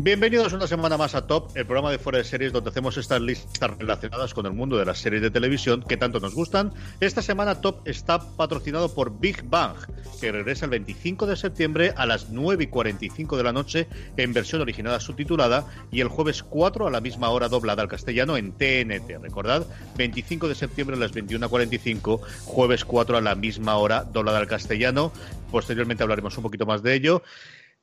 Bienvenidos una semana más a Top, el programa de fuera de series donde hacemos estas listas relacionadas con el mundo de las series de televisión que tanto nos gustan. Esta semana Top está patrocinado por Big Bang, que regresa el 25 de septiembre a las 9 y 45 de la noche en versión original subtitulada y el jueves 4 a la misma hora doblada al castellano en TNT. Recordad, 25 de septiembre a las 21.45, jueves 4 a la misma hora doblada al castellano. Posteriormente hablaremos un poquito más de ello.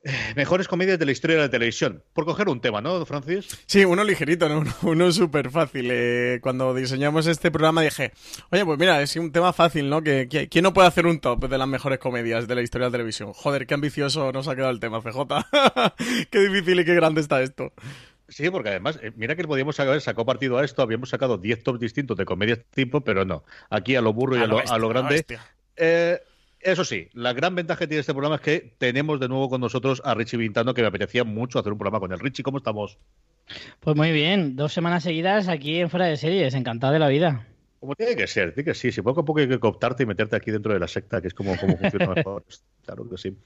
Mejores comedias de la historia de la televisión. Por coger un tema, ¿no, Francis? Sí, uno ligerito, ¿no? uno, súper fácil. Eh, cuando diseñamos este programa dije, oye, pues mira, es un tema fácil, ¿no? Que, ¿Quién no puede hacer un top de las mejores comedias de la historia de la televisión? Joder, qué ambicioso nos ha quedado el tema, CJ. qué difícil y qué grande está esto. Sí, porque además, eh, mira que podíamos haber sacado partido a esto, habíamos sacado 10 tops distintos de comedias tipo, pero no. Aquí a lo burro y a, lo, a lo, grande. Eh, eso sí, la gran ventaja que tiene este programa es que tenemos de nuevo con nosotros a Richie Vintano, que me apetecía mucho hacer un programa con él. Richie, ¿cómo estamos? Pues muy bien, dos semanas seguidas aquí en Fuera de Series, encantado de la vida. Como tiene que ser, tiene que sí, si poco a poco hay que cooptarte y meterte aquí dentro de la secta, que es como, como funciona mejor. claro que sí.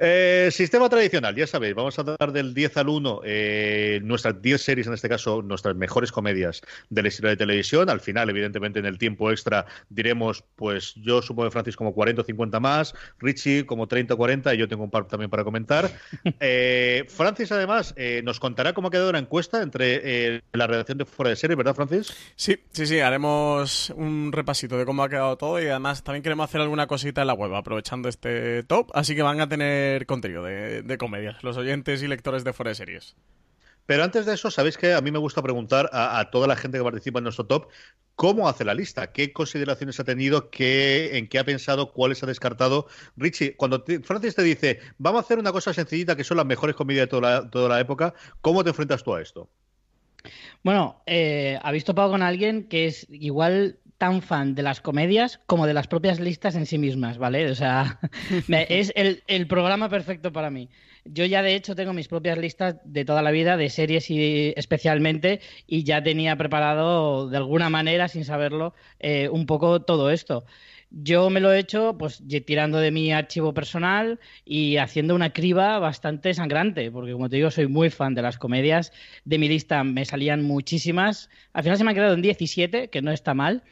Eh, sistema tradicional, ya sabéis, vamos a dar del 10 al 1 eh, nuestras 10 series, en este caso, nuestras mejores comedias de la historia de televisión. Al final, evidentemente, en el tiempo extra diremos, pues yo supongo que Francis como 40 o 50 más, Richie como 30 o 40, y yo tengo un par también para comentar. Eh, Francis, además, nos contará cómo ha quedado la encuesta entre la redacción de Fuera de Series, ¿verdad, Francis? Sí, sí, sí, haremos un repasito de cómo ha quedado todo y además también queremos hacer alguna cosita en la web aprovechando este top, así que van a tener contenido de, de comedias, los oyentes y lectores de Fuera de Series. Pero antes de eso, sabéis que a mí me gusta preguntar a, toda la gente que participa en nuestro top cómo hace la lista, qué consideraciones ha tenido, qué, en qué ha pensado, cuáles ha descartado. Richie, cuando Francis te dice, vamos a hacer una cosa sencillita que son las mejores comedias de toda la, toda la época, ¿cómo te enfrentas tú a esto? Bueno, eh, habéis topado con alguien que es igual tan fan de las comedias como de las propias listas en sí mismas, ¿vale? O sea, es el, programa perfecto para mí. Yo ya de hecho tengo mis propias listas de toda la vida, de series y especialmente, y ya tenía preparado de alguna manera, sin saberlo, eh, un poco todo esto. Yo me lo he hecho pues tirando de mi archivo personal y haciendo una criba bastante sangrante, porque como te digo, soy muy fan de las comedias. De mi lista me salían muchísimas. Al final se me han quedado en 17, que no está mal.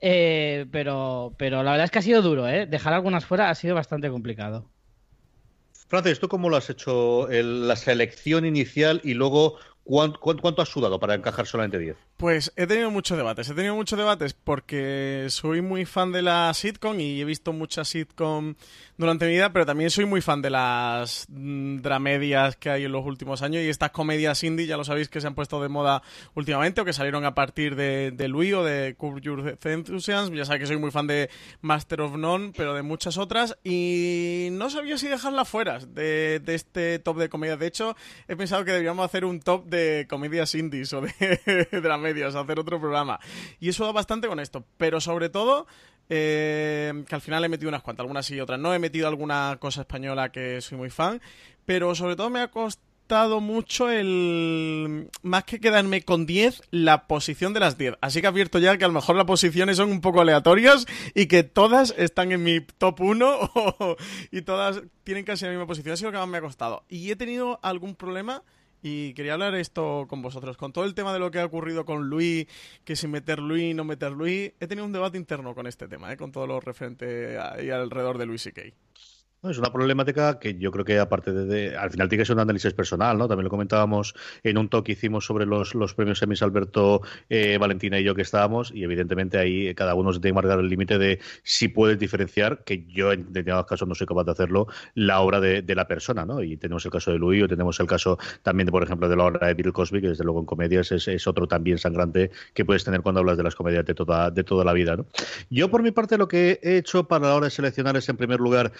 Eh, pero, pero la verdad es que ha sido duro, ¿eh? Dejar algunas fuera ha sido bastante complicado. Francis, ¿tú cómo lo has hecho? la selección inicial y luego ¿Cuánto, ¿Cuánto, has sudado para encajar solamente 10? Pues he tenido muchos debates. He tenido muchos debates porque soy muy fan de la sitcom y he visto muchas sitcom durante mi vida, pero también soy muy fan de las mm, dramedias que hay en los últimos años y estas comedias indie, ya lo sabéis que se han puesto de moda últimamente o que salieron a partir de, de Louis o de Curb Your Enthusiasm. Ya sabéis que soy muy fan de Master of None, pero de muchas otras y no sabía si dejarla fuera de, de este top de comedia. De hecho, he pensado que deberíamos hacer un top de comedias indies o de dramedias, hacer otro programa. Y eso da bastante con esto, pero sobre todo eh, que al final he metido unas cuantas, algunas y otras no. He metido alguna cosa española que soy muy fan, pero sobre todo me ha costado mucho el. Más que quedarme con 10, la posición de las 10. Así que advierto ya que a lo mejor las posiciones son un poco aleatorias y que todas están en mi top 1 y todas tienen casi la misma posición. Sido lo que más me ha costado. Y he tenido algún problema. Y quería hablar esto con vosotros. Con todo el tema de lo que ha ocurrido con Luis, que si meter Luis, no meter Luis, he tenido un debate interno con este tema, ¿eh? con todo lo referente ahí alrededor de Luis y Kay. Es una problemática que yo creo que aparte de, al final tiene que ser un análisis personal, ¿no? También lo comentábamos en un talk que hicimos sobre los, los premios semis Alberto, eh, Valentina y yo que estábamos y evidentemente ahí cada uno se tiene que marcar el límite de si puedes diferenciar, que yo en determinados casos no soy capaz de hacerlo, la obra de, la persona, ¿no? Y tenemos el caso de Louis o tenemos el caso también, de, por ejemplo, de la obra de Bill Cosby, que desde luego en comedias es, es, otro también sangrante que puedes tener cuando hablas de las comedias de toda, de toda la vida, ¿no? Yo por mi parte lo que he hecho para la hora de seleccionar es en primer lugar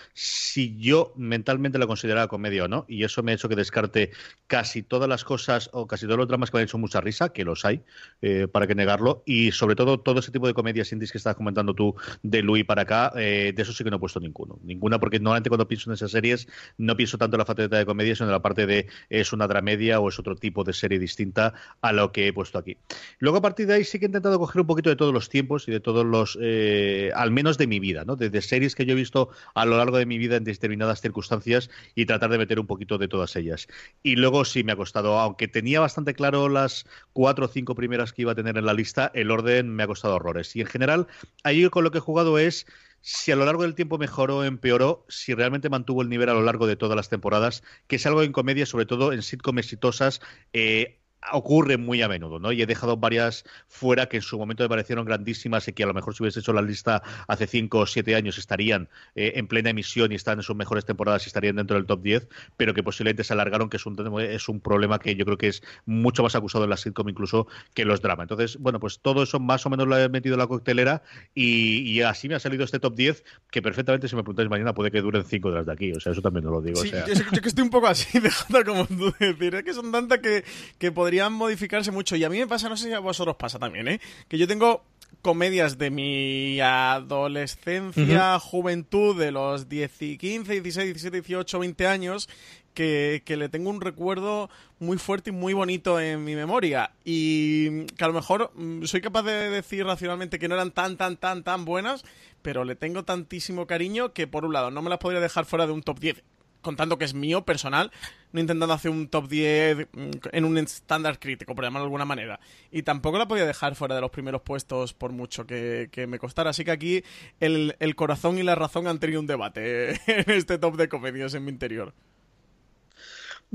si yo mentalmente la consideraba comedia o no, y eso me ha hecho que descarte casi todas las cosas o casi todos los dramas que me han hecho mucha risa, que los hay, eh, para que negarlo, y sobre todo todo ese tipo de comedias indies que estabas comentando tú de Louis para acá, eh, de eso sí que no he puesto ninguno. Ninguna, porque normalmente cuando pienso en esas series no pienso tanto en la faceta de comedia, sino en la parte de es una dramedia o es otro tipo de serie distinta a lo que he puesto aquí. Luego a partir de ahí sí que he intentado coger un poquito de todos los tiempos y de todos los, eh, al menos de mi vida, ¿no? De, series que yo he visto a lo largo de mi vida determinadas circunstancias y tratar de meter un poquito de todas ellas. Y luego sí me ha costado, aunque tenía bastante claro las cuatro o cinco primeras que iba a tener en la lista, el orden me ha costado horrores. Y en general, ahí con lo que he jugado es si a lo largo del tiempo mejoró o empeoró, si realmente mantuvo el nivel a lo largo de todas las temporadas, que es algo en comedia, sobre todo en sitcoms exitosas, eh, ocurre muy a menudo, ¿no? Y he dejado varias fuera que en su momento me parecieron grandísimas y que a lo mejor si hubiese hecho la lista hace 5 o 7 años estarían eh, en plena emisión y están en sus mejores temporadas y estarían dentro del top 10, pero que posiblemente se alargaron, que es un, es un problema que yo creo que es mucho más acusado en la sitcom incluso que los dramas. Entonces, bueno, pues todo eso más o menos lo he metido en la coctelera y, así me ha salido este top 10 que perfectamente, si me preguntáis mañana, puede que duren 5 de las de aquí. O sea, eso también no lo digo. Sí, yo, que estoy un poco así, dejando como tú decir, es que son tantas que, que podría modificarse mucho. Y a mí me pasa, no sé si a vosotros pasa también, ¿eh? Que yo tengo comedias de mi adolescencia, juventud, de los 10, 15, 16, 17, 18, 20 años, que, que, le tengo un recuerdo muy fuerte y muy bonito en mi memoria. Y que a lo mejor mm, soy capaz de decir racionalmente que no eran tan, tan, tan, tan buenas, pero le tengo tantísimo cariño que, por un lado, no me las podría dejar fuera de un top 10 contando que es mío, personal, no intentando hacer un top 10 mm, en un estándar crítico, por llamarlo de alguna manera. Y tampoco la podía dejar fuera de los primeros puestos por mucho que, me costara. Así que aquí el, el corazón y la razón han tenido un debate en este top de comedias en mi interior.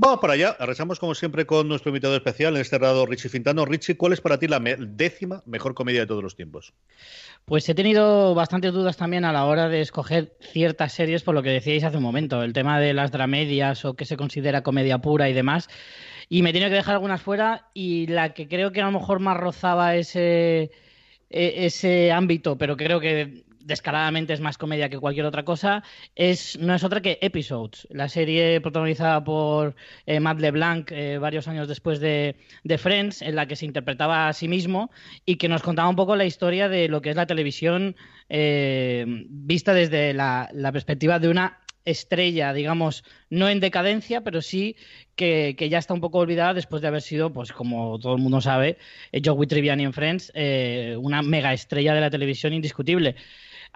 Vamos para allá. Arrasamos como siempre con nuestro invitado especial, en este lado Richie Fintano. Richie, ¿cuál es para ti la décima mejor comedia de todos los tiempos? Pues he tenido bastantes dudas también a la hora de escoger ciertas series, por lo que decíais hace un momento, el tema de las dramedias o qué se considera comedia pura y demás. Y me he tenido que dejar algunas fuera y la que creo que a lo mejor más rozaba ese, e-, ese ámbito, pero creo que descaradamente es más comedia que cualquier otra cosa, es, no es otra que Episodes, la serie protagonizada por eh, Matt LeBlanc eh, varios años después de, Friends, en la que se interpretaba a sí mismo y que nos contaba un poco la historia de lo que es la televisión eh, vista desde la, perspectiva de una estrella, digamos, no en decadencia, pero sí que, ya está un poco olvidada después de haber sido, pues como todo el mundo sabe, Joey Triviani en Friends, una mega estrella de la televisión indiscutible.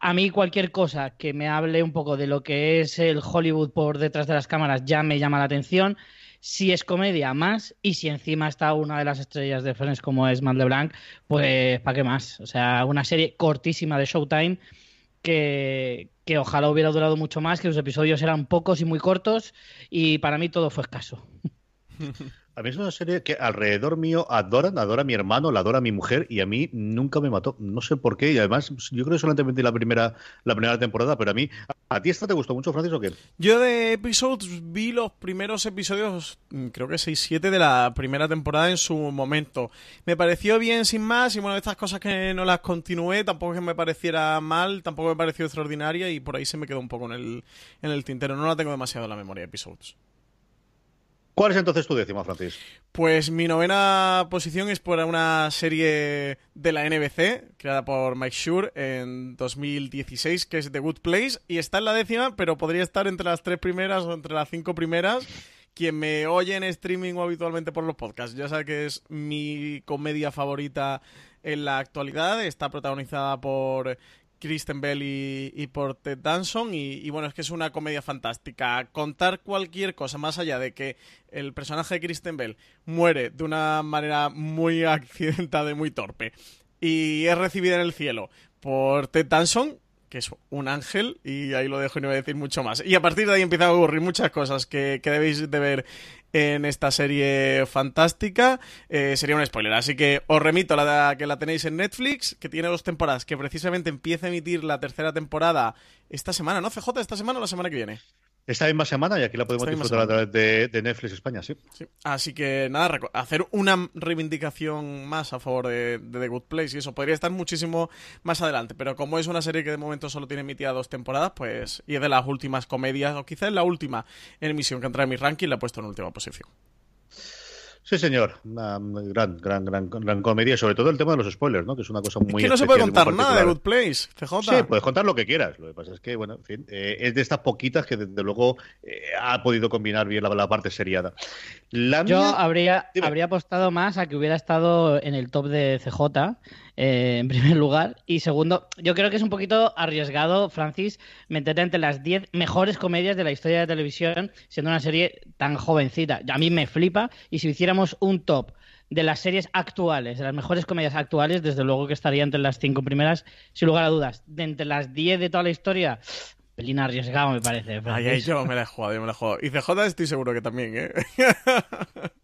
A mí cualquier cosa que me hable un poco de lo que es el Hollywood por detrás de las cámaras ya me llama la atención. Si es comedia, más. Y si encima está una de las estrellas de Friends como es Matt LeBlanc, pues ¿para qué más? O sea, una serie cortísima de Showtime que, que ojalá hubiera durado mucho más, que los episodios eran pocos y muy cortos y para mí todo fue escaso. A mí es una serie que alrededor mío adoran, adora a mi hermano, la adora a mi mujer y a mí nunca me mató. No sé por qué y además yo creo que solamente vi la primera, la primera temporada, pero a mí, ¿a ti esta te gustó mucho, Francis, o qué? Yo de Episodes vi los primeros episodios, mm, creo que 6-7 de la primera temporada en su momento. Me pareció bien sin más y bueno, estas cosas que no las continué, tampoco que me pareciera mal, tampoco me pareció extraordinaria y por ahí se me quedó un poco en el, en el tintero. No la tengo demasiado en la memoria, Episodes. ¿Cuál es entonces tu décima, Francis? Pues mi novena posición es por una serie de la NBC, creada por Mike Shure en 2016, que es The Good Place, y está en la décima, pero podría estar entre las tres primeras o entre las cinco primeras, quien me oye en streaming o habitualmente por los podcasts ya sabe que es mi comedia favorita en la actualidad. Está protagonizada por Kristen Bell y, por Ted Danson y, bueno, es que es una comedia fantástica. Contar cualquier cosa más allá de que el personaje de Kristen Bell muere de una manera muy accidentada y muy torpe y es recibida en el cielo por Ted Danson, que es un ángel, y ahí lo dejo y no voy a decir mucho más. Y a partir de ahí empiezan a ocurrir muchas cosas que, debéis de ver en esta serie fantástica. Eh, sería un spoiler, así que os remito a la que la tenéis en Netflix, que tiene dos temporadas, que precisamente empieza a emitir la tercera temporada esta semana, ¿no? CJ, esta semana o la semana que viene. Esta misma semana y aquí la podemos disfrutar a través de, Netflix España, sí. Así que nada, hacer una reivindicación más a favor de, The Good Place y eso podría estar muchísimo más adelante, pero como es una serie que de momento solo tiene emitida dos temporadas, pues y es de las últimas comedias, o quizás la última en emisión que entra en mi ranking, la he puesto en última posición. Sí, señor. Una gran, gran, gran, gran comedia. Sobre todo el tema de los spoilers, ¿no? Que es una cosa muy. Es que no se puede contar nada de Good Place, CJ. Sí, puedes contar lo que quieras. Lo que pasa es que, bueno, en fin, eh, es de estas poquitas que desde luego eh, ha podido combinar bien la, parte seriada. Yo habría, habría apostado más a que hubiera estado en el top de CJ eh, en primer lugar. Y segundo, yo creo que es un poquito arriesgado, Francis, meterte entre las 10 mejores comedias de la historia de televisión, siendo una serie tan jovencita. A mí me flipa. Y si hiciéramos un top de las series actuales, de las mejores comedias actuales, desde luego que estaría entre las cinco primeras, sin lugar a dudas. De entre las 10 de toda la historia, pelín arriesgado me parece. Ay, yo me la he jugado, yo me la he jugado. Y CJ estoy seguro que también, ¿eh?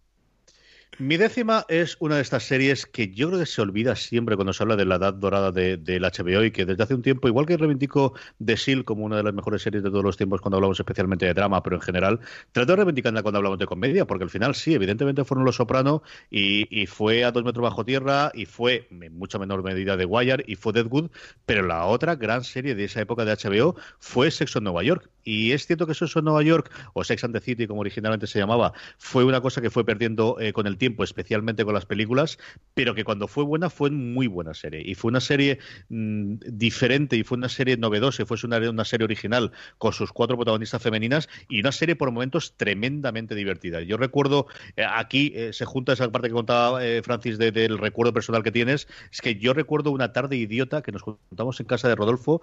Mi décima es una de estas series que yo creo que se olvida siempre cuando se habla de la edad dorada del HBO y que desde hace un tiempo, igual que reivindico The Seal como una de las mejores series de todos los tiempos cuando hablamos especialmente de drama, pero en general, trato de reivindicarla cuando hablamos de comedia, porque al final sí, evidentemente fueron Los Soprano y, fue A Dos Metros Bajo Tierra y fue en mucha menor medida The Wire y fue Deadwood, pero la otra gran serie de esa época de HBO fue Sexo en Nueva York. Y es cierto que Sexo en Nueva York, o Sex and the City como originalmente se llamaba, fue una cosa que fue perdiendo eh, con el tiempo especialmente con las películas, pero que cuando fue buena fue muy buena serie. Y fue una serie mm, diferente y fue una serie novedosa y fue una, serie original con sus cuatro protagonistas femeninas y una serie por momentos tremendamente divertida. Yo recuerdo, eh, aquí eh, se junta esa parte que contaba eh, Francis del recuerdo personal que tienes, es que yo recuerdo una tarde idiota que nos juntamos en casa de Rodolfo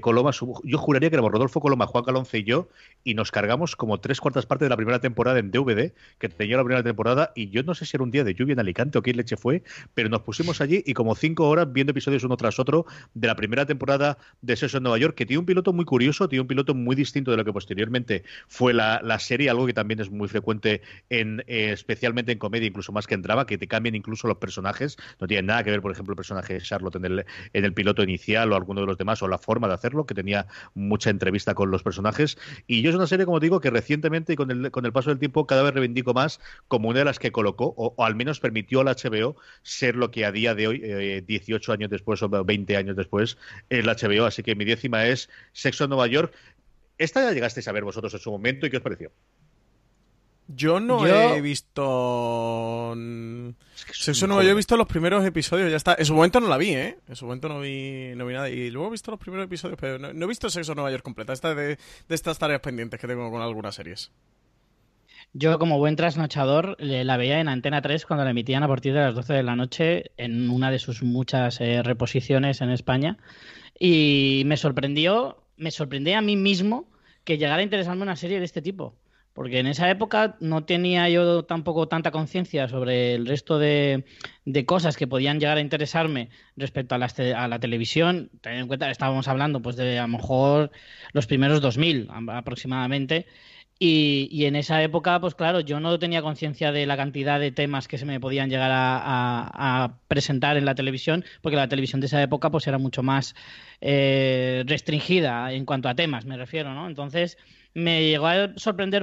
Coloma, yo juraría que éramos Rodolfo Coloma, Juan Calonce y yo, y nos cargamos como tres cuartas partes de la primera temporada en DVD, que tenía la primera temporada, y yo no sé si era un día de lluvia en Alicante o qué leche fue, pero nos pusimos allí y como cinco horas viendo episodios uno tras otro de la primera temporada de Sexo en Nueva York, que tiene un piloto muy curioso, tiene un piloto muy distinto de lo que posteriormente fue la, serie, algo que también es muy frecuente en eh, especialmente en comedia, incluso más que en drama, que te cambian incluso los personajes. No tiene nada que ver, por ejemplo, el personaje de Charlotte en el, en el piloto inicial o alguno de los demás, o la forma de hacerlo, que tenía mucha entrevista con los personajes. Y yo es una serie, como digo, que recientemente y con el, con el paso del tiempo cada vez reivindico más como una de las que colocó, o al menos permitió al HBO ser lo que a día de hoy, 18 eh, años después o 20 años después, es la HBO. Así que mi décima es Sexo en Nueva York. Esta ya llegasteis a ver vosotros en su momento y qué os pareció. Yo no he visto. Sexo en Nueva York he visto los primeros episodios, ya está. En su momento no la vi, ¿eh? En su momento no vi, no vi nada. Y luego he visto los primeros episodios, pero no, he visto Sexo en Nueva York completa. Esta de, de estas tareas pendientes que tengo con algunas series. Yo, como buen trasnochador, la veía en Antena 3 cuando la emitían a partir de las 12 de la noche en una de sus muchas eh, reposiciones en España. Y me sorprendió, me sorprendí a mí mismo que llegara a interesarme una serie de este tipo. Porque en esa época no tenía yo tampoco tanta conciencia sobre el resto de, cosas que podían llegar a interesarme respecto a la, a la televisión. Teniendo en cuenta, estábamos hablando pues de a lo mejor los primeros 2000 aproximadamente. Y, en esa época, pues claro, yo no tenía conciencia de la cantidad de temas que se me podían llegar a, presentar en la televisión, porque la televisión de esa época pues era mucho más eh, restringida en cuanto a temas, me refiero, ¿no? Entonces me llegó a sorprender.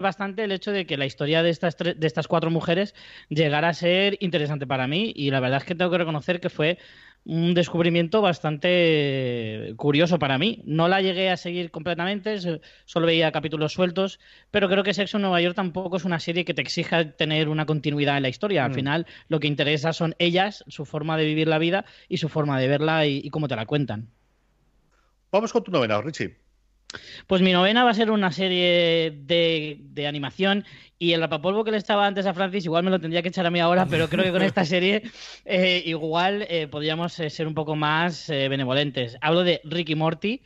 bastante el hecho de que la historia de estas, de estas cuatro mujeres llegara a ser interesante para mí y la verdad es que tengo que reconocer que fue un descubrimiento bastante curioso para mí. No la llegué a seguir completamente, solo veía capítulos sueltos, pero creo que Sexo en Nueva York tampoco es una serie que te exija tener una continuidad en la historia. Al mm. final, lo que interesa son ellas, su forma de vivir la vida y su forma de verla y, y cómo te la cuentan. Vamos con tu novena, Richie. Pues mi novena va a ser una serie de, animación y el rapapolvo que le estaba antes a Francis igual me lo tendría que echar a mí ahora, pero creo que con esta serie eh, igual eh, podríamos eh, ser un poco más benevolentes. Hablo de Ricky Morty,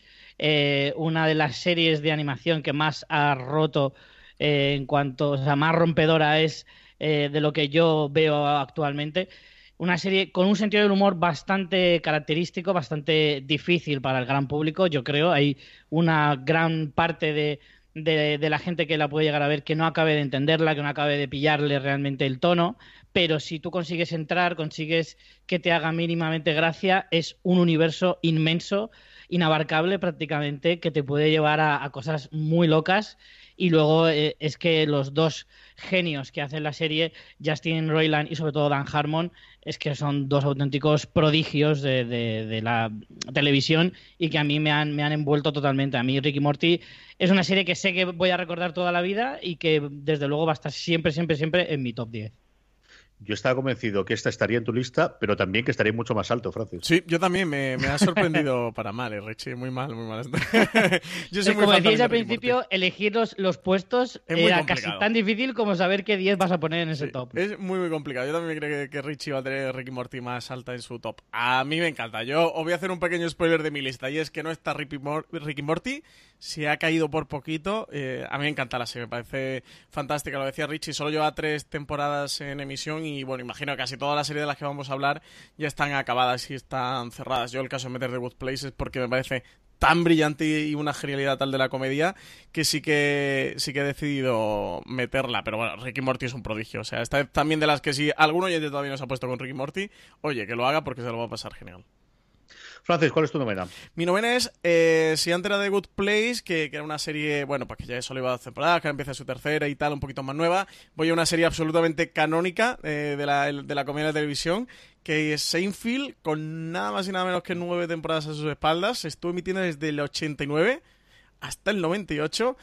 una de las series de animación que más ha roto en cuanto, o sea, más rompedora es de lo que yo veo actualmente una serie con un sentido del humor bastante característico, bastante difícil para el gran público, yo creo. Hay una gran parte de, de, la gente que la puede llegar a ver que no acabe de entenderla, que no acabe de pillarle realmente el tono, pero si tú consigues entrar, consigues que te haga mínimamente gracia, es un universo inmenso, inabarcable prácticamente, que te puede llevar a, cosas muy locas. Y luego eh, es que los dos genios que hacen la serie, Justin Roiland y sobre todo Dan Harmon, es que son dos auténticos prodigios de, la televisión y que a mí me han, me han envuelto totalmente. A mí Ricky Morty es una serie que sé que voy a recordar toda la vida y que desde luego va a estar siempre, siempre, siempre en mi top 10. Yo estaba convencido que esta estaría en tu lista, pero también que estaría mucho más alto, Francis. Sí, yo también me, ha sorprendido para mal, eh, Richie, muy mal, muy mal. yo soy muy como decíais al principio, elegir los, puestos era casi tan difícil como saber qué 10 vas a poner en ese top. Es muy, muy complicado. Yo también creo que, Richie va a tener Ricky Morty más alta en su top. A mí me encanta. Yo os voy a hacer un pequeño spoiler de mi lista y es que no está Ricky, Morty, si ha caído por poquito. Eh, a mí me encanta la serie, me parece fantástica. Lo decía Richie, solo lleva tres temporadas en emisión y bueno, imagino que casi toda la serie de las que vamos a hablar ya están acabadas y están cerradas. Yo el caso de meter The Good Place es porque me parece tan brillante y una genialidad tal de la comedia que sí que sí que he decidido meterla. Pero bueno, Ricky Morty es un prodigio. O sea, esta también de las que si alguno ya todavía no se ha puesto con Ricky Morty, oye, que lo haga porque se lo va a pasar genial. Francis, ¿cuál es tu novena? Mi novena es eh, si antes era The Good Place, que, era una serie, bueno, pues que ya solo iba a temporadas, que empieza su tercera y tal, un poquito más nueva. Voy a una serie absolutamente canónica eh, de, la, de la comedia de televisión, que es Seinfeld, con nada más y nada menos que nueve temporadas a sus espaldas. Estuvo emitiendo desde el 89 hasta el 98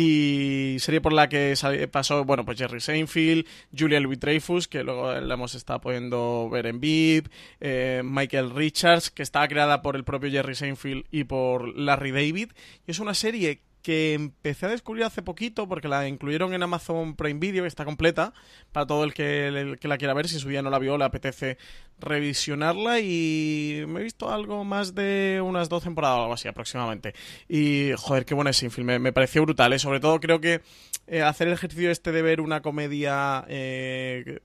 y serie por la que pasó, bueno, pues Jerry Seinfeld, Julia Louis Dreyfus, que luego la hemos estado pudiendo ver en VIP, eh, Michael Richards, que estaba creada por el propio Jerry Seinfeld y por Larry David. Y es una serie que empecé a descubrir hace poquito porque la incluyeron en Amazon Prime Video, que está completa, para todo el que, la quiera ver, si su día no la vio, le apetece revisionarla y me he visto algo más de unas dos temporadas o algo así aproximadamente. Y joder, qué bueno es Sinfield, me, me pareció brutal, ¿eh? sobre todo creo que eh, hacer el ejercicio este de ver una comedia... Eh,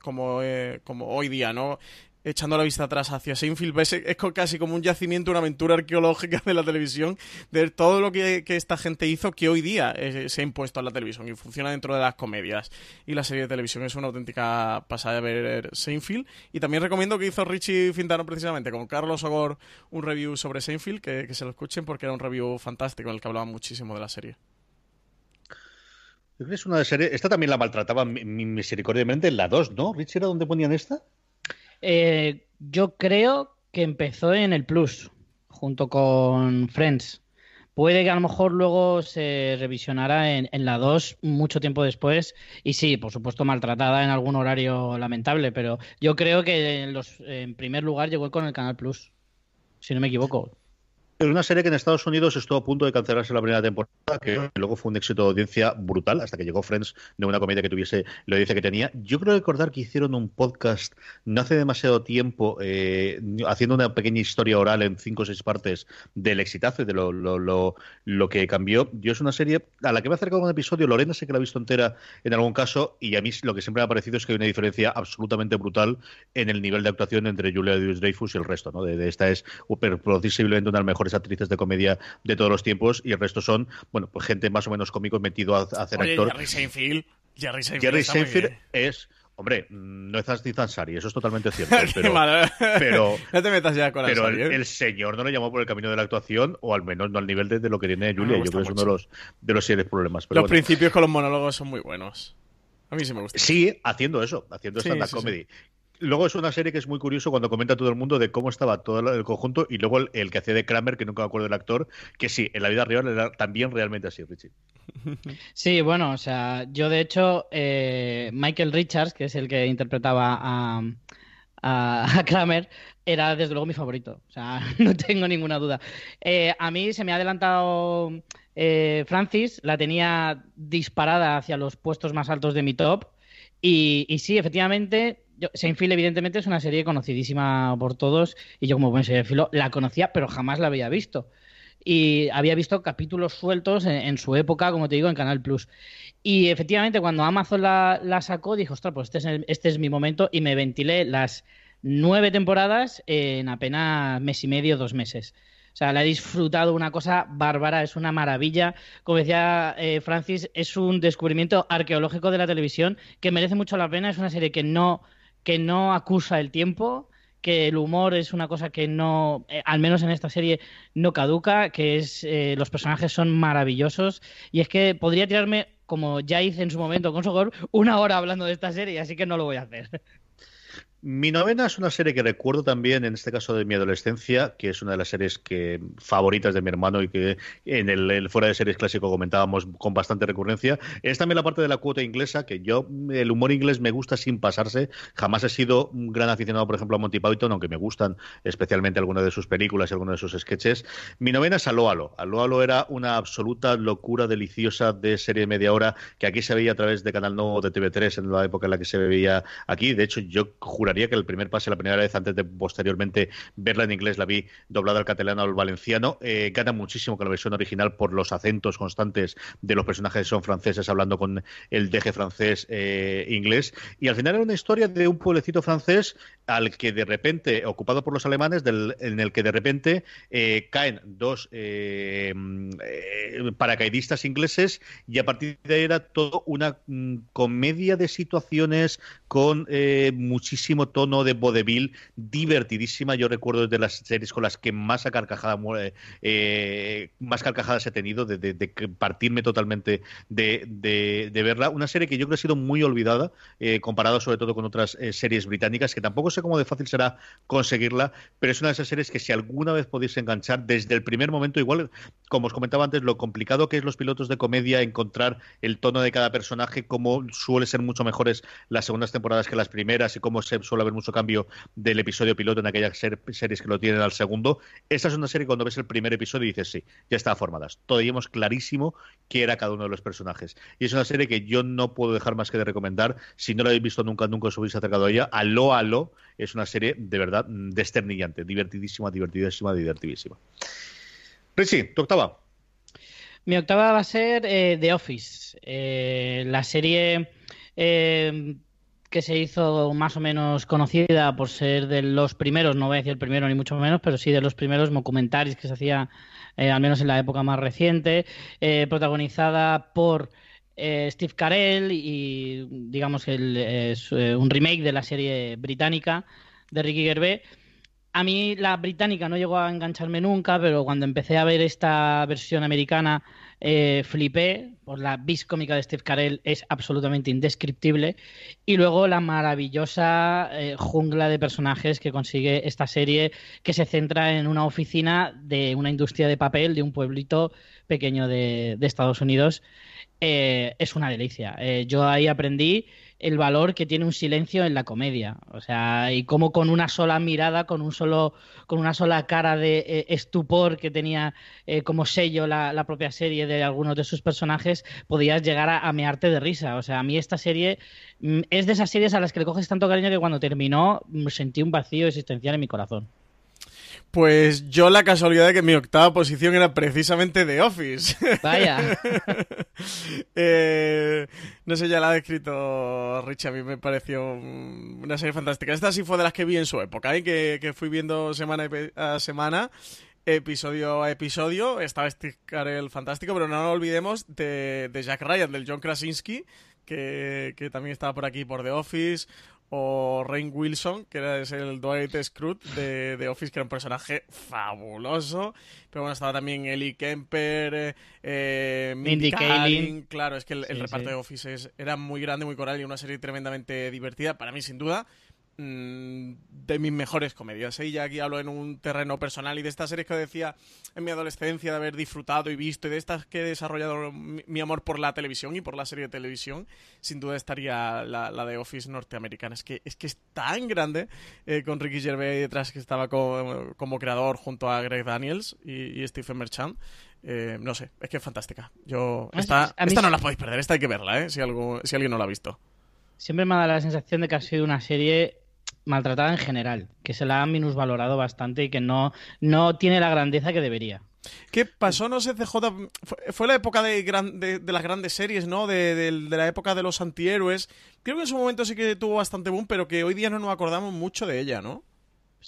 como, como hoy día, ¿no? Echando la vista atrás hacia Seinfeld, es, es casi como un yacimiento, una aventura arqueológica de la televisión, de todo lo que, esta gente hizo que hoy día eh, se ha impuesto a la televisión y funciona dentro de las comedias. Y la serie de televisión es una auténtica pasada de ver Seinfeld. Y también recomiendo que hizo Richie Fintano precisamente con Carlos Ogor un review sobre Seinfeld, que, se lo escuchen porque era un review fantástico en el que hablaba muchísimo de la serie. Esta también la maltrataba misericordiamente en la 2, ¿no? Richie era donde ponían esta. Eh, yo creo que empezó en el Plus, junto con Friends. Puede que a lo mejor luego se revisionara en, la 2 mucho tiempo después. Y sí, por supuesto, maltratada en algún horario lamentable, pero yo creo que en, los, en primer lugar llegó con el Canal Plus, si no me equivoco. Es una serie que en Estados Unidos estuvo a punto de cancelarse la primera temporada, que luego fue un éxito de audiencia brutal, hasta que llegó Friends de una comedia que tuviese la audiencia que tenía. Yo creo recordar que hicieron un podcast no hace demasiado tiempo, eh, haciendo una pequeña historia oral en cinco o seis partes del exitazo y de lo, lo, lo, lo, que cambió. Yo es una serie a la que me ha acercado un episodio, Lorena sé que la ha visto entera en algún caso, y a mí lo que siempre me ha parecido es que hay una diferencia absolutamente brutal en el nivel de actuación entre Julia Dreyfus y el resto. ¿no? De, esta es posiblemente una de las mejores mejores actrices de comedia de todos los tiempos y el resto son, bueno, pues gente más o menos cómico metido a, hacer actor. Jerry Seinfeld. Jerry Seinfeld, Jerry Seinfeld es Hombre, no es Aziz Ansari, eso es totalmente cierto. Pero, no te metas ya con Pero ¿eh? el, señor no le llamó por el camino de la actuación, o al menos no al nivel de, lo que tiene Julia. Yo creo que es uno de los, de los serios problemas. los principios con los monólogos son muy buenos. A mí sí me gusta. Sí, haciendo eso, haciendo stand-up comedy. Luego es una serie que es muy curioso cuando comenta todo el mundo de cómo estaba todo el conjunto y luego el, que hacía de Kramer, que nunca me acuerdo del actor, que sí, en la vida real era también realmente así, Richie. Sí, bueno, o sea, yo de hecho, eh, Michael Richards, que es el que interpretaba a, a, Kramer, era desde luego mi favorito, o sea, no tengo ninguna duda. Eh, a mí se me ha adelantado eh, Francis, la tenía disparada hacia los puestos más altos de mi top. Y sí, efectivamente, Seinfeld evidentemente es una serie conocidísima por todos y yo como buen filo la conocía pero jamás la había visto. Y había visto capítulos sueltos en, su época, como te digo, en Canal Plus. Y efectivamente cuando Amazon la, sacó dije, ostras, pues este es, este es mi momento y me ventilé las nueve temporadas en apenas mes y medio, dos meses. O sea, la he disfrutado una cosa bárbara, es una maravilla. Como decía eh, Francis, es un descubrimiento arqueológico de la televisión que merece mucho la pena. Es una serie que no que no acusa el tiempo, que el humor es una cosa que no, eh, al menos en esta serie, no caduca, que es eh, los personajes son maravillosos y es que podría tirarme, como ya hice en su momento con Sogor, una hora hablando de esta serie, así que no lo voy a hacer. Mi novena es una serie que recuerdo también, en este caso de mi adolescencia, que es una de las series que favoritas de mi hermano y que en el, fuera de series clásico comentábamos con bastante recurrencia. Es también la parte de la cuota inglesa, que yo, el humor inglés me gusta sin pasarse. Jamás he sido un gran aficionado, por ejemplo, a Monty Python, aunque me gustan especialmente algunas de sus películas y algunos de sus sketches. Mi novena es Alo Alo. Alo Alo era una absoluta locura deliciosa de serie de media hora que aquí se veía a través de Canal No de TV3 en la época en la que se veía aquí. De hecho, yo que el primer pase, la primera vez, antes de posteriormente verla en inglés, la vi doblada al catalano o al valenciano. Eh, gana muchísimo con la versión original por los acentos constantes de los personajes que son franceses hablando con el deje francés eh, inglés. Y al final era una historia de un pueblecito francés al que de repente, ocupado por los alemanes, en el que de repente eh, caen dos paracaidistas ingleses y a partir de ahí era todo una mm, comedia de situaciones con muchísimo tono de vodevil divertidísima. Yo recuerdo de las series con las que más a carcajada, eh, más carcajadas he tenido, de, partirme totalmente de, verla. Una serie que yo creo ha sido muy olvidada, eh, comparado sobre todo con otras eh, series británicas, que tampoco sé cómo de fácil será conseguirla, pero es una de esas series que si alguna vez podéis enganchar desde el primer momento, igual, como os comentaba antes, lo complicado que es los pilotos de comedia encontrar el tono de cada personaje, como suele ser mucho mejores las segundas temporadas que las primeras y cómo se suele haber mucho cambio del episodio piloto en aquellas series que lo tienen al segundo. Esta es una serie que cuando ves el primer episodio dices, sí, ya está formadas. Todavía hemos clarísimo qué era cada uno de los personajes. Y es una serie que yo no puedo dejar más que de recomendar. Si no la habéis visto nunca, nunca os habéis acercado a ella. Aló, aló, es una serie de verdad desternillante, divertidísima, divertidísima, divertidísima. Richie, tu octava. Mi octava va a ser eh, The Office, eh, la serie eh, que se hizo más o menos conocida por ser de los primeros, no voy a decir el primero ni mucho menos, pero sí de los primeros documentales que se hacía, eh, al menos en la época más reciente, eh, protagonizada por eh, Steve Carell y digamos el, es un remake de la serie británica de Ricky Gervais. A mí la británica no llegó a engancharme nunca, pero cuando empecé a ver esta versión americana eh, flipé por la vis cómica de Steve Carell, es absolutamente indescriptible. Y luego la maravillosa eh, jungla de personajes que consigue esta serie, que se centra en una oficina de una industria de papel de un pueblito pequeño de, Estados Unidos. Eh, es una delicia. yo ahí aprendí el valor que tiene un silencio en la comedia. O sea, y cómo con una sola mirada, con un solo, con una sola cara de eh, estupor que tenía eh, como sello la, propia serie de algunos de sus personajes, podías llegar a, a, mearte de risa. O sea, a mí esta serie mm, es de esas series a las que le coges tanto cariño que cuando terminó mm, sentí un vacío existencial en mi corazón. Pues yo la casualidad de que mi octava posición era precisamente The Office. Vaya. Eh, no sé, ya la ha descrito Rich, a mí me pareció una serie fantástica. Esta sí fue de las que vi en su época, ¿eh? que, que fui viendo semana a semana. episodio a episodio. Estaba Steve Carell fantástico, pero no nos olvidemos de, Jack Ryan, del John Krasinski, que, que, también estaba por aquí por The Office, o Rain Wilson, que era el Dwight Schrute de, de, Office, que era un personaje fabuloso. Pero bueno, estaba también Ellie Kemper, eh, Mindy, Kaling. Claro, es que el, reparto de Office era muy grande, muy coral y una serie tremendamente divertida, para mí sin duda. Mm, de mis mejores comedias. Y ya aquí hablo en un terreno personal y de estas series que decía en mi adolescencia de haber disfrutado y visto y de estas que he desarrollado mi, amor por la televisión y por la serie de televisión, sin duda estaría la, de Office norteamericana. Es que es, que es tan grande eh, con Ricky Gervais detrás que estaba como, creador junto a Greg Daniels y, Stephen Merchant. Eh, no sé, es que es fantástica. Yo, esta, esta no la podéis perder, esta hay que verla, ¿eh? si, algo, si alguien no la ha visto. Siempre me da la sensación de que ha sido una serie maltratada en general, que se la ha minusvalorado bastante y que no, no tiene la grandeza que debería. ¿Qué pasó? No sé, CJ. Fue, la época de, de, las grandes series, ¿no? De, de, la época de los antihéroes. Creo que en su momento sí que tuvo bastante boom, pero que hoy día no nos acordamos mucho de ella, ¿no?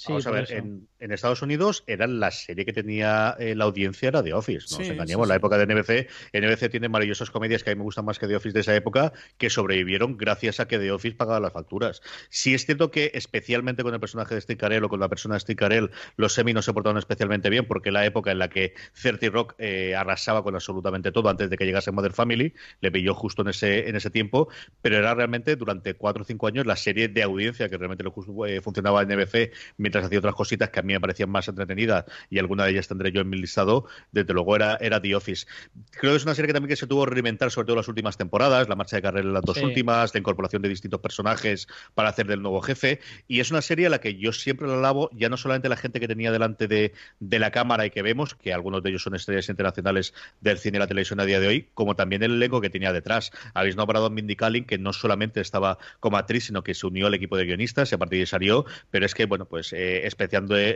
Vamos a ver, en, Estados Unidos era la serie que tenía eh, la audiencia era The Office, no nos engañemos, la época de NBC, NBC tiene maravillosas comedias que a mí me gustan más que The Office de esa época, que sobrevivieron gracias a que The Office pagaba las facturas. Sí es cierto que especialmente con el personaje de Steve Carell o con la persona de Steve Carell, los semi no se portaron especialmente bien porque la época en la que Certi Rock eh, arrasaba con absolutamente todo antes de que llegase Mother Family, le pilló justo en ese, en ese tiempo, pero era realmente durante cuatro o cinco años la serie de audiencia que realmente eh, funcionaba en NBC mientras hacía otras cositas que a mí me parecían más entretenidas y alguna de ellas tendré yo en mi listado, desde luego era, era The Office. Creo que es una serie que también que se tuvo que reinventar, sobre todo las últimas temporadas, la marcha de carrera en las dos últimas, la incorporación de distintos personajes para hacer del nuevo jefe, y es una serie a la que yo siempre la alabo, ya no solamente la gente que tenía delante de, de la cámara y que vemos, que algunos de ellos son estrellas internacionales del cine y la televisión a día de hoy, como también el elenco que tenía detrás. Habéis nombrado a Mindy Kaling, que no solamente estaba como actriz, sino que se unió al equipo de guionistas y a partir de ahí salió, pero es que, bueno, pues eh,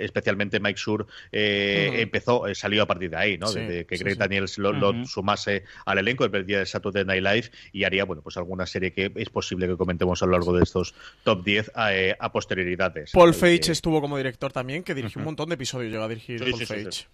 especialmente Mike Sur eh, empezó, eh, salió a partir de ahí, ¿no? Desde que Greg Daniels lo, sumase al elenco el día de Saturday Night Live y haría, bueno, pues alguna serie que es posible que comentemos a lo largo de estos top 10 eh, a, posterioridades. Paul Feige estuvo como director también, que dirigió un montón de episodios, llegó a dirigir Paul Feige.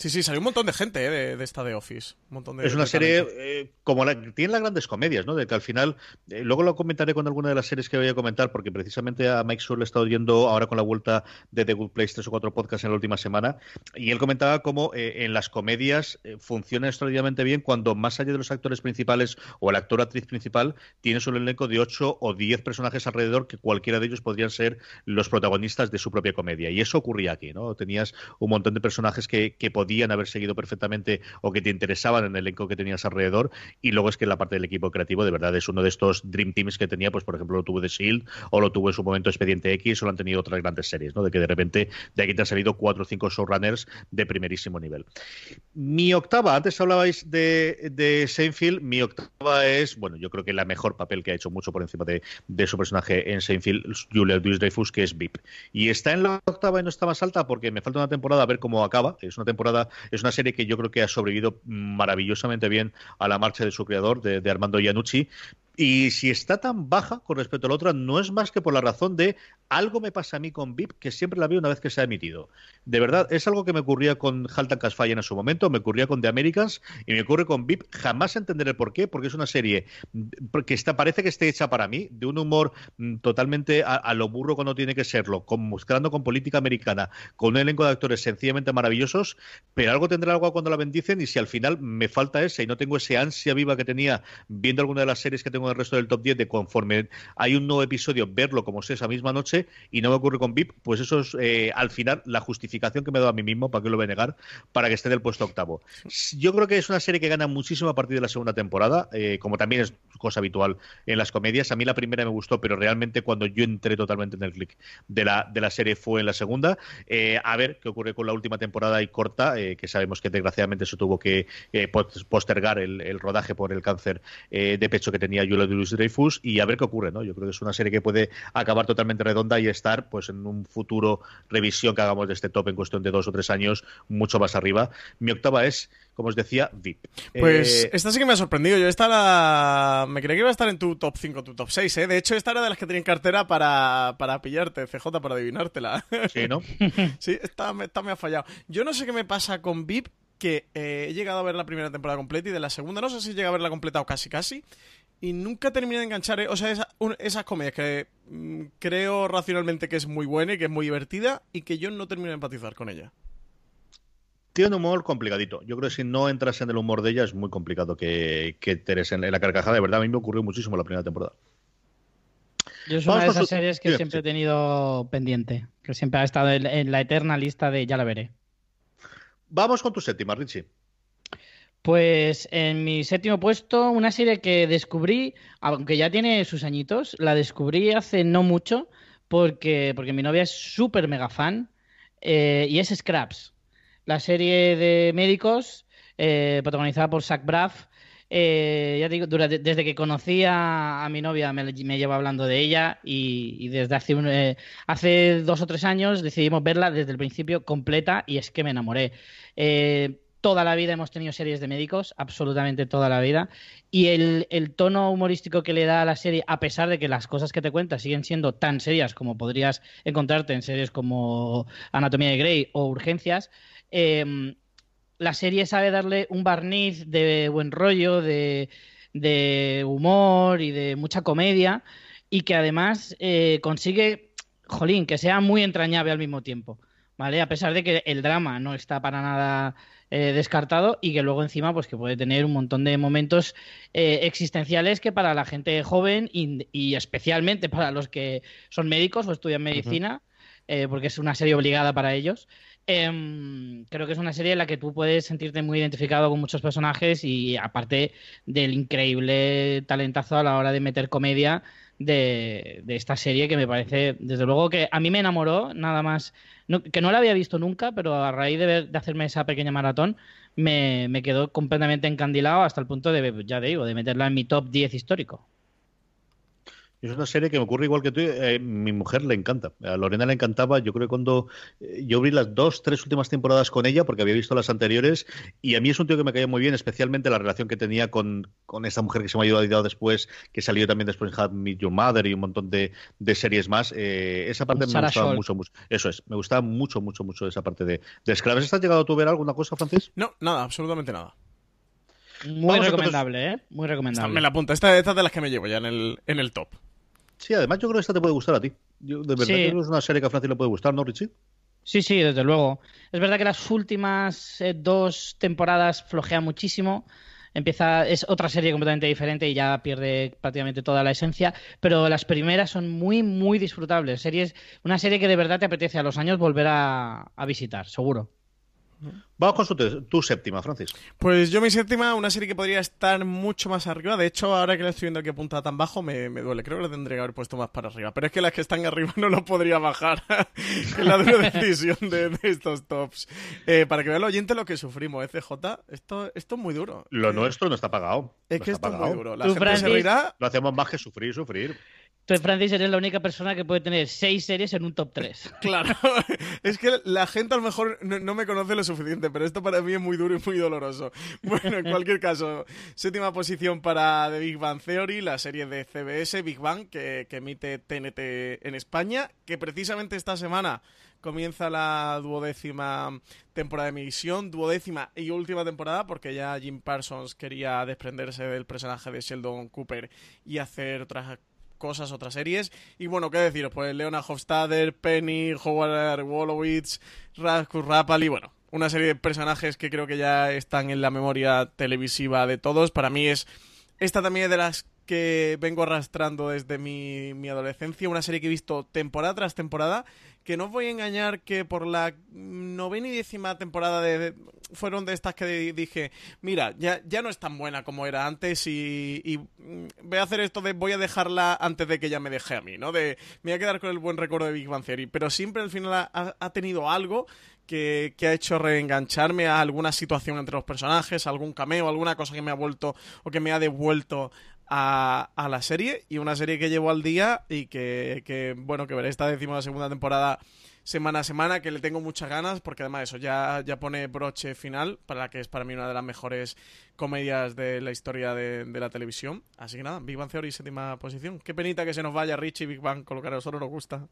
Sí, sí, salió un montón de gente eh, de, esta de Office. Un montón de, es una serie eh, como la tiene las grandes comedias, ¿no? De que al final, eh, luego lo comentaré con alguna de las series que voy a comentar, porque precisamente a Mike Sur le he estado oyendo ahora con la vuelta de The Good Place tres o cuatro podcasts en la última semana, y él comentaba cómo en las comedias funciona extraordinariamente bien cuando más allá de los actores principales o el actor o actriz principal, tienes un elenco de ocho o diez personajes alrededor que cualquiera de ellos podrían ser los protagonistas de su propia comedia. Y eso ocurría aquí, ¿no? Tenías un montón de personajes que, que podían podían haber seguido perfectamente o que te interesaban en el elenco que tenías alrededor. Y luego es que la parte del equipo creativo, de verdad, es uno de estos Dream Teams que tenía, pues por ejemplo, lo tuvo The Shield o lo tuvo en su momento Expediente X o lo han tenido otras grandes series, ¿no? De que de repente de aquí te han salido cuatro o cinco showrunners de primerísimo nivel. Mi octava, antes hablabais de, de Seinfeld, mi octava es, bueno, yo creo que la mejor papel que ha hecho mucho por encima de, de su personaje en Seinfeld, Julia Louis-Dreyfus, que es VIP. Y está en la octava y no está más alta porque me falta una temporada a ver cómo acaba. Es una temporada es una serie que yo creo que ha sobrevivido maravillosamente bien a la marcha de su creador, de, Armando Iannucci, y si está tan baja con respecto a la otra, no es más que por la razón de algo me pasa a mí con VIP que siempre la veo una vez que se ha emitido. De verdad, es algo que me ocurría con Haltan Casfire en su momento, me ocurría con The Americans y me ocurre con VIP. Jamás entenderé por qué, porque es una serie que está, parece que esté hecha para mí, de un humor mm, totalmente a, lo burro cuando tiene que serlo, con, mezclando con política americana, con un elenco de actores sencillamente maravillosos, pero algo tendrá algo cuando la bendicen y si al final me falta ese y no tengo ese ansia viva que tenía viendo alguna de las series que tengo el resto del top 10 de conforme hay un nuevo episodio, verlo como sea esa misma noche y no me ocurre con VIP, pues eso es eh, al final la justificación que me he dado a mí mismo, para que lo voy a negar, para que esté en el puesto octavo. Yo creo que es una serie que gana muchísimo a partir de la segunda temporada, eh, como también es cosa habitual en las comedias. A mí la primera me gustó, pero realmente cuando yo entré totalmente en el click de la, de la serie fue en la segunda. Eh, a ver qué ocurre con la última temporada y corta, que sabemos que desgraciadamente se tuvo que postergar el, rodaje por el cáncer de pecho que tenía Julia Louis Dreyfus y a ver qué ocurre, ¿no? Yo creo que es una serie que puede acabar totalmente redonda y estar, pues, en un futuro revisión que hagamos de este top en cuestión de dos o tres años, mucho más arriba. Mi octava es, como os decía, VIP. Pues Eh, esta sí que me ha sorprendido. Yo esta la... me creía que iba a estar en tu top 5, tu top 6, ¿eh? De hecho, esta era de las que tenía en cartera para, para pillarte, CJ, para adivinártela. sí, ¿no? sí, esta, me- esta me ha fallado. Yo no sé qué me pasa con VIP, que eh, he llegado a ver la primera temporada completa y de la segunda no sé si llega a verla completa o casi casi. Y nunca terminé de enganchar, ¿eh? o sea, esa- un- esas comedias que mm, creo racionalmente que es muy buena y que es muy divertida y que yo no termino de empatizar con ella. Tiene un humor complicadito. Yo creo que si no entras en el humor de ella es muy complicado que, que entres en, en la carcajada. De verdad, a mí me ocurrió muchísimo la primera temporada. Yo es Vamos una de esas su- series que siempre he tenido pendiente, que siempre ha estado en, en la eterna lista de ya la veré. Vamos con tu séptima, Richie. Pues en mi séptimo puesto, una serie que descubrí, aunque ya tiene sus añitos, la descubrí hace no mucho porque, porque mi novia es súper mega fan eh, y es Scraps, la serie de médicos eh, protagonizada por Zach Braff. Eh, ya digo, desde que conocí a, mi novia me, me lleva hablando de ella y, y desde hace, un, eh, hace dos o tres años decidimos verla desde el principio completa y es que me enamoré. Eh, toda la vida hemos tenido series de médicos, absolutamente toda la vida. Y el, tono humorístico que le da a la serie, a pesar de que las cosas que te cuenta siguen siendo tan serias como podrías encontrarte en series como Anatomía de Grey o Urgencias, eh, la serie sabe darle un barniz de buen rollo, de, de humor y de mucha comedia, y que además eh, consigue, jolín, que sea muy entrañable al mismo tiempo. ¿Vale? A pesar de que el drama no está para nada eh, descartado y que luego encima pues que puede tener un montón de momentos eh, existenciales que para la gente joven y, y especialmente para los que son médicos o estudian medicina, eh, porque es una serie obligada para ellos, em, creo que es una serie en la que tú puedes sentirte muy identificado con muchos personajes y aparte del increíble talentazo a la hora de meter comedia de, de esta serie que me parece, desde luego que a mí me enamoró, nada más, no- que no la había visto nunca, pero a raíz de, ver- de hacerme esa pequeña maratón me, me quedó completamente encandilado hasta el punto de, ya digo, de meterla en mi top 10 histórico. Es una serie que me ocurre igual que tú. eh, mi mujer le encanta. A Lorena le encantaba. Yo creo que cuando eh, yo vi las dos, tres últimas temporadas con ella, porque había visto las anteriores, y a mí es un tío que me caía muy bien, especialmente la relación que tenía con, con esta mujer que se me ha ayudado después, que salió también después en I Met Your Mother y un montón de, de series más. Eh, esa parte me Sarah gustaba Scholl. mucho, mucho. Eso es, me gustaba mucho, mucho, mucho esa parte de, de Scraps. ¿Estás llegado tú a ver alguna cosa, Francis? No, nada, absolutamente nada. Muy Vamos recomendable, ¿eh? Muy Esta recomendable. me la apunta. Esta, esta es de las que me llevo ya en el, en el top. Sí, además yo creo que esta te puede gustar a ti. Yo, de verdad Sí. creo que es una serie que a Francis le puede gustar, ¿no, Richie? Sí, sí, desde luego. Es verdad que las últimas eh, dos temporadas flojea muchísimo. Empieza, es otra serie completamente diferente y ya pierde prácticamente toda la esencia. Pero las primeras son muy, muy disfrutables. Series, una serie que de verdad te apetece a los años volver a, a visitar, seguro. Vamos con su tu séptima, Francis. Pues yo mi séptima, una serie que podría estar mucho más arriba. De hecho, ahora que la estoy viendo que apunta tan bajo, me, me duele. Creo que la tendría que haber puesto más para arriba. Pero es que las que están arriba no lo podría bajar. es la dura decisión de, de estos tops. Eh, para que vea el oyente lo que sufrimos, FJ. Esto, esto es muy duro. Lo Eh, nuestro no está pagado. Es No que está esto es pagado. muy duro. La Tú, gente se Francis, reirá. No hacemos más que sufrir, sufrir. Francis, eres la única persona que puede tener seis series en un top 3. Claro, es que la gente a lo mejor no, no me conoce lo suficiente, pero esto para mí es muy duro y muy doloroso. Bueno, en cualquier caso, séptima posición para The Big Bang Theory, la serie de CBS Big Bang que, que emite TNT en España, que precisamente esta semana comienza la duodécima temporada de emisión, duodécima y última temporada, porque ya Jim Parsons quería desprenderse del personaje de Sheldon Cooper y hacer otras cosas, otras series. Y bueno, ¿qué deciros? Pues Leona Hofstadter, Penny, Howard Wolowitz, Raskus Rapali, bueno, una serie de personajes que creo que ya están en la memoria televisiva de todos. Para mí es esta también es de las que vengo arrastrando desde mi, mi adolescencia, una serie que he visto temporada tras temporada, que no os voy a engañar que por la novena y décima temporada de, fueron de estas que di- dije, mira, ya, ya no es tan buena como era antes y, y, mm, voy a hacer esto de voy a dejarla antes de que ella me deje a mí, ¿no? De me voy a quedar con el buen recuerdo de Big Bang Theory, pero siempre al final ha, ha tenido algo que, que ha hecho reengancharme a alguna situación entre los personajes, algún cameo, alguna cosa que me ha vuelto o que me ha devuelto a, a, la serie y una serie que llevo al día y que, bueno, que veré esta décima segunda temporada semana a semana, que le tengo muchas ganas, porque además eso ya, ya pone broche final para la que es para mí una de las mejores comedias de la historia de, la televisión. Así que nada, Big Bang Theory, séptima posición. Qué penita que se nos vaya Richie Big Bang con lo que a nosotros nos gusta.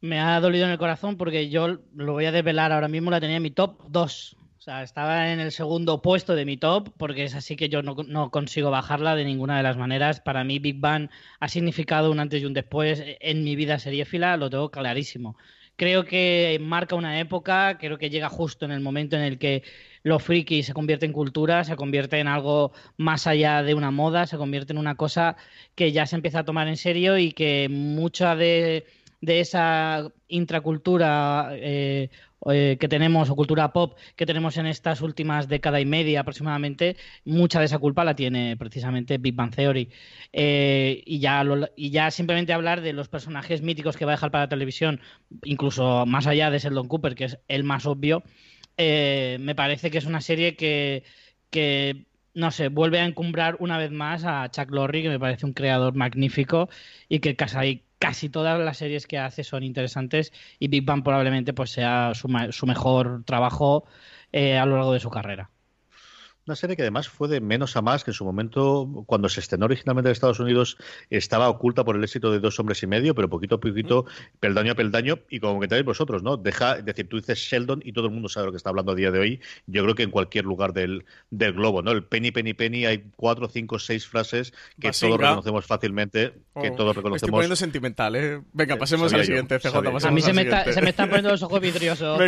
Me ha dolido en el corazón porque yo lo voy a desvelar ahora mismo, la tenía en mi top 2. Sea, estaba en el segundo puesto de mi top porque es así que yo no, no, consigo bajarla de ninguna de las maneras. Para mí Big Bang ha significado un antes y un después en mi vida seriéfila, lo tengo clarísimo. Creo que marca una época, creo que llega justo en el momento en el que lo friki se convierte en cultura, se convierte en algo más allá de una moda, se convierte en una cosa que ya se empieza a tomar en serio y que mucha de, esa intracultura eh, eh, que tenemos, o cultura pop que tenemos en estas últimas década y media aproximadamente, mucha de esa culpa la tiene precisamente Big Bang Theory. Eh, y, ya y ya simplemente hablar de los personajes míticos que va a dejar para la televisión, incluso más allá de Sheldon Cooper, que es el más obvio, eh, me parece que es una serie que, que no sé, vuelve a encumbrar una vez más a Chuck Lorre, que me parece un creador magnífico y que casi, casi todas las series que hace son interesantes y Big Bang probablemente pues sea su, su mejor trabajo eh, a lo largo de su carrera. Una serie que además fue de menos a más, que en su momento, cuando se estrenó originalmente en Estados Unidos, estaba oculta por el éxito de Dos Hombres y Medio, pero poquito a poquito, peldaño a peldaño, y como comentáis vosotros, ¿no? Deja, es decir, tú dices Sheldon y todo el mundo sabe lo que está hablando a día de hoy, yo creo que en cualquier lugar del, del globo, ¿no? El penny, penny, penny, hay cuatro, cinco, seis frases que todos reconocemos fácilmente, que oh, todos reconocemos. Me estoy poniendo sentimental, ¿eh? Venga, pasemos al siguiente, CJ. a mí se me, está, se me, están poniendo los ojos vidriosos.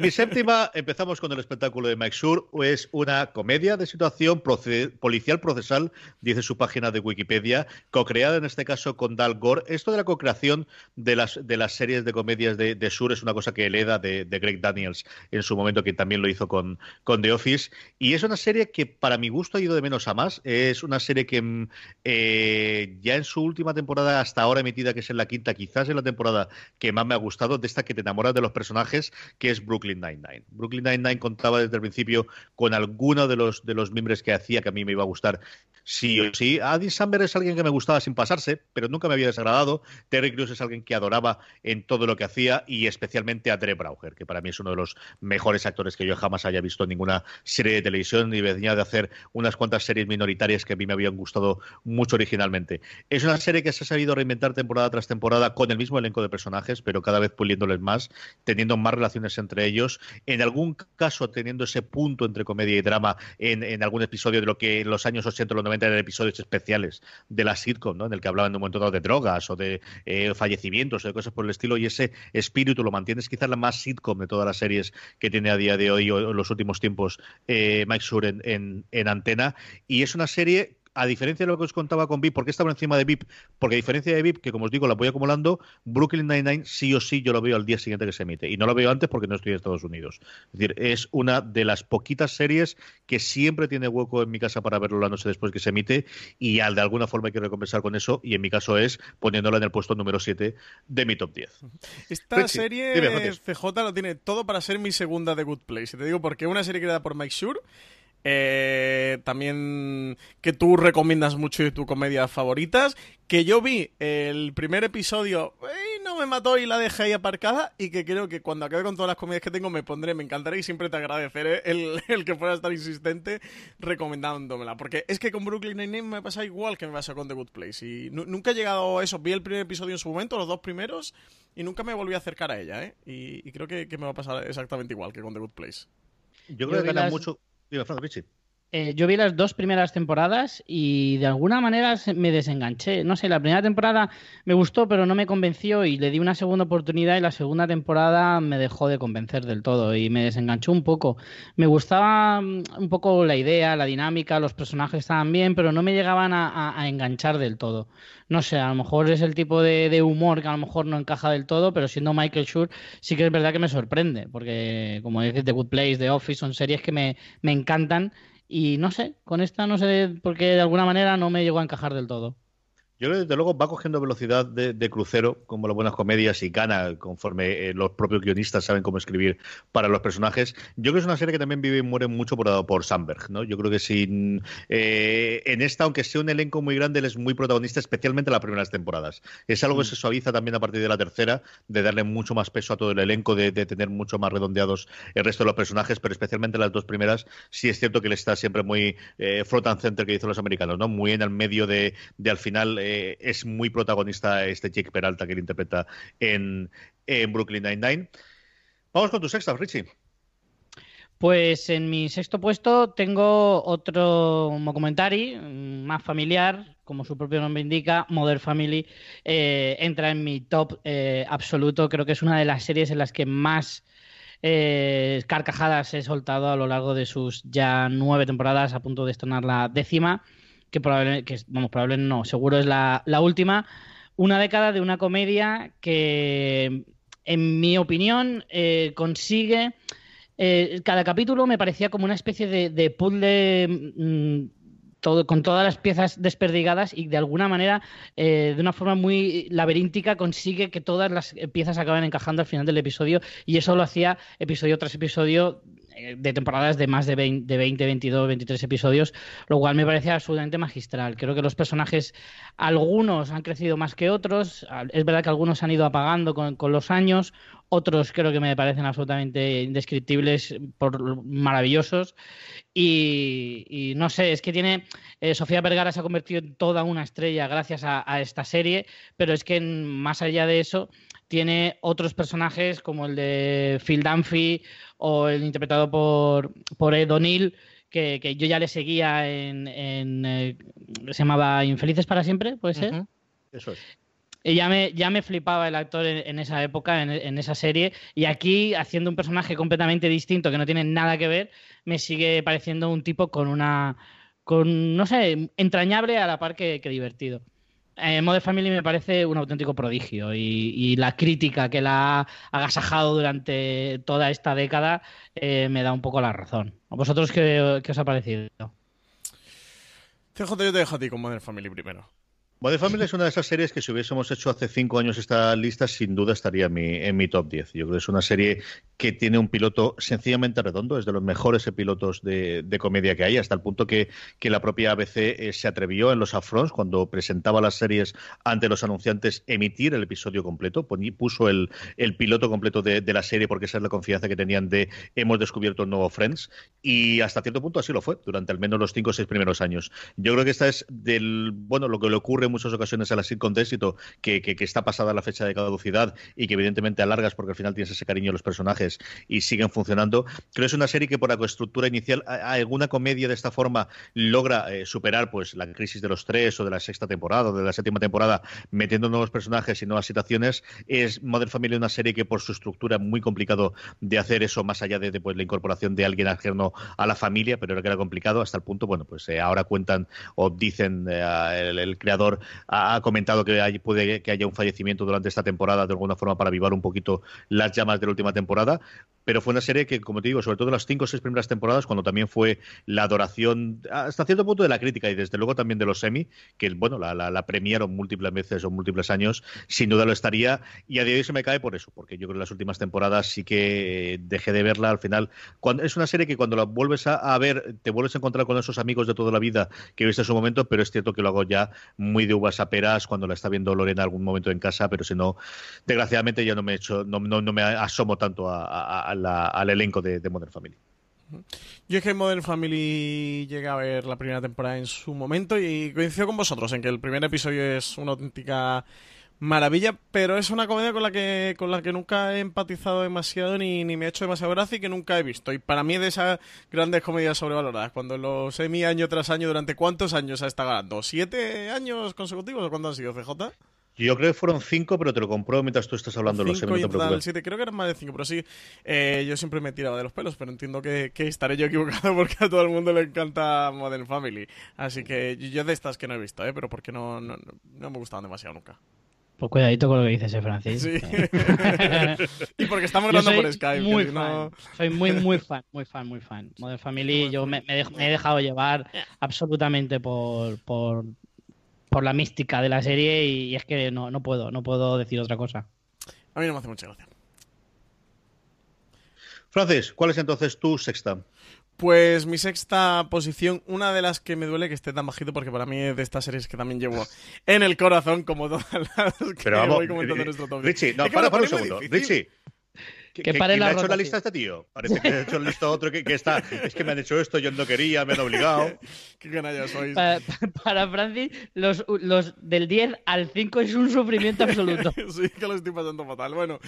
Mi séptima, empezamos con el espectáculo de Mike Es una comedia de situación policial procesal, dice su página de Wikipedia, co-creada en este caso con Dal Gore. Esto de la co-creación de las, de las series de comedias de, de Sur es una cosa que hereda de, de, Greg Daniels en su momento, que también lo hizo con, con The Office. Y es una serie que para mi gusto ha ido de menos a más. Es una serie que mm, eh, ya en su última temporada, hasta ahora emitida, que es en la quinta, quizás en la temporada que más me ha gustado, de esta que te enamoras de los personajes, que es Brooklyn Nine-Nine. Brooklyn Nine-Nine contaba desde el principio con alguno de los, de los miembros que hacía que a mí me iba a gustar sí o sí. Andy Samberg es alguien que me gustaba sin pasarse, pero nunca me había desagradado. Terry Crews es alguien que adoraba en todo lo que hacía y especialmente a Dre Brauger, que para mí es uno de los mejores actores que yo jamás haya visto en ninguna serie de televisión y venía de hacer unas cuantas series minoritarias que a mí me habían gustado mucho originalmente. Es una serie que se ha sabido reinventar temporada tras temporada con el mismo elenco de personajes, pero cada vez puliéndoles más, teniendo más relaciones entre ellos, en algún caso teniendo ese punto entre comedia y drama en, algún episodio de lo que en los años 80 o los 90 eran episodios especiales de la sitcom, ¿no? en el que hablaban de un momento dado de drogas o de eh, fallecimientos o de cosas por el estilo, y ese espíritu lo mantienes quizás la más sitcom de todas las series que tiene a día de hoy o en los últimos tiempos eh, Mike en, en, en antena. Y es una serie a diferencia de lo que os contaba con VIP, ¿por qué estaba encima de VIP? Porque a diferencia de VIP, que como os digo, la voy acumulando, Brooklyn Nine-Nine sí o sí yo lo veo al día siguiente que se emite. Y no lo veo antes porque no estoy en Estados Unidos. Es decir, es una de las poquitas series que siempre tiene hueco en mi casa para verlo la noche después que se emite. Y al, de alguna forma hay que recompensar con eso. Y en mi caso es poniéndola en el puesto número 7 de mi top 10. Esta serie, CJ, lo tiene todo para ser mi segunda de Good Place. Y te digo porque una serie creada por Mike Shure eh, también que tú recomiendas mucho de tus comedias favoritas. Que yo vi el primer episodio y no me mató y la dejé ahí aparcada. Y que creo que cuando acabe con todas las comedias que tengo me pondré, me encantaré y siempre te agradeceré el, el que puedas estar insistente recomendándomela. Porque es que con Brooklyn Nine-Nine me pasa igual que me pasa con The Good Place. Y nunca he llegado a eso. Vi el primer episodio en su momento, los dos primeros, y nunca me volví a acercar a ella. ¿eh? Y, creo que, me va a pasar exactamente igual que con The Good Place. Yo creo que gana mucho. Digo, Fernando Richard. Eh, yo vi las dos primeras temporadas y de alguna manera me desenganché. No sé, la primera temporada me gustó, pero no me convenció y le di una segunda oportunidad y la segunda temporada me dejó de convencer del todo y me desenganchó un poco. Me gustaba mm, un poco la idea, la dinámica, los personajes estaban bien, pero no me llegaban a, enganchar del todo. No sé, a lo mejor es el tipo de, humor que a lo mejor no encaja del todo, pero siendo Michael Schur sí que es verdad que me sorprende, porque como dices, The Good Place, The Office son series que me, me encantan y no sé, con esta no sé, porque de alguna manera no me llegó a encajar del todo. Yo creo que desde luego va cogiendo velocidad de, crucero, como las buenas comedias, y gana conforme eh, los propios guionistas saben cómo escribir para los personajes. Yo creo que es una serie que también vive y muere mucho por, por Sandberg, ¿no? Yo creo que sin eh, en esta, aunque sea un elenco muy grande, él es muy protagonista, especialmente en las primeras temporadas. Es algo que mm. se suaviza también a partir de la tercera, de darle mucho más peso a todo el elenco, de, tener mucho más redondeados el resto de los personajes, pero especialmente las dos primeras, sí es cierto que él está siempre muy eh, front and center que dicen los americanos, ¿no? Muy en el medio de, de al final eh, es muy protagonista este Jake Peralta que él interpreta en, en Brooklyn Nine-Nine. Vamos con tu sexta, Richie. Pues en mi sexto puesto tengo otro documentary mm, más familiar, como su propio nombre indica, Mother Family. Eh, entra en mi top eh, absoluto. Creo que es una de las series en las que más carcajadas he soltado a lo largo de sus ya nueve temporadas, a punto de estrenar la décima, que probablemente, que, vamos, probablemente no, seguro es la, la última. Una década de una comedia que, en mi opinión, consigue eh, cada capítulo me parecía como una especie de, puzzle mm, todo, con todas las piezas desperdigadas y de alguna manera, eh, de una forma muy laberíntica, consigue que todas las piezas acaben encajando al final del episodio y eso lo hacía episodio tras episodio eh, de temporadas de más de 20, de 20, 22, 23 episodios, lo cual me parece absolutamente magistral. Creo que los personajes, algunos han crecido más que otros, es verdad que algunos han ido apagando con, con los años, otros creo que me parecen absolutamente indescriptibles, por maravillosos. Y, no sé, es que tiene. Eh, Sofía Vergara se ha convertido en toda una estrella gracias a, esta serie, pero es que más allá de eso, tiene otros personajes como el de Phil Dunphy o el interpretado por, por Ed O'Neill. Que, yo ya le seguía en, eh, se llamaba Infelices para siempre, puede ser. Eso es. Y ya me, ya me flipaba el actor en, esa época, en, esa serie. Y aquí, haciendo un personaje completamente distinto, que no tiene nada que ver, me sigue pareciendo un tipo con una. con, no sé, entrañable a la par que, divertido. Eh, Modern Family me parece un auténtico prodigio y, la crítica que la ha agasajado durante toda esta década eh, me da un poco la razón. ¿A vosotros qué, qué os ha parecido? CJ, yo te dejo a ti con Modern Family primero. Modern Family es una de esas series que si hubiésemos hecho hace cinco años esta lista, sin duda estaría en mi, en mi top 10. Yo creo que es una serie que tiene un piloto sencillamente redondo, es de los mejores pilotos de, comedia que hay, hasta el punto que, que la propia ABC eh, se atrevió en los upfronts, cuando presentaba las series ante los anunciantes, emitir el episodio completo, puso el, el piloto completo de, la serie porque esa es la confianza que tenían de hemos descubierto un nuevo Friends, y hasta cierto punto así lo fue, durante al menos los cinco o seis primeros años. Yo creo que esta es del, bueno, lo que le ocurre muchas ocasiones a la sitcom de éxito, que, que, está pasada la fecha de caducidad y que evidentemente alargas porque al final tienes ese cariño a los personajes y siguen funcionando. Creo que es una serie que por la estructura inicial, alguna comedia de esta forma logra eh, superar pues la crisis de los tres o de la sexta temporada o de la séptima temporada, metiendo nuevos personajes y nuevas situaciones. Es Modern Family una serie que por su estructura es muy complicado de hacer eso más allá de, pues, la incorporación de alguien ajeno a la familia, pero era que era complicado hasta el punto, bueno, pues eh, ahora cuentan o dicen eh, el, creador ha, comentado que hay, puede que haya un fallecimiento durante esta temporada de alguna forma para avivar un poquito las llamas de la última temporada, pero fue una serie que, como te digo, sobre todo las cinco o seis primeras temporadas, cuando también fue la adoración hasta cierto punto de la crítica y desde luego también de los semi, que bueno, la, la, premiaron múltiples veces o múltiples años, sin duda lo estaría, y a día de hoy se me cae por eso, porque yo creo que las últimas temporadas sí que dejé de verla al final. Cuando, es una serie que cuando la vuelves a, ver, te vuelves a encontrar con esos amigos de toda la vida que viste en su momento, pero es cierto que lo hago ya muy de uvas a peras cuando la está viendo Lorena algún momento en casa, pero si no, desgraciadamente ya no me hecho, no, no, me asomo tanto a al elenco de, Modern Family. Yo es que Modern Family llegué a ver la primera temporada en su momento y coincido con vosotros en que el primer episodio es una auténtica maravilla, pero es una comedia con la que con la que nunca he empatizado demasiado ni, ni me ha hecho demasiado gracia y que nunca he visto. Y para mí es de esas grandes comedias sobrevaloradas, cuando los semi año tras año, ¿durante cuántos años ha estado ganando? ¿Siete años consecutivos o cuándo han sido, CJ? Yo creo que fueron cinco, pero te lo compro mientras tú estás hablando. Cinco los no creo que eran más de cinco, pero sí, eh, yo siempre me tiraba de los pelos, pero entiendo que, estaré yo equivocado porque a todo el mundo le encanta Modern Family. Así que yo de estas que no he visto, ¿eh? pero porque no, no, no me gustaban demasiado nunca. Pues cuidadito con lo que dices, ¿eh, Francis? Sí. y porque estamos hablando por Skype. Muy Soy muy, muy fan, muy fan, muy fan. Modern Family, yo me, he dejado llevar absolutamente por, por por la mística de la serie y, es que no, no puedo, no puedo decir otra cosa. A mí no me hace mucha gracia. Francis, ¿cuál es entonces tu sexta? Pues mi sexta posición, una de las que me duele que esté tan bajito, porque para mí es de estas series que también llevo en el corazón, como todas las que Pero vamos, voy comentando en nuestro top. Richie, no, Es que para, para un segundo. difícil. Richie. ¿Qué, Que qué- pare la ha hecho la lista este tío? Parece que ha hecho la lista otro que, que está. Es que me han hecho esto, yo no quería, me han obligado. Qué canalla sois. Para, para Francis, los, los del 10 al 5 es un sufrimiento absoluto. sí, que lo estoy pasando fatal. Bueno,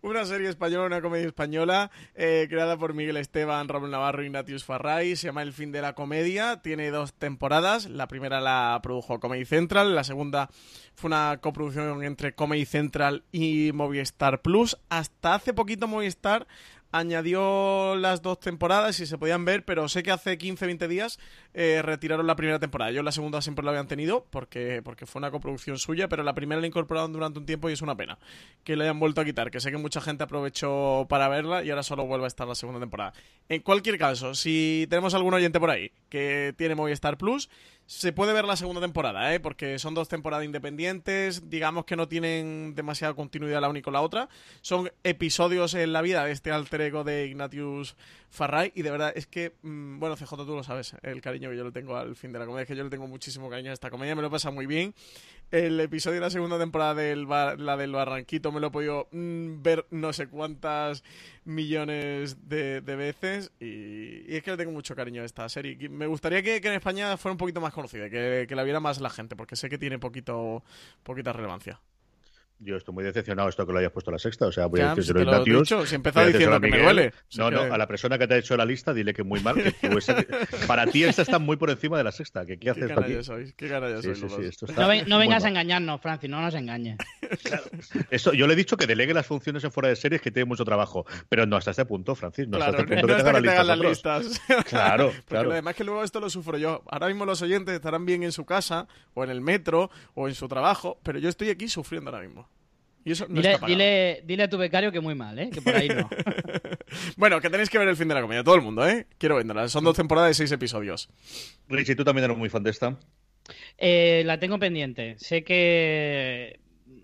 una serie española, una comedia española, eh, creada por Miguel Esteban, Raúl Navarro y Ignatius Farray. Se llama El fin de la comedia. Tiene dos temporadas. La primera la produjo Comedy Central. La segunda fue una coproducción entre Comedy Central y Movistar Plus. Hasta hace poquito Movistar añadió las dos temporadas y se podían ver, pero sé que hace 15-20 días eh, retiraron la primera temporada. Yo la segunda siempre la habían tenido porque, porque fue una coproducción suya, pero la primera la incorporaron durante un tiempo y es una pena que la hayan vuelto a quitar, que sé que mucha gente aprovechó para verla y ahora solo vuelve a estar la segunda temporada. En cualquier caso, si tenemos algún oyente por ahí que tiene Movistar Plus, se puede ver la segunda temporada, ¿eh? porque son dos temporadas independientes, digamos que no tienen demasiada continuidad la una con la otra. Son episodios en la vida de este alter ego de Ignatius Farray y de verdad es que, mm, bueno, CJ tú lo sabes, el cariño que yo le tengo al fin de la comedia, es que yo le tengo muchísimo cariño a esta comedia, me lo pasa muy bien. El episodio de la segunda temporada del Bar- la del Barranquito me lo he podido mm, ver no sé cuántas millones de, de veces y, y es que le tengo mucho cariño a esta serie. Me gustaría que, que en España fuera un poquito más conocida, que, que la viera más la gente, porque sé que tiene poquito poquita relevancia. Yo estoy muy decepcionado esto que lo hayas puesto a la sexta. O sea, voy Ya, a si decírselo te a lo he dicho, si he empezado diciendo a que me duele. No, no, que- a la persona que te ha hecho la lista, dile que muy mal. Que tú ese- para ti esta está muy por encima de la sexta. Que, ¿Qué Qué haces sois, qué canalla Sí, sois sí, los sí, dos. esto está No, vengas a engañarnos, Francis, no nos engañes. Esto, yo le he dicho que delegue las funciones en fuera de series, que tiene mucho trabajo. Pero no hasta este punto, Francis. No Claro, hasta este punto no que hasta te hagan las las listas. listas. Claro, Porque claro. además que luego esto lo sufro yo. Ahora mismo los oyentes estarán bien en su casa, o en el metro, o en su trabajo, pero yo estoy aquí sufriendo ahora mismo. Y eso no Dile, está pagado. dile, dile a tu becario que muy mal, ¿eh? que por ahí no. Bueno, que tenéis que ver el fin de la comedia, todo el mundo, ¿eh? Quiero venderla. Son dos temporadas de seis episodios. Richie, tú también eres muy fan de esta. Eh, la tengo pendiente. Sé que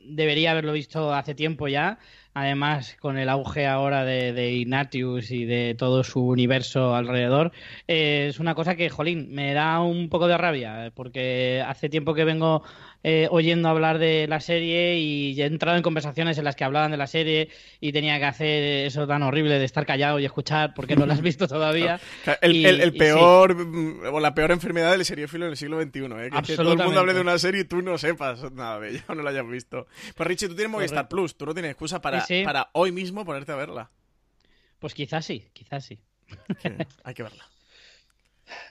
debería haberlo visto hace tiempo ya. Además, con el auge ahora de, de Ignatius y de todo su universo alrededor, eh, es una cosa que, jolín, me da un poco de rabia, porque hace tiempo que vengo eh, oyendo hablar de la serie y he entrado en conversaciones en las que hablaban de la serie y tenía que hacer eso tan horrible de estar callado y escuchar porque no la has visto todavía. El, Y- el- el y sí. peor, o la peor enfermedad del seriófilo en el siglo XXI, ¿eh? Que, que todo el mundo hable de una serie y tú no sepas nada de ella, o no la hayas visto. Pues Richie, tú tienes Movistar Correcto. Plus, tú no tienes excusa para, Sí, sí. para hoy mismo ponerte a verla. Pues quizás sí, quizás sí. Hay que verla.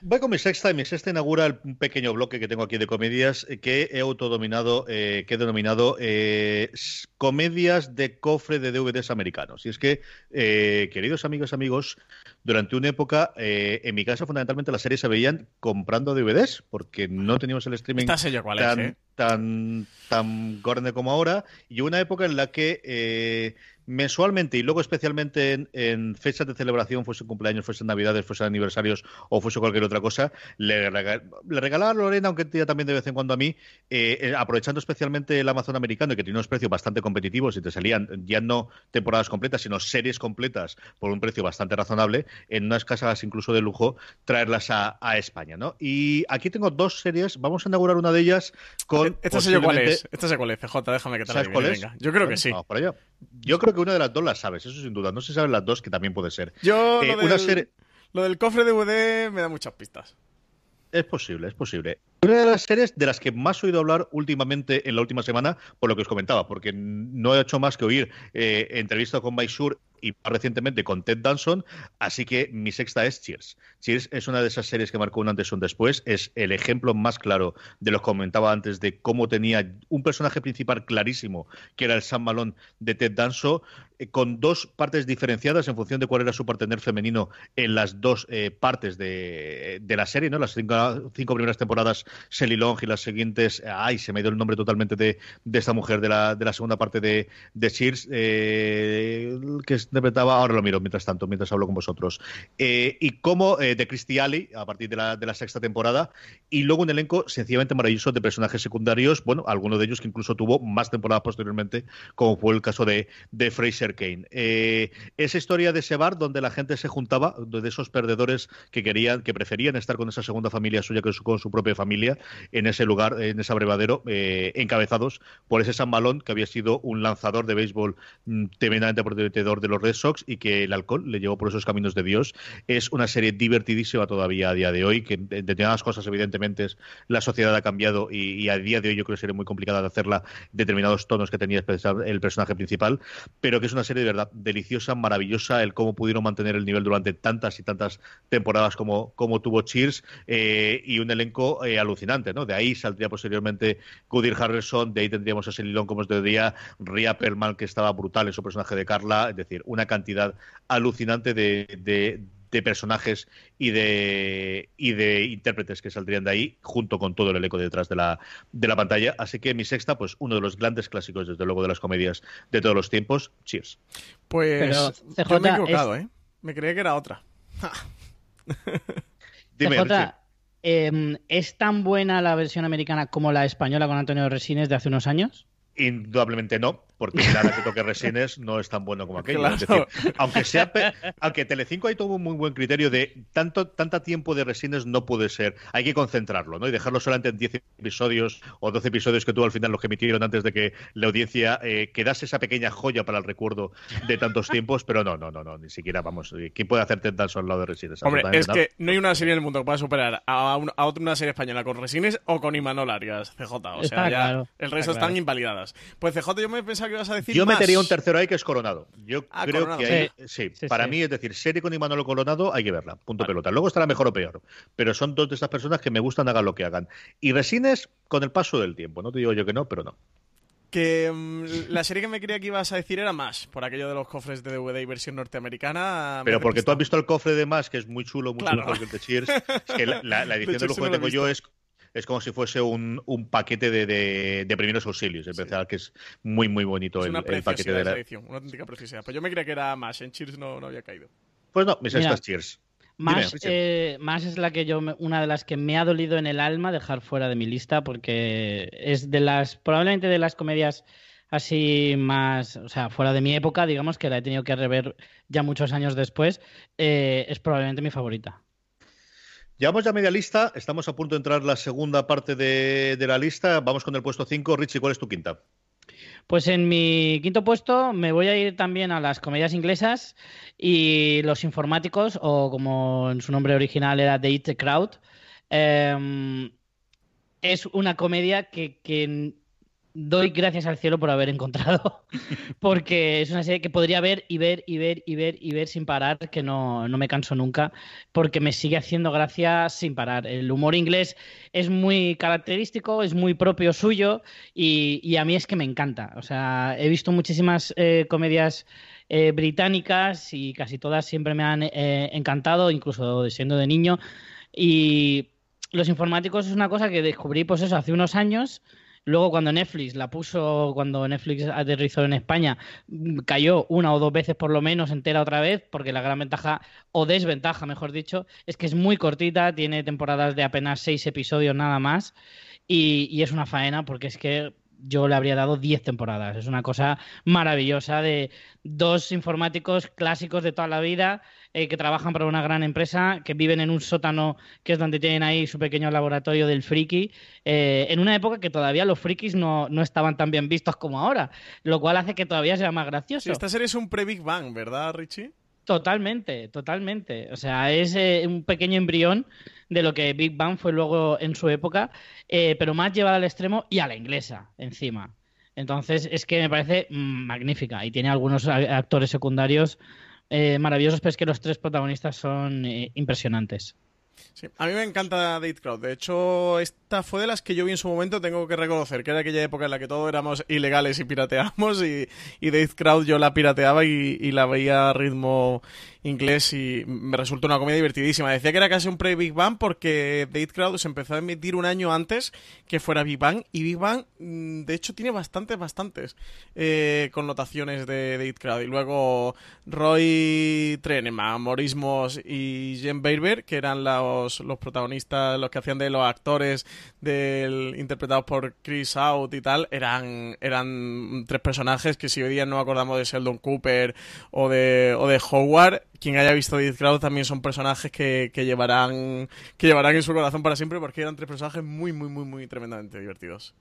Voy con mi sexta y mi sexta inaugura el- pequeño bloque que tengo aquí de comedias eh, que he autodominado, eh, que he denominado eh, comedias de cofre de DVDs americanos. Y es que, eh, queridos amigos, amigos, durante una época, eh, en mi casa fundamentalmente las series se veían comprando DVDs porque no teníamos el streaming yo cuál es, ¿eh? tan, tan grande como ahora y una época en la que eh, mensualmente y luego especialmente en, en fechas de celebración, fuese cumpleaños, fuese navidades, fuese aniversarios o fuese cualquier otra cosa, le, rega- le regalaba a Lorena, aunque tía también de vez en cuando a mí, eh, eh, aprovechando especialmente el Amazon americano y que tiene unos precios bastante competitivos y te salían ya no temporadas completas, sino series completas por un precio bastante razonable, en unas casas incluso de lujo, traerlas a, a España, ¿no? Y aquí tengo dos series, vamos a inaugurar una de ellas con... Esta sé yo cuál es. Esta sé cuál es, CJ, déjame que te la ¿Sabes cuál adivine, es? venga. Yo creo que Bueno, sí. Vamos para allá. Yo creo que una de las dos las sabes, eso sin duda. No sé si sabes las dos, que también puede ser. Yo Eh, lo, una del, serie- lo del cofre DVD me da muchas pistas. Es posible, es posible. Una de las series de las que más he oído hablar últimamente en la última semana, por lo que os comentaba, porque no he hecho más que oír eh, entrevistas con Schur y recientemente con Ted Danson, así que mi sexta es Cheers. Cheers es una de esas series que marcó un antes y un después, es el ejemplo más claro de lo que comentaba antes de cómo tenía un personaje principal clarísimo, que era el Sam Malone de Ted Danson, eh, con dos partes diferenciadas en función de cuál era su partener femenino en las dos eh, partes de, de la serie, ¿no? Las cinco, cinco primeras temporadas, Sally Long y las siguientes, ay, se me ido el nombre totalmente de, de esta mujer de la, de la segunda parte de, Cheers, eh, que interpretaba, ahora lo miro mientras tanto, mientras hablo con vosotros, eh, y cómo eh, de Christy Alley, a partir de la, de la sexta temporada, y luego un elenco sencillamente maravilloso de personajes secundarios, bueno, alguno de ellos que incluso tuvo más temporadas posteriormente, como fue el caso de, de Fraser Kane. Eh, esa historia de ese bar donde la gente se juntaba, de esos perdedores que querían, que preferían estar con esa segunda familia suya que con su propia familia, en ese lugar, en ese abrevadero, encabezados por ese San Malón que había sido un lanzador de béisbol mm, tremendamente prometedor de los Red Sox y que el alcohol le llevó por esos caminos de Dios. Es una serie divertidísima todavía a día de hoy, que en determinadas cosas, evidentemente, la sociedad ha cambiado y, a día de hoy yo creo que sería muy complicada de hacerla determinados tonos que tenía el personaje principal, pero que es una serie de verdad deliciosa, maravillosa, el cómo pudieron mantener el nivel durante tantas y tantas temporadas como, como tuvo Cheers eh, y un elenco eh, alucinante, ¿no? De ahí saldría posteriormente Goodyear Harrelson, de ahí tendríamos a Selilón como os decía, Ria Perlman, que estaba brutal en su personaje de Carla, es decir, una cantidad alucinante de, personajes y de, y de intérpretes que saldrían de ahí, junto con todo el elenco detrás de la, de la pantalla. Así que mi sexta, pues uno de los grandes clásicos, desde luego, de las comedias de todos los tiempos. Cheers. Pues yo me he equivocado, ¿eh? Me creía que era otra. Dime, CJ, em, ¿es tan buena la versión americana como la española con Antonio Resines de hace unos años? Indudablemente no, porque nada que toque Resines no es tan bueno como aquello. aunque sea, aunque Telecinco hay todo un muy buen criterio de tanto tanta tiempo de Resines no puede ser. Hay que concentrarlo, ¿no? Y dejarlo solamente en 10 episodios o 12 episodios que tuvo al final los que emitieron antes de que la audiencia eh, quedase esa pequeña joya para el recuerdo de tantos tiempos, pero no, no, no, no, ni siquiera vamos. Eh, ¿Quién puede hacer tentas al lado de Resines? Hombre, es que no hay una serie en el mundo que pueda superar a, otra una serie española con Resines o con Imanol Arias, CJ. O sea, ya el resto están invalidadas. Pues CJ, yo me pensaba que ibas a decir yo metería un tercero ahí que es Coronado. Yo ah, creo que ahí, sí, para mí es decir, serie con Imanolo Coronado hay que verla, punto pelota. Luego estará mejor o peor, pero son dos de estas personas que me gustan hagan lo que hagan. Y Resines con el paso del tiempo, no te digo yo que no, pero no. Que mm, la serie que me creía que ibas a decir era más, por aquello de los cofres de DVD y versión norteamericana. Pero porque tú has visto el cofre de más, que es muy chulo, muy chulo que el de Cheers. que la, edición de, lujo que tengo yo es es como si fuese un, un paquete de, de, primeros auxilios, empezar, que es muy, muy bonito el, paquete de la edición. Una auténtica preciosidad. Pues yo me creía que era más, en Cheers no, no había caído. Pues no, mis estas Cheers. Más, eh, más es la que yo, una de las que me ha dolido en el alma dejar fuera de mi lista, porque es de las, probablemente de las comedias así más, o sea, fuera de mi época, digamos que la he tenido que rever ya muchos años después, eh, es probablemente mi favorita. Llevamos ya media lista, estamos a punto de entrar la segunda parte de, la lista. Vamos con el puesto 5. Richie, ¿cuál es tu quinta? Pues en mi quinto puesto me voy a ir también a las comedias inglesas y los informáticos, o como en su nombre original era The It Crowd. Em, es una comedia que, que doy gracias al cielo por haber encontrado, porque es una serie que podría ver y ver y ver y ver y ver sin parar, que no, me canso nunca, porque me sigue haciendo gracia sin parar. El humor inglés es muy característico, es muy propio suyo y, a mí es que me encanta. O sea, he visto muchísimas eh, comedias eh, británicas y casi todas siempre me han eh, encantado, incluso siendo de niño. Y los informáticos es una cosa que descubrí, pues eso, hace unos años Luego cuando Netflix la puso, cuando Netflix aterrizó en España, cayó una o dos veces por lo menos entera otra vez, porque la gran ventaja, o desventaja, mejor dicho, es que es muy cortita, tiene temporadas de apenas seis episodios nada más, y, y es una faena porque es que yo le habría dado 10 temporadas. Es una cosa maravillosa de dos informáticos clásicos de toda la vida eh, que trabajan para una gran empresa, que viven en un sótano que es donde tienen ahí su pequeño laboratorio del friki, eh, en una época que todavía los frikis no, estaban tan bien vistos como ahora, lo cual hace que todavía sea más gracioso. esta serie es un pre-Big Bang, ¿verdad, Richie? Totalmente, totalmente. O sea, es eh, un pequeño embrión de lo que Big Bang fue luego en su época, eh, pero más llevada al extremo y a la inglesa encima. Entonces, es que me parece mm, magnífica y tiene algunos actores secundarios eh, maravillosos, pero es que los tres protagonistas son impresionantes. Sí, a mí me encanta Date Crowd. De hecho, esta fue de las que yo vi en su momento, tengo que reconocer, que era aquella época en la que todos éramos ilegales y pirateábamos y, y Date yo la pirateaba y, la veía a ritmo inglés y me resulta una comedia divertidísima. Decía que era casi un pre-Big Bang porque Date Crowd se empezó a emitir un año antes que fuera Big Bang y Big Bang, mm, de hecho, tiene bastantes, bastantes eh, connotaciones de Date Crowd. Y luego Roy Treneman, Maurice Moss y Jen Berber, que eran los, los protagonistas, los que hacían de los actores del interpretados por Chris Out y tal, eran, eran tres personajes que si hoy día no acordamos de Sheldon Cooper o de, o de Howard, quien haya visto Death Crowd también son personajes que, que, llevarán que llevarán en su corazón para siempre porque eran tres personajes muy, muy, muy, muy tremendamente divertidos.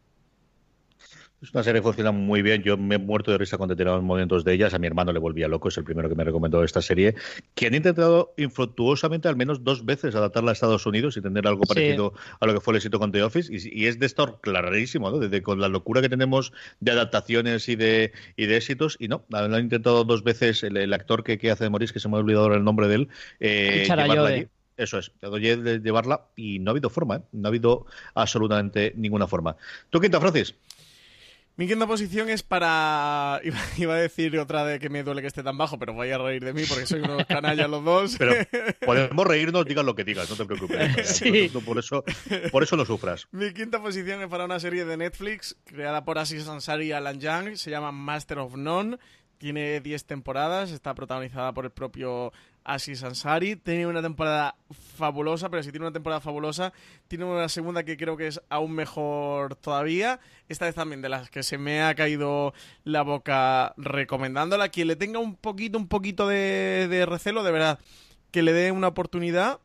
Es una serie que funciona muy bien. Yo me he muerto de risa con determinados momentos de ellas. A mi hermano le volvía loco, es el primero que me recomendó esta serie. Que han intentado infructuosamente al menos dos veces adaptarla a Estados Unidos y tener algo parecido a lo que fue el éxito con The Office. Y, es de esto clarísimo, ¿no? Desde con la locura que tenemos de adaptaciones y de, y de éxitos. Y no, lo han intentado dos veces el, actor que, que, hace de Morris, que se me ha olvidado ahora el nombre de él, eh, allí. Eso es, de llevarla y no ha habido forma, ¿eh? no ha habido absolutamente ninguna forma. ¿Tú, Quinta, Francis? Mi quinta posición es para. Iba, a decir otra de que me duele que esté tan bajo, pero voy a reír de mí porque soy unos canallas los dos. Pero podemos reírnos, digas lo que digas, no te preocupes. sí. por, eso, por eso no sufras. Mi quinta posición es para una serie de Netflix creada por Aziz Ansari y Alan Young. Se llama Master of None. Tiene 10 temporadas, está protagonizada por el propio Aziz Ansari. Tiene una temporada fabulosa, pero si tiene una temporada fabulosa, tiene una segunda que creo que es aún mejor todavía. Esta vez también de las que se me ha caído la boca recomendándola. Quien le tenga un poquito, un poquito de recelo, de verdad, que le dé una oportunidad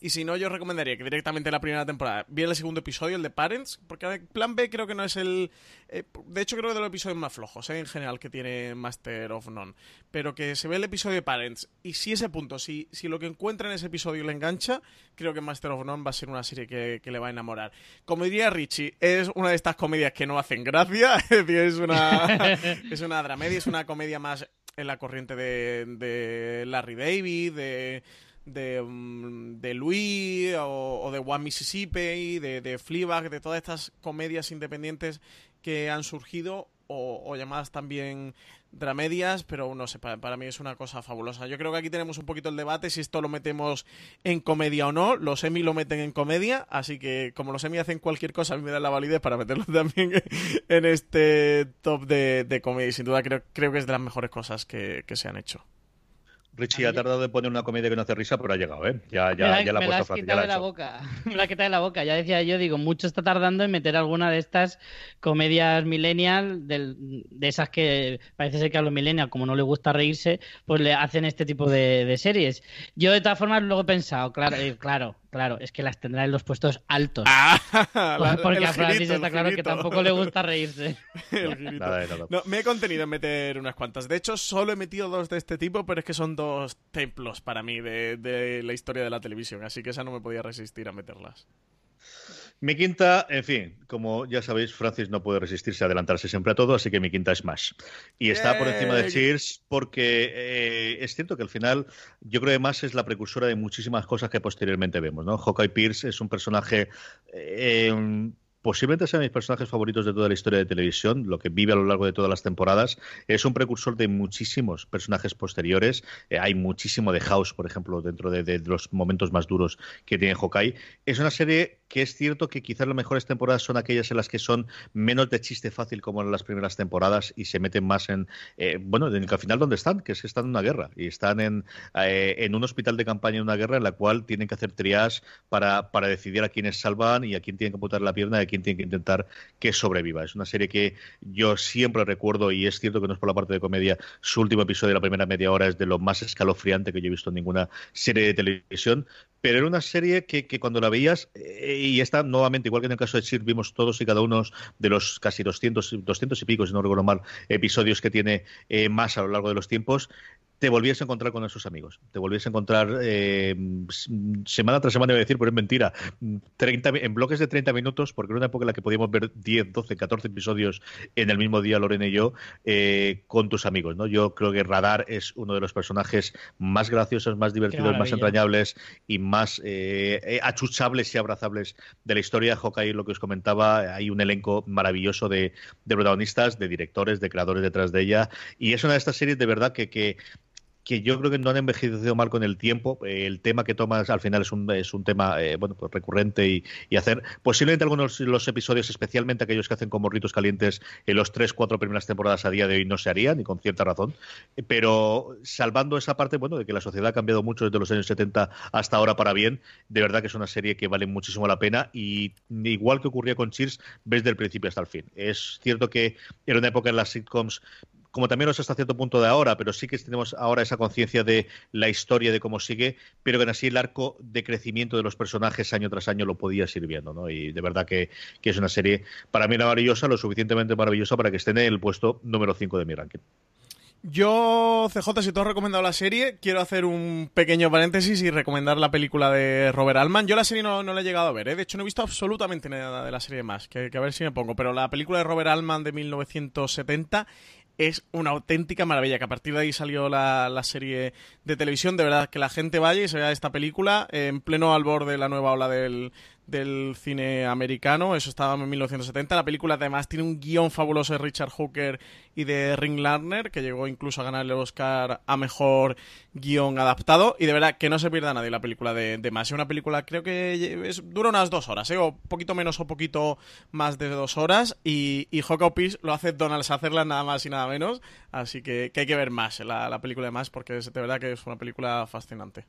y si no, yo recomendaría que directamente la primera temporada viera el segundo episodio, el de Parents, porque Plan B creo que no es el... Eh, de hecho, creo que de los episodios más flojos, eh, en general, que tiene Master of None. Pero que se ve el episodio de Parents, y si ese punto, si, si lo que encuentra en ese episodio le engancha, creo que Master of None va a ser una serie que, le va a enamorar. Como diría Richie, es una de estas comedias que no hacen gracia, es decir, es una, es una dramedia, es una comedia más en la corriente de, de Larry David, de de, mm, de Louis o, de One Mississippi, de, de de todas estas comedias independientes que han surgido o, llamadas también dramedias, pero no sé, para, mí es una cosa fabulosa. Yo creo que aquí tenemos un poquito el debate si esto lo metemos en comedia o no. Los Emmy lo meten en comedia, así que como los Emmy hacen cualquier cosa, a mí me da la validez para meterlo también en este top de, de comedia. Sin duda creo, creo que es de las mejores cosas que se han hecho. Richie ha tardado de poner una comedia que no hace risa, pero ha llegado, ¿eh? Ya, ya, ya la ha puesto fácil. Ya la, de la boca. Me la ha quitado de la boca. Ya decía yo, digo, mucho está tardando en meter alguna de estas comedias millennial, de esas que parece ser que a los millennials, como no les gusta reírse, pues le hacen este tipo de, de series. Yo, de todas formas, luego he pensado, claro, eh, claro, Claro, es que las tendrá en los puestos altos. Ah, porque a Francis está claro que tampoco le gusta reírse. no, me he contenido en meter unas cuantas. De hecho, solo he metido dos de este tipo, pero es que son dos templos para mí de, de la historia de la televisión. Así que esa no me podía resistir a meterlas. Mi quinta, en fin, como ya sabéis, Francis no puede resistirse a adelantarse siempre a todo, así que mi quinta es Smash. Y está por encima de Cheers porque eh, es cierto que al final yo creo que Smash es la precursora de muchísimas cosas que posteriormente vemos, ¿no? Hawkeye Pierce es un personaje... Eh, posiblemente sea de mis personajes favoritos de toda la historia de televisión, lo que vive a lo largo de todas las temporadas. Es un precursor de muchísimos personajes posteriores. Eh, hay muchísimo de House, por ejemplo, dentro de, los momentos más duros que tiene Hawkeye. Es una serie que es cierto que quizás las mejores temporadas son aquellas en las que son menos de chiste fácil como en las primeras temporadas y se meten más en, eh, bueno, en el al final donde están, que es que están en una guerra y están en, eh, en un hospital de campaña en una guerra en la cual tienen que hacer trias para, para decidir a quiénes salvan y a quién tienen que apuntar la pierna y a quién tienen que intentar que sobreviva. Es una serie que yo siempre recuerdo y es cierto que no es por la parte de comedia, su último episodio de la primera media hora es de lo más escalofriante que yo he visto en ninguna serie de televisión, pero era una serie que, que cuando la veías, eh, y esta nuevamente, igual que en el caso de Sir, vimos todos y cada uno de los casi 200, 200 y pico, si no recuerdo mal, episodios que tiene eh, más a lo largo de los tiempos, te volvías a encontrar con esos amigos. Te volvías a encontrar eh, semana tras semana, iba a decir, pero es mentira, 30, en bloques de 30 minutos, porque era una época en la que podíamos ver 10, 12, 14 episodios en el mismo día, Lorena y yo, eh, con tus amigos. ¿no? Yo creo que Radar es uno de los personajes más graciosos, más divertidos, más entrañables y más eh, achuchables y abrazables de la historia. Hawkeye, lo que os comentaba, hay un elenco maravilloso de, de protagonistas, de directores, de creadores detrás de ella, y es una de estas series de verdad que, que que yo creo que no han envejecido mal con el tiempo. Eh, el tema que tomas al final es un, es un tema eh, bueno pues recurrente y, y, hacer posiblemente algunos los episodios, especialmente aquellos que hacen como ritos calientes en los tres, cuatro primeras temporadas a día de hoy no se harían, y con cierta razón. Pero salvando esa parte, bueno, de que la sociedad ha cambiado mucho desde los años 70 hasta ahora para bien, de verdad que es una serie que vale muchísimo la pena y igual que ocurría con Cheers, ves del principio hasta el fin. Es cierto que era una época en las sitcoms como también es hasta cierto punto de ahora, pero sí que tenemos ahora esa conciencia de la historia, de cómo sigue, pero que en así el arco de crecimiento de los personajes año tras año lo podía ir viendo, ¿no? Y de verdad que, que es una serie para mí maravillosa, lo suficientemente maravillosa para que esté en el puesto número 5 de mi ranking. Yo, CJ, si tú has recomendado la serie, quiero hacer un pequeño paréntesis y recomendar la película de Robert Altman. Yo la serie no, no la he llegado a ver, ¿eh? de hecho no he visto absolutamente nada de la serie más, que, que, a ver si me pongo, pero la película de Robert Altman de 1970 es una auténtica maravilla, que a partir de ahí salió la, la, serie de televisión, de verdad, que la gente vaya y se vea esta película en pleno albor de la nueva ola del, del cine americano, eso estaba en 1970. La película además tiene un guion fabuloso de Richard Hooker y de Ring Lardner, que llegó incluso a ganar el Oscar a mejor guion adaptado. Y de verdad que no se pierda nadie la película de, más. Es una película, creo que dura unas dos horas, ¿eh? o poquito menos o poquito más de dos horas. Y, y Peace lo hace Donald Sutherland nada más y nada menos. Así que, que hay que ver más la, la película de más, porque de verdad que es una película fascinante.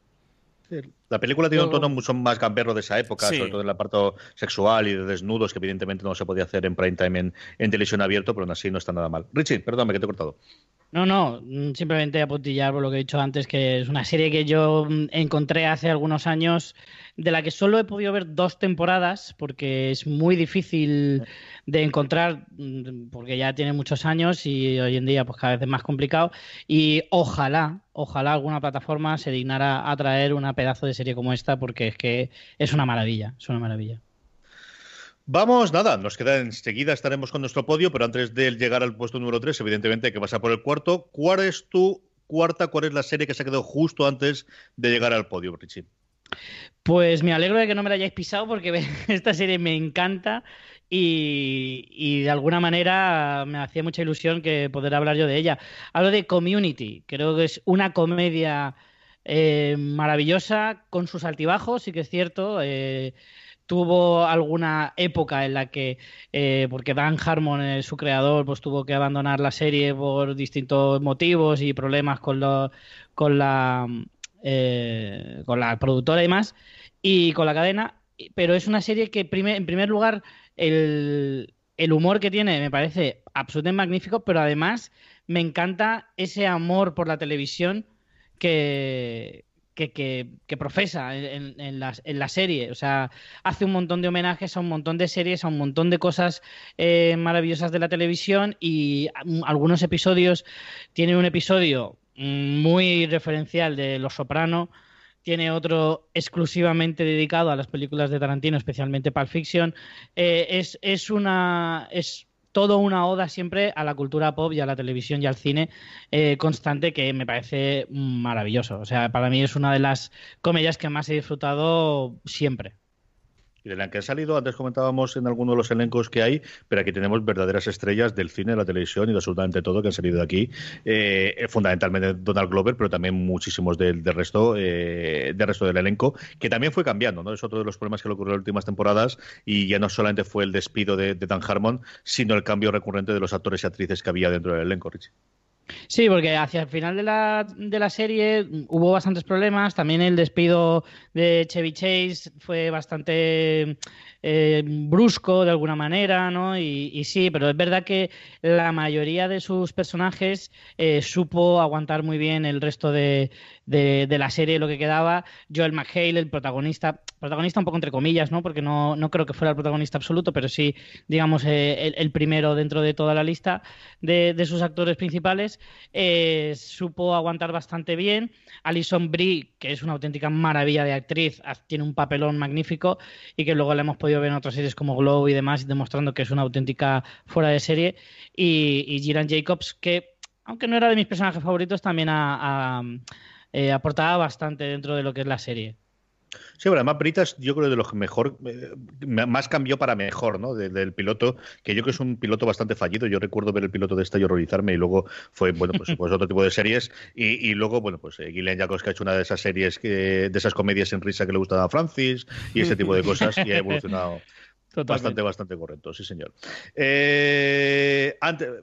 La película tiene un tono mucho más gamberro de esa época, sí. sobre todo en el apartado sexual y de desnudos, que evidentemente no se podía hacer en prime time en, en televisión abierto, pero aún así no está nada mal. Richie, perdóname que te he cortado. No, no, simplemente apuntillar por lo que he dicho antes, que es una serie que yo encontré hace algunos años, de la que solo he podido ver dos temporadas, porque es muy difícil de encontrar, porque ya tiene muchos años y hoy en día pues cada vez es más complicado. Y ojalá, ojalá alguna plataforma se dignara a traer una pedazo de serie como esta, porque es que es una maravilla, es una maravilla. Vamos, nada, nos queda enseguida, estaremos con nuestro podio, pero antes de llegar al puesto número 3, evidentemente hay que pasar por el cuarto. ¿Cuál es tu cuarta? ¿Cuál es la serie que se ha quedado justo antes de llegar al podio, Richie? Pues me alegro de que no me la hayáis pisado porque esta serie me encanta y, de alguna manera me hacía mucha ilusión que poder hablar yo de ella. Hablo de Community, creo que es una comedia eh, maravillosa con sus altibajos, sí que es cierto. Eh, tuvo alguna época en la que, eh, porque Dan Harmon, eh, su creador, pues tuvo que abandonar la serie por distintos motivos y problemas con, lo, con, la, eh, con la productora y demás, y con la cadena, pero es una serie que, en primer lugar, el, el humor que tiene me parece absolutamente magnífico, pero además me encanta ese amor por la televisión que, que, que, profesa en, en, la, en, la, serie. O sea, hace un montón de homenajes a un montón de series, a un montón de cosas eh, maravillosas de la televisión y algunos episodios. Tiene un episodio muy referencial de Los Soprano. Tiene otro exclusivamente dedicado a las películas de Tarantino, especialmente Pulp Fiction. Eh, es, es, una. Es, todo una oda siempre a la cultura pop y a la televisión y al cine eh, constante que me parece maravilloso. O sea, para mí es una de las comedias que más he disfrutado siempre. Y de la que ha salido, antes comentábamos en alguno de los elencos que hay, pero aquí tenemos verdaderas estrellas del cine, de la televisión y de absolutamente todo que han salido de aquí. Eh, fundamentalmente Donald Glover, pero también muchísimos del, del resto eh, del resto del elenco, que también fue cambiando, ¿no? Es otro de los problemas que le ocurrió en las últimas temporadas y ya no solamente fue el despido de, de Dan Harmon, sino el cambio recurrente de los actores y actrices que había dentro del elenco, Richie. Sí, porque hacia el final de la, de la serie hubo bastantes problemas. También el despido de Chevy Chase fue bastante eh, brusco de alguna manera, ¿no? Y, sí, pero es verdad que la mayoría de sus personajes eh, supo aguantar muy bien el resto de, de, la serie, lo que quedaba. Joel McHale, el protagonista, protagonista un poco entre comillas, ¿no? Porque no, no creo que fuera el protagonista absoluto, pero sí, digamos, eh, el, primero dentro de toda la lista de, de sus actores principales, supo aguantar bastante bien. Alison Brie, que es una auténtica maravilla de actriz, tiene un papelón magnífico y que luego la hemos podido ver en otras series como Glow y demás, demostrando que es una auténtica fuera de serie. Y, y Jacobs, que aunque no era de mis personajes favoritos, también ha, ha, eh, aportaba bastante dentro de lo que es la serie. Sí, pero además Britas yo creo de los mejor, eh, más cambió para mejor, ¿no? del piloto, que yo creo que es un piloto bastante fallido. Yo recuerdo ver el piloto de esta y horrorizarme y luego fue, bueno, pues, pues otro tipo de series y, luego, bueno, pues eh, Gillian Jacobs que ha hecho una de esas series, que, de esas comedias en risa que le gustan a Francis y ese tipo de cosas y ha evolucionado. Bastante, bastante correcto, sí, señor. Eh,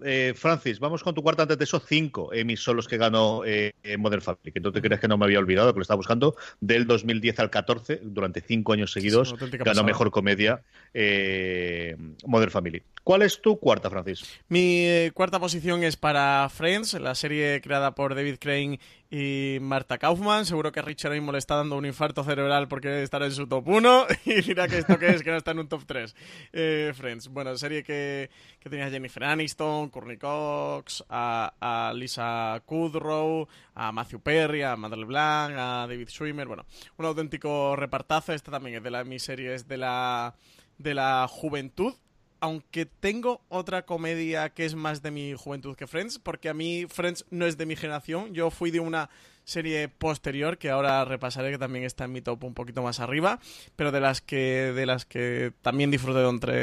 eh, Francis, vamos con tu cuarta antes de esos cinco Emmys son los que ganó eh, Modern Family, que no te crees que no me había olvidado, que lo estaba buscando, del 2010 al 14, durante cinco años seguidos, ganó Mejor Comedia eh, Modern Family. ¿Cuál es tu cuarta, Francis? Mi cuarta posición es para Friends, la serie creada por David Crane y Marta Kaufman. Seguro que Richard mismo le está dando un infarto cerebral porque debe en su top 1 y dirá que esto que es, que no está en un top 3. Eh, Friends, bueno, serie que, que tenía Jennifer Aniston, Courtney Cox, a, Lisa Kudrow, a Matthew Perry, a Madeleine Blanc, a David Schwimmer. Bueno, un auténtico repartazo. Esta también es de las mis series de la, de la juventud aunque tengo otra comedia que es más de mi juventud que Friends, porque a mí Friends no es de mi generación. Yo fui de una serie posterior que ahora repasaré que también está en mi top un poquito más arriba, pero de las que de las que también disfruté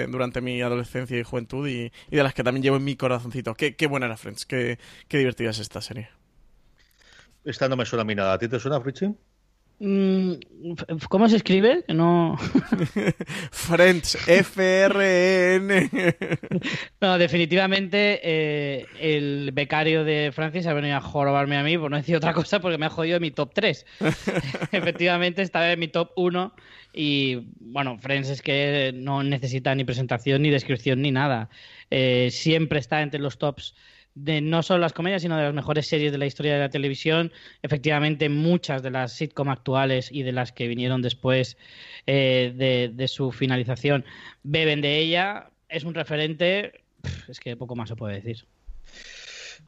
durante, mi adolescencia y juventud y, de las que también llevo en mi corazoncito. Qué, qué buena era Friends, qué, divertida es esta serie. Esta no me suena a mí nada. ¿A ti te suena, Richie? Mm, ¿Cómo se escribe? No. Friends, F-R-E-N. no, definitivamente eh, el becario de Francis ha venido a jorobarme a mí, por no decir otra cosa, porque me ha jodido mi top 3. Efectivamente, estaba en mi top 1 y, bueno, Friends es que no necesita ni presentación, ni descripción, ni nada. Eh, siempre está entre los tops de no solo las comedias, sino de las mejores series de la historia de la televisión. Efectivamente, muchas de las sitcom actuales y de las que vinieron después eh, de, de, su finalización beben de ella. Es un referente, es que poco más se puede decir.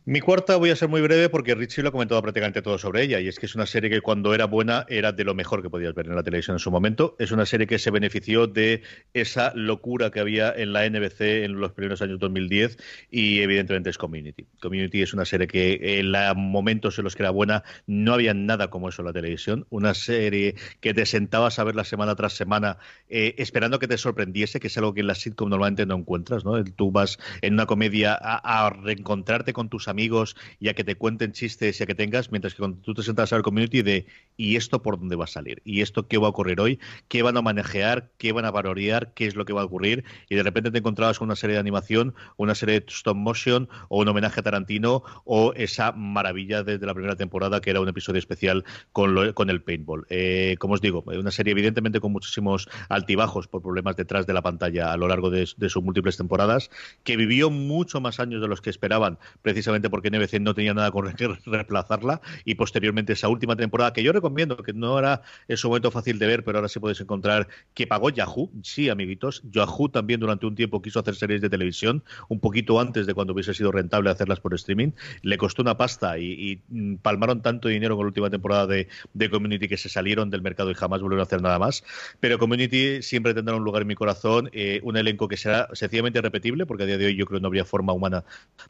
Mi cuarta voy a ser muy breve porque Richie lo ha comentado prácticamente todo sobre ella y es que es una serie que cuando era buena era de lo mejor que podías ver en la televisión en su momento. Es una serie que se benefició de esa locura que había en la NBC en los primeros años 2010 y evidentemente es Community. Community es una serie que en los momentos en los que era buena no había nada como eso en la televisión. Una serie que te sentabas a verla semana tras semana eh, esperando que te sorprendiese, que es algo que en la sitcom normalmente no encuentras. ¿no? Tú vas en una comedia a reencontrarte con tus amigos y a que te cuenten chistes y a que tengas, mientras que cuando tú te sientas a ver community de ¿y esto por dónde va a salir? ¿Y esto qué va a ocurrir hoy? ¿Qué van a manejar? ¿Qué van a valorar? ¿Qué es lo que va a ocurrir? Y de repente te encontrabas con una serie de animación, una serie de stop motion o un homenaje a Tarantino o esa maravilla desde la primera temporada que era un episodio especial con, con el paintball. Eh, como os digo, una serie evidentemente con muchísimos altibajos por problemas detrás de la pantalla a lo largo de sus múltiples temporadas, que vivió mucho más años de los que esperaban precisamente porque NBC no tenía nada con que reemplazarla y posteriormente esa última temporada que yo recomiendo, que no era en su momento fácil de ver, pero ahora sí puedes encontrar, que pagó Yahoo, sí, amiguitos, Yahoo también durante un tiempo quiso hacer series de televisión, un poquito antes de cuando hubiese sido rentable hacerlas por streaming, le costó una pasta y, mm, palmaron tanto dinero con la última temporada de, Community que se salieron del mercado y jamás volvieron a hacer nada más, pero Community siempre tendrá un lugar en mi corazón, eh, un elenco que será sencillamente repetible, porque a día de hoy yo creo que no habría forma humana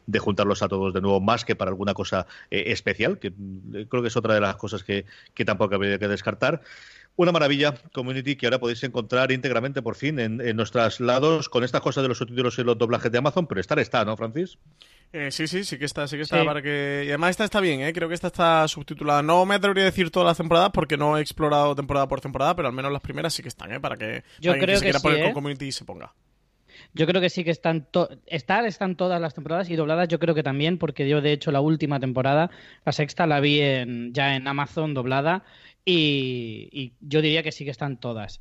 de juntarlos a todos de nuevo más que para alguna cosa eh, especial, que mm, creo que es otra de las cosas que, que tampoco habría que descartar. Una maravilla, Community, que ahora podéis encontrar íntegramente por fin en, nuestros lados con estas cosas de los subtítulos y los doblajes de Amazon, pero estar está, ¿no, Francis? Eh, sí, sí, sí que está, sí que está para que... Y además esta está bien, ¿eh? creo que esta está subtitulada. No me atrevería a decir todas las temporadas porque no he explorado temporada por temporada, pero al menos las primeras sí que están, ¿eh? Para que Yo creo que, se quiera poner con ¿eh? Community se ponga. Yo creo que sí que están estar están todas las temporadas y dobladas yo creo que también porque yo de hecho la última temporada, la sexta la vi en, ya en Amazon doblada y, yo diría que sí que están todas.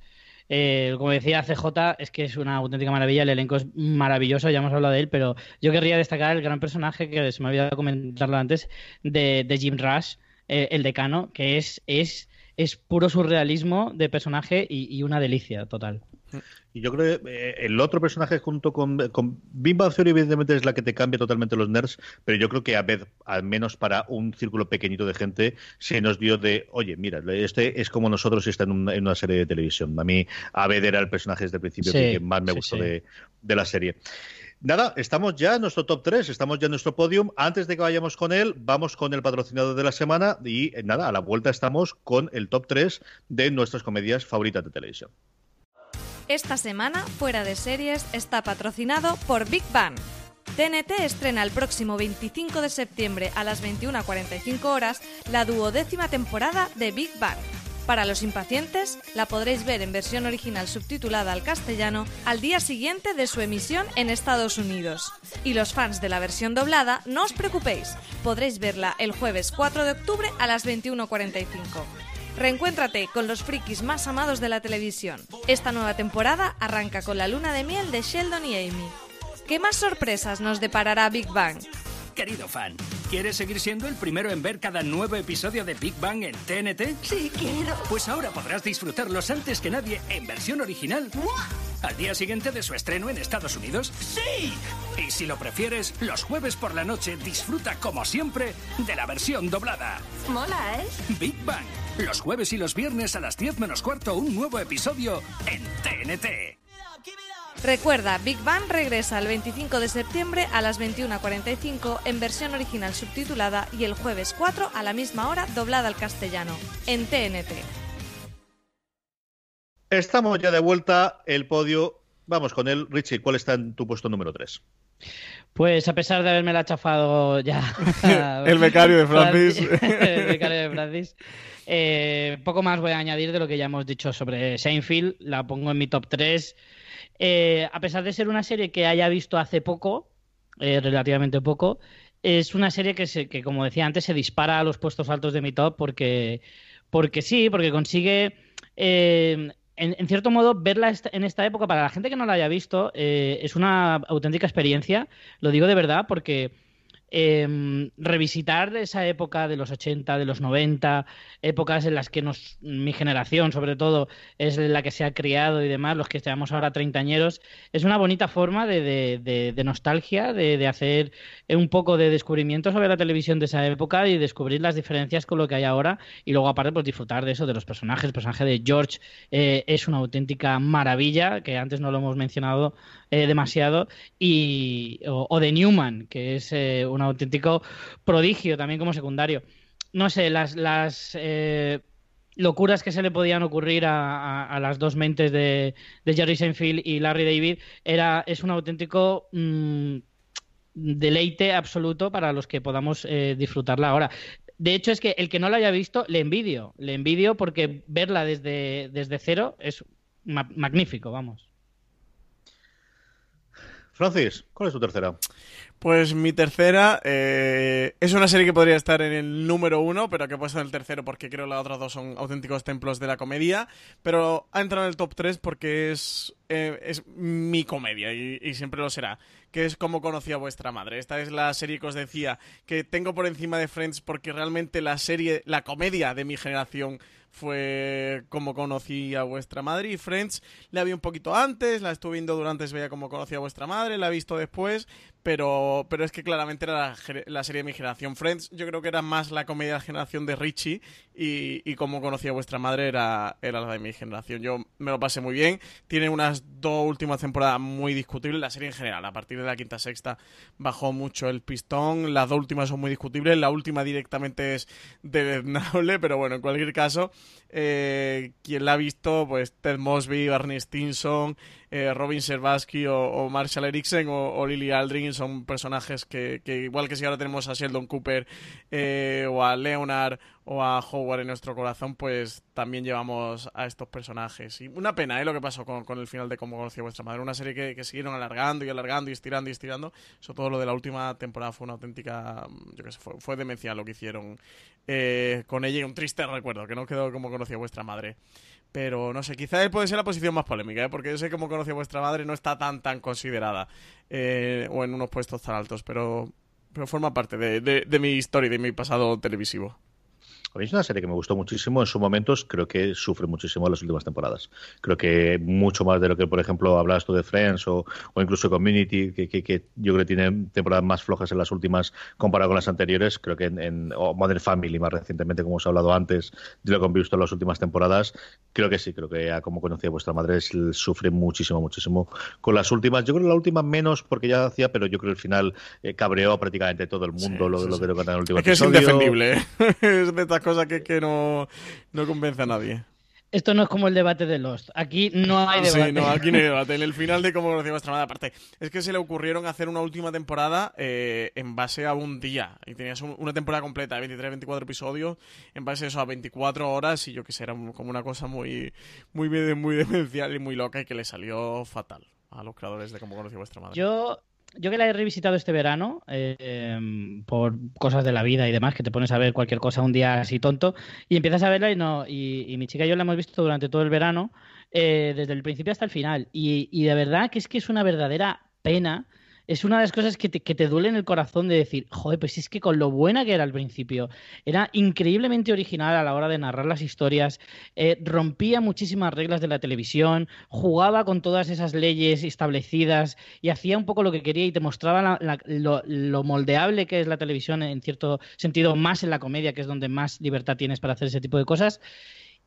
Eh, como decía CJ, es que es una auténtica maravilla, el elenco es maravilloso, ya hemos hablado de él, pero yo querría destacar el gran personaje que se me había comentarlo antes de, Jim Rush, eh, el decano, que es, es, es puro surrealismo de personaje y una delicia total. Y yo creo que eh, el otro personaje junto con, con Big Theory evidentemente es la que te cambia totalmente los nerds, pero yo creo que a ver, al menos para un círculo pequeñito de gente, se nos dio de, oye, mira, este es como nosotros y está en, una serie de televisión. A mí Abed era el personaje desde el principio que más me gustó De, de la serie. Nada, estamos ya en nuestro top 3, estamos ya en nuestro podium. Antes de que vayamos con él, vamos con el patrocinador de la semana y eh, nada, a la vuelta estamos con el top 3 de nuestras comedias favoritas de televisión. Esta semana, Fuera de Series está patrocinado por Big Bang. TNT estrena el próximo 25 de septiembre a las 21.45 horas la duodécima temporada de Big Bang. Para los impacientes, la podréis ver en versión original subtitulada al castellano al día siguiente de su emisión en Estados Unidos. Y los fans de la versión doblada, no os preocupéis, podréis verla el jueves 4 de octubre a las 21.45. Reencuéntrate con los frikis más amados de la televisión. Esta nueva temporada arranca con la luna de miel de Sheldon y Amy. ¿Qué más sorpresas nos deparará Big Bang? Querido fan, ¿quieres seguir siendo el primero en ver cada nuevo episodio de Big Bang en TNT? Sí, quiero. Pues ahora podrás disfrutarlos antes que nadie en versión original. Al día siguiente de su estreno en Estados Unidos. ¡Sí! Y si lo prefieres, los jueves por la noche disfruta como siempre de la versión doblada. Mola, ¿eh? Big Bang. Los jueves y los viernes a las 10 menos cuarto un nuevo episodio en TNT. Recuerda, Big Bang regresa el 25 de septiembre a las 21.45 en versión original subtitulada y el jueves 4 a la misma hora doblada al castellano, en TNT. Estamos ya de vuelta, el podio. Vamos con él. Richie, ¿cuál está en tu puesto número 3? Pues a pesar de haberme la chafado ya. el becario de Francis. el becario de Francis. Eh, poco más voy a añadir de lo que ya hemos dicho sobre Seinfeld. La pongo en mi top 3. Eh, a pesar de ser una serie que haya visto hace poco, eh, relativamente poco, es una serie que, como decía antes, se dispara a los puestos altos de mi top porque, porque sí, porque consigue, eh, en, cierto modo, verla en esta época, para la gente que no la haya visto, es una auténtica experiencia, lo digo de verdad, porque eh, revisitar esa época de los 80, de los 90, épocas en las que nos, mi generación, sobre todo, es la que se ha criado y demás, los que estamos ahora treintañeros, es una bonita forma de, de, de, de nostalgia, de, hacer un poco de descubrimiento sobre la televisión de esa época y descubrir las diferencias con lo que hay ahora y luego aparte pues disfrutar de eso, de los personajes. El personaje de George eh, es una auténtica maravilla, que antes no lo hemos mencionado eh, demasiado, y, o, de Newman, que es eh, un auténtico prodigio también como secundario. No sé, las, las eh, locuras que se le podían ocurrir a, a, las dos mentes de, de, Jerry Seinfeld y Larry David era, es un auténtico mmm, deleite absoluto para los que podamos disfrutarla ahora. De hecho, es que el que no la haya visto, le envidio. Le envidio porque verla desde, desde cero es ma magnífico, vamos. Francis, ¿cuál es tu tercera? Pues mi tercera eh, es una serie que podría estar en el número uno, pero que he puesto en el tercero porque creo que las otras dos son auténticos templos de la comedia. Pero ha entrado en el top 3 porque es, eh, es mi comedia y, siempre lo será. Que es como conocí a vuestra madre. Esta es la serie que os decía que tengo por encima de Friends porque realmente la serie, la comedia de mi generación fue como conocí a vuestra madre y Friends la vi un poquito antes, la estuve viendo durante veía como conocí a vuestra madre, la he visto después, pero, pero es que claramente era la, la, serie de mi generación. Friends yo creo que era más la comedia de la generación de Richie y, y como conocí a vuestra madre era, era la de mi generación. Yo me lo pasé muy bien, tiene unas dos últimas temporadas muy discutibles, la serie en general, a partir de la quinta sexta bajó mucho el pistón, las dos últimas son muy discutibles, la última directamente es deleznable, pero bueno, en cualquier caso eh, quien la ha visto, pues Ted Mosby, Barney Stinson, eh, Robin Servatsky o, Marshall Erickson o, Lily Aldrin son personajes que, que, igual que si ahora tenemos a Sheldon Cooper eh, o a Leonard o a Howard en nuestro corazón, pues también llevamos a estos personajes. Y una pena ¿eh? lo que pasó con, el final de Cómo conocí a vuestra madre. Una serie que, que, siguieron alargando y alargando y estirando y estirando. Sobre todo lo de la última temporada fue una auténtica, yo qué sé, fue, fue demencial lo que hicieron eh, con ella un triste recuerdo, que no quedó como conocí a vuestra madre. Pero no sé, quizá puede ser la posición más polémica, ¿eh? porque yo sé cómo conocí a vuestra madre no está tan tan considerada eh, o en unos puestos tan altos, pero, pero forma parte de, de, de mi historia y de mi pasado televisivo. A mí es una serie que me gustó muchísimo en sus momentos, creo que sufre muchísimo en las últimas temporadas. Creo que mucho más de lo que, por ejemplo, hablas tú de Friends o, incluso Community, que, yo creo que tiene temporadas más flojas en las últimas comparado con las anteriores. Creo que en, o Modern Family más recientemente, como os he hablado antes, de lo que han visto en las últimas temporadas, creo que sí, creo que ya como conocía vuestra madre, sufre muchísimo, muchísimo con las últimas. Yo creo que la última menos porque ya hacía, pero yo creo que el final eh, cabreó a prácticamente todo el mundo lo, lo que en el último es que es indefendible. es de cosas que, que no, no convence a nadie. Esto no es como el debate de Lost. Aquí no hay debate. Sí, no, aquí no hay debate. En el final de cómo conocía vuestra madre, aparte, es que se le ocurrieron hacer una última temporada eh, en base a un día. Y tenías una temporada completa de 23, 24 episodios, en base a eso, a 24 horas. Y yo que sé, era como una cosa muy, muy, muy demencial y muy loca y que le salió fatal a los creadores de cómo conocía vuestra madre. Yo yo que la he revisitado este verano, eh, por cosas de la vida y demás, que te pones a ver cualquier cosa un día así tonto, y empiezas a verla y no, y, mi chica y yo la hemos visto durante todo el verano, eh, desde el principio hasta el final. Y, y de verdad que es que es una verdadera pena es una de las cosas que te, que duele en el corazón de decir, joder, pues es que con lo buena que era al principio, era increíblemente original a la hora de narrar las historias, eh, rompía muchísimas reglas de la televisión, jugaba con todas esas leyes establecidas y hacía un poco lo que quería y te mostraba lo moldeable que es la televisión en cierto sentido, más en la comedia, que es donde más libertad tienes para hacer ese tipo de cosas.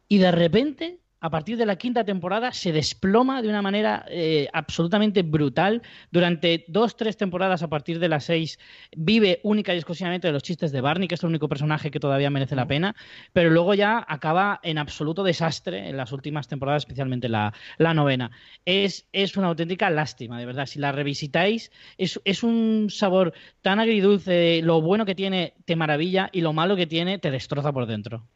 Y de repente a partir de la quinta temporada se desploma de una manera eh, absolutamente brutal. Durante dos, tres temporadas a partir de las seis vive única y exclusivamente de los chistes de Barney, que es el único personaje que todavía merece la pena, pero luego ya acaba en absoluto desastre en las últimas temporadas, especialmente la, novena. Es, es, una auténtica lástima, de verdad. Si la revisitáis, es, es un sabor tan agridulce, lo bueno que tiene te maravilla y lo malo que tiene te destroza por dentro.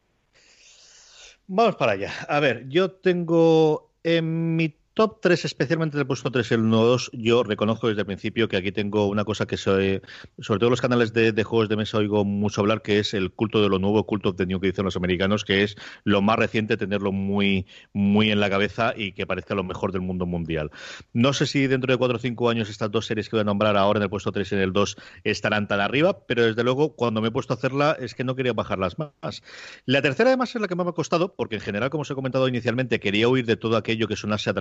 Vamos para allá. A ver, yo tengo en mi top 3, especialmente del puesto 3 y el 1 2, yo reconozco desde el principio que aquí tengo una cosa que soy, sobre todo los canales de, juegos de mesa oigo mucho hablar, que es el culto de lo nuevo, culto of the new que dicen los americanos, que es lo más reciente, tenerlo muy, muy en la cabeza y que parezca lo mejor del mundo mundial. No sé si dentro de 4 o 5 años estas dos series que voy a nombrar ahora en el puesto 3 y en el 2 estarán tan arriba, pero desde luego cuando me he puesto a hacerla es que no quería bajarlas más. La tercera además es la que más me ha costado, porque en general, como os he comentado inicialmente, quería huir de todo aquello que sonase a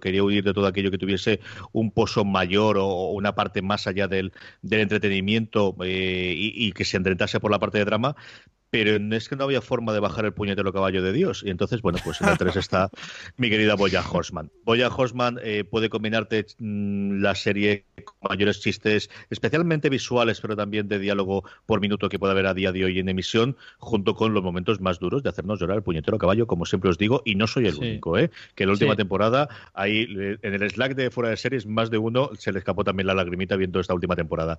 quería huir de todo aquello que tuviese un pozo mayor o una parte más allá del, entretenimiento eh, y, y, que se entretase por la parte de drama, pero es que no había forma de bajar el puñetero caballo de Dios. Y entonces, bueno, pues en el 3 está mi querida Boya Horseman. Boya Horseman eh, puede combinarte mm, la serie con mayores chistes, especialmente visuales, pero también de diálogo por minuto que puede haber a día de hoy en emisión, junto con los momentos más duros de hacernos llorar el puñetero caballo, como siempre os digo, y no soy el único, ¿eh? que en la última temporada, ahí en el Slack de fuera de series, más de uno se le escapó también la lagrimita viendo esta última temporada.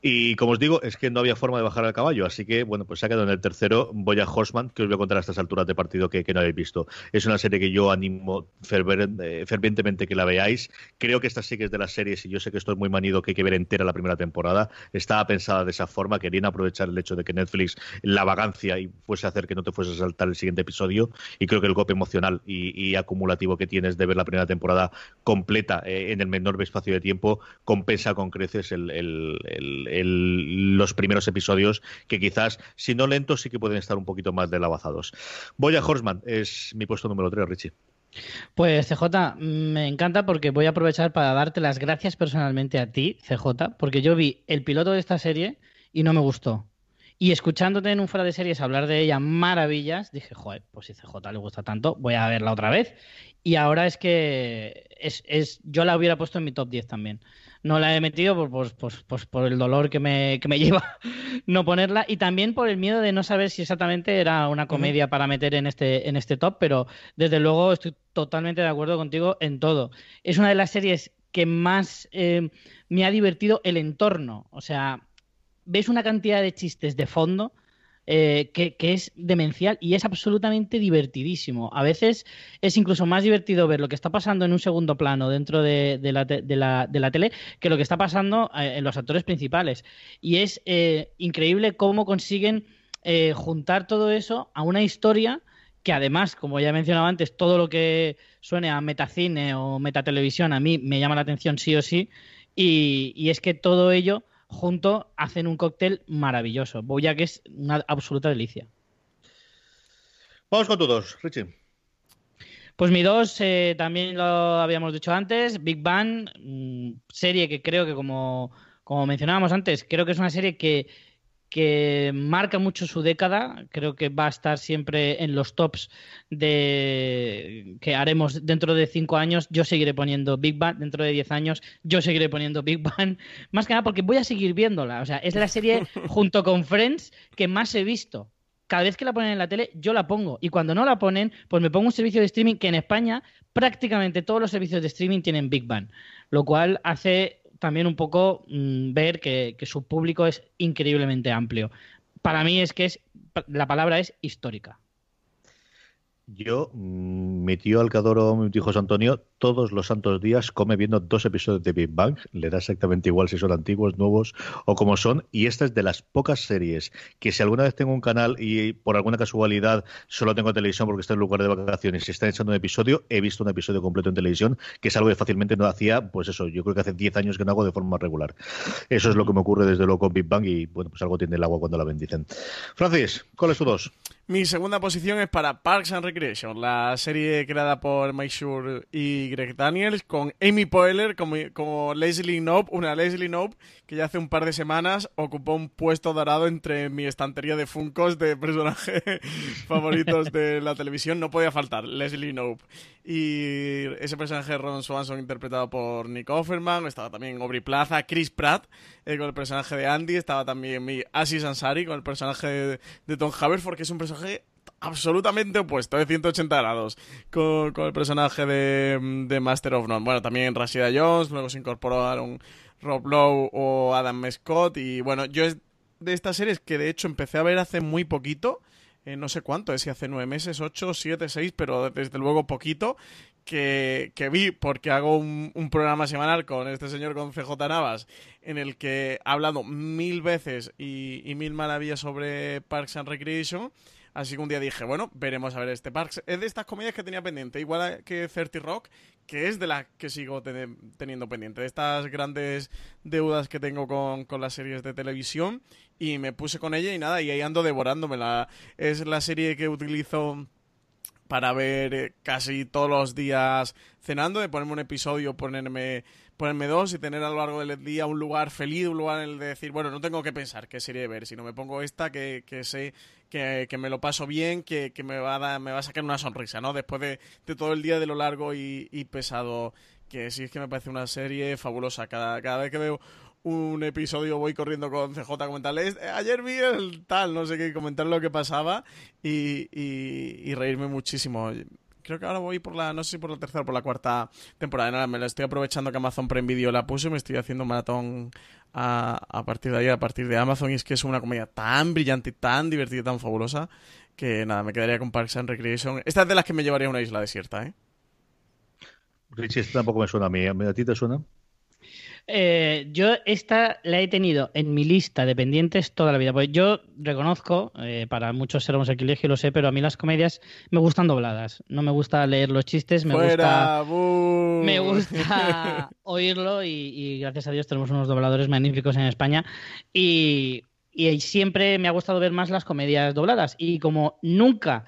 Y como os digo, es que no había forma de bajar al caballo, así que, bueno, pues se ha quedado en el tercero, voy a Horseman, que os voy a contar a estas alturas de partido que, no habéis visto. Es una serie que yo animo eh, fervientemente que la veáis. Creo que esta sí que es de las series, y yo sé que esto es muy manido, que hay que ver entera la primera temporada. Estaba pensada de esa forma, querían aprovechar el hecho de que Netflix, la vagancia, y fuese a hacer que no te fuese a saltar el siguiente episodio. Y creo que el golpe emocional y, acumulativo que tienes de ver la primera temporada completa eh, en el menor espacio de tiempo compensa con creces los primeros episodios que quizás, si no lentos, sí que pueden estar un poquito más delabazados. Voy a Horseman, es mi puesto número 3, Richie. Pues CJ, me encanta porque voy a aprovechar para darte las gracias personalmente a ti, CJ, porque yo vi el piloto de esta serie y no me gustó. Y escuchándote en un fuera de series hablar de ella maravillas, dije, joder, pues si CJ le gusta tanto, voy a verla otra vez. Y ahora es que es, es, yo la hubiera puesto en mi top 10 también no la he metido por, por, por, por el dolor que me, que me, lleva no ponerla y también por el miedo de no saber si exactamente era una comedia para meter en este, en este top, pero desde luego estoy totalmente de acuerdo contigo en todo. Es una de las series que más eh, me ha divertido el entorno, o sea, ves una cantidad de chistes de fondo eh, que, es demencial y es absolutamente divertidísimo. A veces es incluso más divertido ver lo que está pasando en un segundo plano dentro de, la, tele que lo que está pasando eh, en los actores principales. Y es eh, increíble cómo consiguen juntar todo eso a una historia que además, como ya he mencionado antes, todo lo que suene a metacine o metatelevisión a mí me llama la atención sí o sí. y es que todo ello junto hacen un cóctel maravilloso. Boya que es una absoluta delicia. Vamos con todos, Richie. Pues mi dos, eh, también lo habíamos dicho antes, Big Bang, mm, serie que creo que como, como mencionábamos antes, creo que es una serie que, que marca mucho su década, creo que va a estar siempre en los tops de que haremos dentro de cinco años, yo seguiré poniendo Big Bang, dentro de diez años. Yo seguiré poniendo Big Bang, más que nada porque voy a seguir viéndola, o sea, es la serie junto con Friends que más he visto. Cada vez que la ponen en la tele, yo la pongo. Y cuando no la ponen, pues me pongo un servicio de streaming que en España prácticamente todos los servicios de streaming tienen Big Bang. Lo cual hace también un poco mm, ver que, su público es increíblemente amplio. Para mí es que es la palabra es histórica. Yo, mm, mi tío Alcadoro, mi tío José Antonio, todos los santos días come viendo dos episodios de Big Bang. Le da exactamente igual si son antiguos, nuevos o como son. Y esta es de las pocas series que si alguna vez tengo un canal y por alguna casualidad solo tengo televisión porque está en lugar de vacaciones y está echando un episodio, he visto un episodio completo en televisión, que es algo que fácilmente no hacía, pues eso, yo creo que hace 10 años que no hago de forma regular. Eso es lo que me ocurre desde luego con Big Bang y bueno, pues algo tiene el agua cuando la bendicen. Francis, ¿cuál es tu dos? Mi segunda posición es para Parks and Recreation, la serie creada por Mike Shure y Greg Daniels, con Amy Poehler como, como Leslie Knope, una Leslie Knope que ya hace un par de semanas ocupó un puesto dorado entre mi estantería de Funkos de personajes favoritos de la televisión. No podía faltar, Leslie Knope. Y ese personaje Ron Swanson interpretado por Nick Offerman, estaba también Aubrey Plaza, Chris Pratt eh, con el personaje de Andy, estaba también mi Aziz Ansari con el personaje de, de Tom Haverford, que es un personaje absolutamente opuesto, de 180 grados, con, con el personaje de, de, Master of None. Bueno, también Rashida Jones, luego se incorporó a un Rob Lowe o Adam Scott. Y bueno, yo es de estas series que de hecho empecé a ver hace muy poquito. Eh, no sé cuánto, es si hace nueve meses, ocho, siete, seis, pero desde luego poquito, que, que vi porque hago un, un, programa semanal con este señor, con CJ Navas, en el que ha hablado mil veces y, y mil maravillas sobre Parks and Recreation. Así que un día dije, bueno, veremos a ver este Parks. Es de estas comedias que tenía pendiente, igual que 30 Rock, que es de las que sigo ten teniendo pendiente. De estas grandes deudas que tengo con, con, las series de televisión. Y me puse con ella y nada, y ahí ando devorándomela. Es la serie que utilizo para ver casi todos los días cenando, de ponerme un episodio, ponerme ponerme dos y tener a lo largo del día un lugar feliz, un lugar en el de decir, bueno, no tengo que pensar qué serie ver, sino me pongo esta que, que sé que, que, me lo paso bien, que, que me, va a dar, me va a sacar una sonrisa, ¿no? Después de, de todo el día de lo largo y, y, pesado, que sí es que me parece una serie fabulosa. Cada, cada vez que veo un episodio voy corriendo con CJ a comentarle, ayer vi el tal, no sé qué, comentar lo que pasaba y, y, y reírme muchísimo creo que ahora voy por la, no sé si por la tercera o por la cuarta temporada. Nada, me la estoy aprovechando que Amazon Prime Video la puso y me estoy haciendo un maratón a, partir de ahí, a partir de Amazon. Y es que es una comedia tan brillante, tan divertida, tan fabulosa, que nada, me quedaría con Parks and Recreation. Esta es de las que me llevaría a una isla desierta, ¿eh? Richie, esta tampoco me suena a mí. ¿A ti te suena? Eh, yo esta la he tenido en mi lista de pendientes toda la vida. Pues yo reconozco, eh, para muchos ser sacrilegio, lo sé, pero a mí las comedias me gustan dobladas. No me gusta leer los chistes, me Fuera, gusta. Me gusta oírlo y, y, gracias a Dios tenemos unos dobladores magníficos en España. Y, y siempre me ha gustado ver más las comedias dobladas. Y como nunca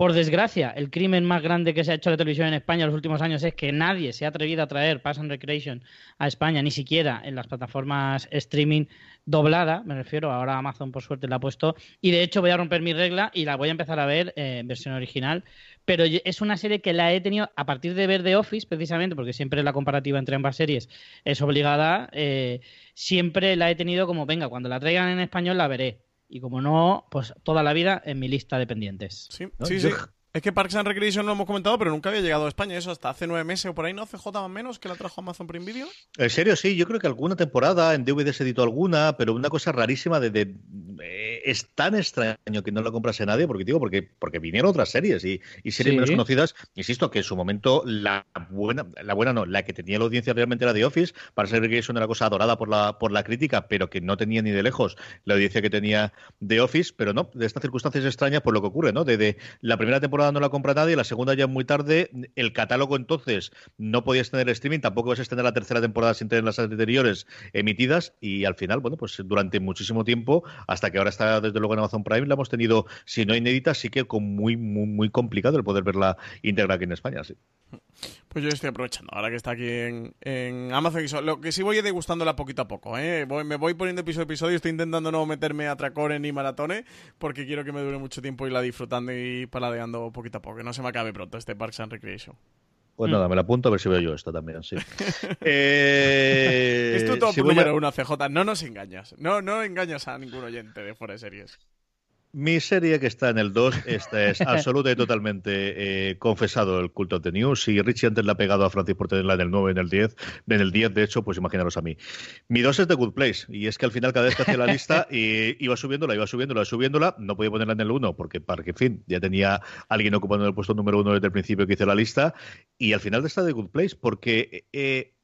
por desgracia, el crimen más grande que se ha hecho la televisión en España en los últimos años es que nadie se ha atrevido a traer Pass and Recreation a España, ni siquiera en las plataformas streaming doblada, me refiero, ahora Amazon por suerte la ha puesto, y de hecho voy a romper mi regla y la voy a empezar a ver en versión original, pero es una serie que la he tenido a partir de ver The Office, precisamente, porque siempre la comparativa entre ambas series es obligada, eh, siempre la he tenido como, venga, cuando la traigan en español la veré y como no, pues toda la vida en mi lista de pendientes. Sí, sí, sí. Es que Parks and Recreation no lo hemos comentado, pero nunca había llegado a España. Eso hasta hace nueve meses o por ahí, ¿no? CJ más menos que la trajo Amazon Prime Video. En serio, sí. Yo creo que alguna temporada en DVD se editó alguna, pero una cosa rarísima de, de eh, es tan extraño que no lo comprase nadie, porque digo, porque, porque vinieron otras series y, y series sí. menos conocidas. Insisto que en su momento la buena, la buena no, la que tenía la audiencia realmente era The Office. Parks and Recreation era cosa adorada por la, por la crítica, pero que no tenía ni de lejos la audiencia que tenía The Office. Pero no, de estas circunstancias extrañas, por lo que ocurre, ¿no? De, de la primera temporada no la compra nadie, la segunda ya muy tarde. El catálogo entonces no podías tener streaming, tampoco vas a extender la tercera temporada sin tener las anteriores emitidas. Y al final, bueno, pues durante muchísimo tiempo, hasta que ahora está desde luego en Amazon Prime, la hemos tenido, si no inédita, sí que con muy, muy, muy complicado el poder verla íntegra aquí en España, sí. Pues yo estoy aprovechando, ahora que está aquí en, Amazon. Lo que sí voy degustándola poquito a poco, ¿eh? me voy poniendo episodio a episodio, estoy intentando no meterme a tracones ni maratones, porque quiero que me dure mucho tiempo y la disfrutando y paladeando poquito a poco, que no se me acabe pronto este Parks and Recreation. Pues nada, me la apunto a ver si veo yo esta también, sí. eh, es tu top número uno, CJ. No nos engañas. No, no engañas a ningún oyente de Fuera de Series. Mi serie que está en el 2, esta es absoluta y totalmente eh, confesado el culto de News. Si Richie antes le ha pegado a Francis por tenerla en el 9, en el 10, en el 10, de hecho, pues imaginaros a mí. Mi 2 es The Good Place, y es que al final cada vez que hacía la lista y iba subiéndola, iba subiéndola, subiéndola, no podía ponerla en el 1 porque, para que, en fin, ya tenía alguien ocupando el puesto número 1 desde el principio que hice la lista, y al final está The Good Place porque... Eh,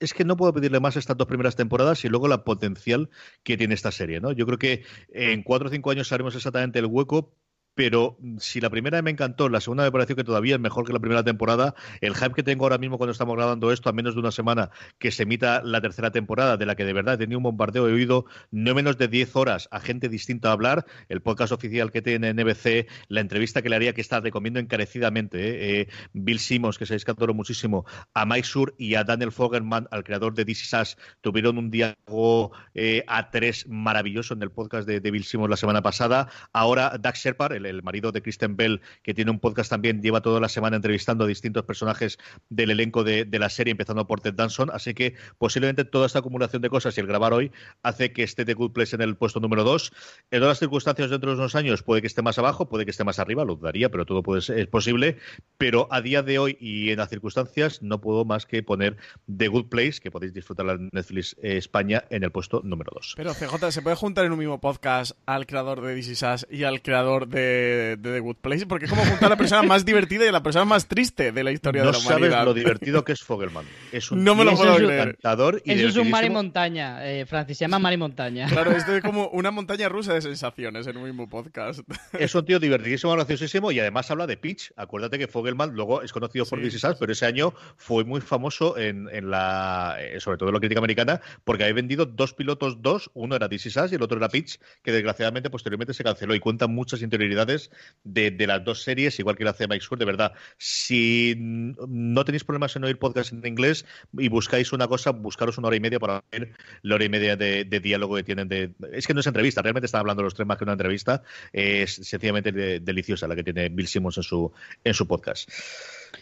es que no puedo pedirle más estas dos primeras temporadas y luego la potencial que tiene esta serie, ¿no? Yo creo que en cuatro o cinco años sabremos exactamente el hueco, pero mm, si la primera me encantó, la segunda me pareció que todavía es mejor que la primera temporada. El hype que tengo ahora mismo cuando estamos grabando esto, a menos de una semana que se emita la tercera temporada, de la que de verdad he tenido un bombardeo, he oído no menos de 10 horas a gente distinta a hablar, el podcast oficial que tiene NBC, la entrevista que le haría, que está recomiendo encarecidamente, ¿eh? Eh, Bill Simmons, que se adoro muchísimo, a Mike Sur y a Daniel Fogelman, al creador de This Is tuvieron un diálogo eh, a tres maravilloso en el podcast de, Bill Simmons la semana pasada. Ahora Doug Sherpar, el, marido de Kristen Bell, que tiene un podcast también, lleva toda la semana entrevistando a distintos personajes del elenco de, la serie, empezando por Ted Danson. Así que posiblemente toda esta acumulación de cosas y el grabar hoy hace que esté The Good Place en el puesto número 2. En todas las circunstancias dentro de unos años puede que esté más abajo, puede que esté más arriba, lo dudaría, pero todo puede ser, es posible. Pero a día de hoy y en las circunstancias no puedo más que poner The Good Place, que podéis disfrutar en Netflix eh, España, en el puesto número 2. Pero CJ, ¿se puede juntar en un mismo podcast al creador de This y al creador de de, The Good Place, porque es como juntar a la persona más divertida y a la persona más triste de la historia de la humanidad. No sabes lo divertido que es Fogelman. Es un no me lo puedo encantador y Eso es un mar y montaña, eh, Francis, se llama mar y montaña. Claro, esto es como una montaña rusa de sensaciones en un mismo podcast. Es un tío divertidísimo, graciosísimo y además habla de pitch. Acuérdate que Fogelman luego es conocido por sí, pero ese año fue muy famoso en, en la, eh, sobre todo en la crítica americana, porque había vendido dos pilotos, dos, uno era This y el otro era Pitch, que desgraciadamente posteriormente se canceló y cuentan muchas interioridades de, las dos series, igual que la hace Mike Sur, de verdad. Si no tenéis problemas en oír podcast en inglés y buscáis una cosa, buscaros una hora y media para ver la hora y media de, diálogo que tienen. De, es que no es entrevista, realmente están hablando los tres más que una entrevista. Es sencillamente deliciosa la que tiene Bill Simmons en su, en su podcast.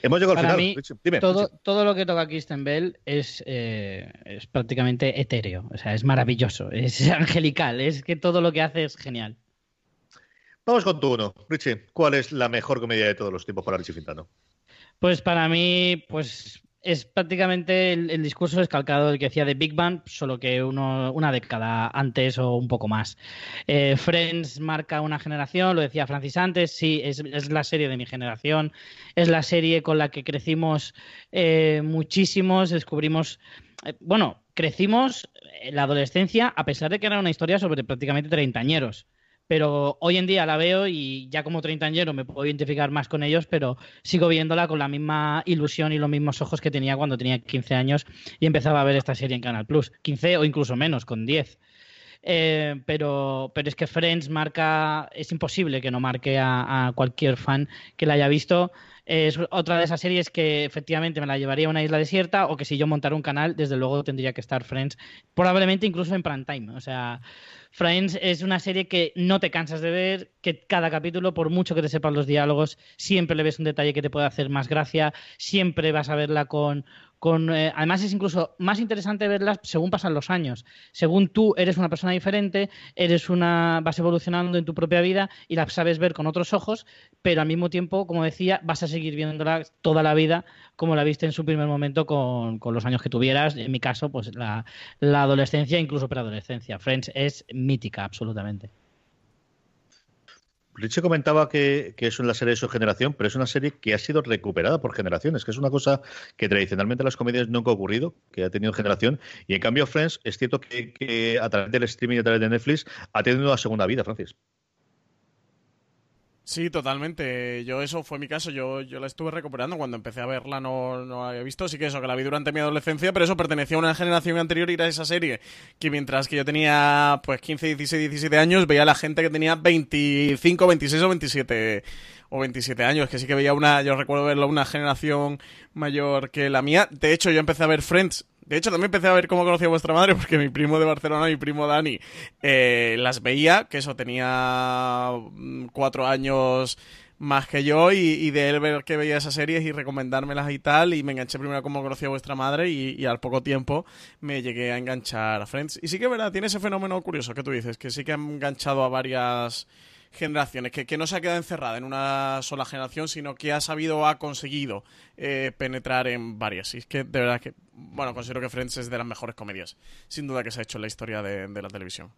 Hemos llegado al final. todo, todo lo que toca Kristen Bell es, eh, es prácticamente etéreo. O sea, es maravilloso, es angelical. Es que todo lo que hace es genial. Vamos con tu uno. Richie, ¿cuál es la mejor comedia de todos los tiempos para Richie Fintano? Pues para mí, pues es prácticamente el, discurso descalcado del que decía de Big Bang, solo que uno, una década antes o un poco más. Eh, Friends marca una generación, lo decía Francis antes, sí, es, la serie de mi generación, es la serie con la que crecimos eh, muchísimos, descubrimos, eh, bueno, crecimos en la adolescencia a pesar de que era una historia sobre prácticamente treintañeros pero hoy en día la veo y ya como treintañero me puedo identificar más con ellos, pero sigo viéndola con la misma ilusión y los mismos ojos que tenía cuando tenía 15 años y empezaba a ver esta serie en Canal Plus. 15 o incluso menos, con 10. Eh, pero, pero es que Friends marca, es imposible que no marque a, cualquier fan que la haya visto. Es otra de esas series que efectivamente me la llevaría a una isla desierta o que si yo montara un canal, desde luego tendría que estar Friends, probablemente incluso en prime time. O sea, Friends es una serie que no te cansas de ver, que cada capítulo, por mucho que te sepan los diálogos, siempre le ves un detalle que te puede hacer más gracia, siempre vas a verla con, con eh, además es incluso más interesante verlas según pasan los años. Según tú eres una persona diferente, eres una vas evolucionando en tu propia vida y la sabes ver con otros ojos, pero al mismo tiempo, como decía, vas a seguir viéndola toda la vida como la viste en su primer momento con, los años que tuvieras. En mi caso, pues la, la adolescencia, incluso preadolescencia. Friends es mítica, absolutamente. Richie comentaba que, es una serie de su generación, pero es una serie que ha sido recuperada por generaciones, que es una cosa que tradicionalmente en las comedias nunca ha ocurrido, que ha tenido generación. Y en cambio, Friends, es cierto que, a través del streaming y a través de Netflix ha tenido una segunda vida, Francis. Sí, totalmente. Yo eso fue mi caso. Yo, yo la estuve recuperando cuando empecé a verla, no, no la había visto. Sí que eso, que la vi durante mi adolescencia, pero eso pertenecía a una generación anterior y era esa serie. Que mientras que yo tenía pues 15, 16, 17 años, veía a la gente que tenía 25, 26 o 27 o 27 años, que sí que veía una, yo recuerdo verla una generación mayor que la mía. De hecho, yo empecé a ver Friends de hecho, también empecé a ver cómo conocía a vuestra madre, porque mi primo de Barcelona, mi primo Dani, eh, las veía, que eso tenía mm, cuatro años más que yo, y, de él ver que veía esas series y recomendármelas y tal, y me enganché primero como conocía a vuestra madre, y, al poco tiempo me llegué a enganchar a Friends. Y sí que verdad, tiene ese fenómeno curioso que tú dices, que sí que han enganchado a varias generaciones, que, que, no se ha quedado encerrada en una sola generación, sino que ha sabido, ha conseguido eh, penetrar en varias. Y es que de verdad que, bueno, considero que Friends es de las mejores comedias, sin duda que se ha hecho en la historia de, la televisión.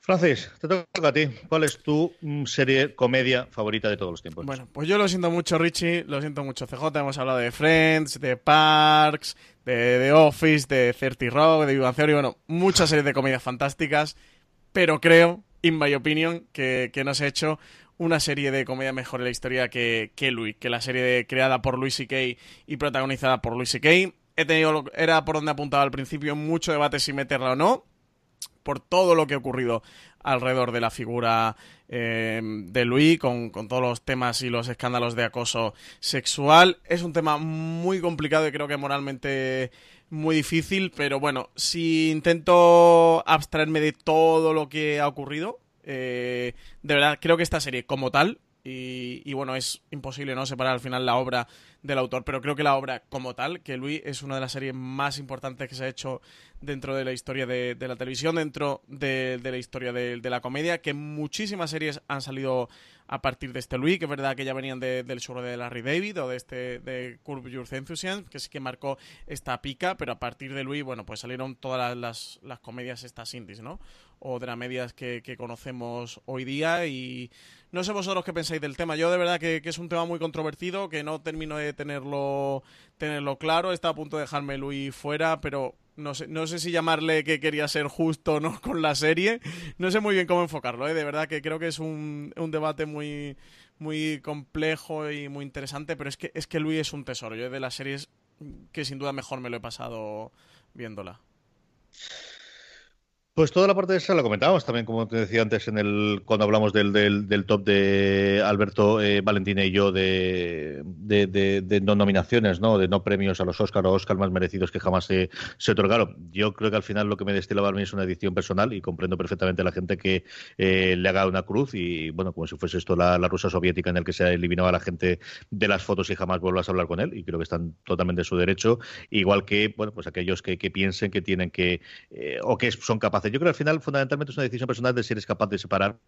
Francis, te toca a ti. ¿Cuál es tu mm, serie comedia favorita de todos los tiempos? Bueno, pues yo lo siento mucho, Richie, lo siento mucho, CJ. Hemos hablado de Friends, de Parks, de The Office, de 30 Rock, de Bang Theory, bueno, muchas series de comedias fantásticas, pero creo in my opinion, que, que nos ha hecho una serie de comedia mejor en la historia que, que Louis, que la serie creada por Louis C.K. y protagonizada por Louis C.K. He tenido, era por donde apuntaba al principio, mucho debate si meterla o no, por todo lo que ha ocurrido alrededor de la figura eh, de Louis, con, con, todos los temas y los escándalos de acoso sexual. Es un tema muy complicado y creo que moralmente muy difícil, pero bueno, si intento abstraerme de todo lo que ha ocurrido, eh, de verdad creo que esta serie como tal, y, bueno, es imposible no separar al final la obra del autor, pero creo que la obra como tal, que Luis es una de las series más importantes que se ha hecho dentro de la historia de, la televisión, dentro de, la historia de, la comedia, que muchísimas series han salido a partir de este Louis, que es verdad que ya venían del show de Larry David o de este de Curb Your Enthusiasm, que sí que marcó esta pica, pero a partir de Louis, bueno, pues salieron todas las, las, comedias estas indies, ¿no? O dramedias que, que conocemos hoy día y no sé vosotros qué pensáis del tema. Yo de verdad que, que, es un tema muy controvertido, que no termino de tenerlo, tenerlo claro. Está a punto de dejarme Luis fuera, pero no sé, no sé si llamarle que quería ser justo o no con la serie. No sé muy bien cómo enfocarlo, ¿eh? De verdad que creo que es un, un debate muy, muy complejo y muy interesante, pero es que, es que Luis es un tesoro. Yo de las series que sin duda mejor me lo he pasado viéndola. Pues toda la parte de esa la comentábamos también, como te decía antes, en el cuando hablamos del, del, top de Alberto, eh, Valentina y yo de, de, no nominaciones, ¿no? de no premios a los Oscar o Oscar más merecidos que jamás se, se, otorgaron. Yo creo que al final lo que me destilaba a mí es una edición personal y comprendo perfectamente a la gente que eh, le haga una cruz y, bueno, como si fuese esto la, la Rusia soviética en el que se ha eliminado a la gente de las fotos y jamás vuelvas a hablar con él y creo que están totalmente en su derecho, igual que, bueno, pues aquellos que, que piensen que tienen que, eh, o que son capaces yo creo que al final fundamentalmente es una decisión personal de si eres capaz de separar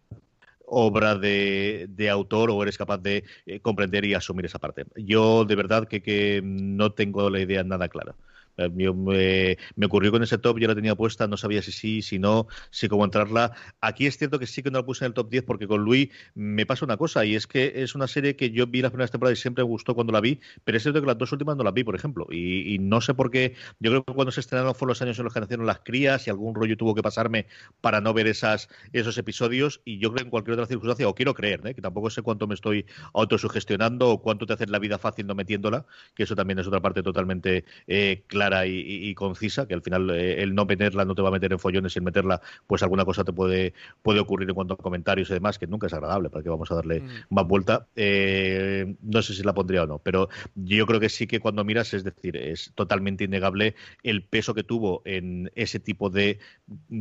obra de, autor o eres capaz de eh, comprender y asumir esa parte. Yo de verdad que, que no tengo la idea nada clara. Eh, me, ocurrió con ese top, yo la tenía puesta, no sabía si sí, si no, si cómo entrarla. Aquí es cierto que sí que no la puse en el top 10 porque con Luis me pasa una cosa y es que es una serie que yo vi las primeras temporadas y siempre me gustó cuando la vi, pero es cierto que las dos últimas no las vi, por ejemplo. Y, no sé por qué, yo creo que cuando se estrenaron fueron los años en los que nacieron las crías y algún rollo tuvo que pasarme para no ver esas, esos episodios y yo creo que en cualquier otra circunstancia, o quiero creer, ¿eh? que tampoco sé cuánto me estoy autosugestionando o cuánto te hace la vida fácil no metiéndola, que eso también es otra parte totalmente eh, clara y, concisa, que al final eh, el no meterla no te va a meter en follones y el meterla, pues alguna cosa te puede, puede ocurrir en cuanto a comentarios y demás, que nunca es agradable, para que vamos a darle mm. más vuelta. Eh, no sé si la pondría o no, pero yo creo que sí que cuando miras, es decir, es totalmente innegable el peso que tuvo en ese tipo de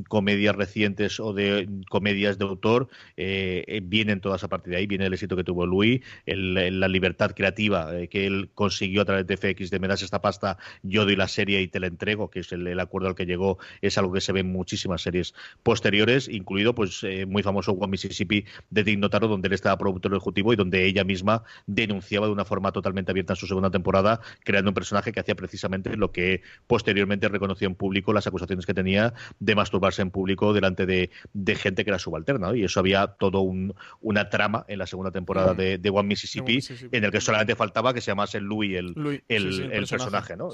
comedias recientes o de comedias de autor, eh, vienen todas a partir de ahí, viene el éxito que tuvo Louis, la libertad creativa que él consiguió a través de FX, de me das esta pasta, yo doy serie y te la entrego, que es el, acuerdo al que llegó, es algo que se ve en muchísimas series posteriores, incluido pues eh, muy famoso One Mississippi de Dick Notaro, donde él estaba productor ejecutivo y donde ella misma denunciaba de una forma totalmente abierta en su segunda temporada, creando un personaje que hacía precisamente lo que posteriormente reconoció en público las acusaciones que tenía de masturbarse en público delante de, gente que era subalterna. Y eso había todo un, una trama en la segunda temporada de, One Mississippi, en el que solamente faltaba que se llamase Louis el, el, el, personaje, ¿no?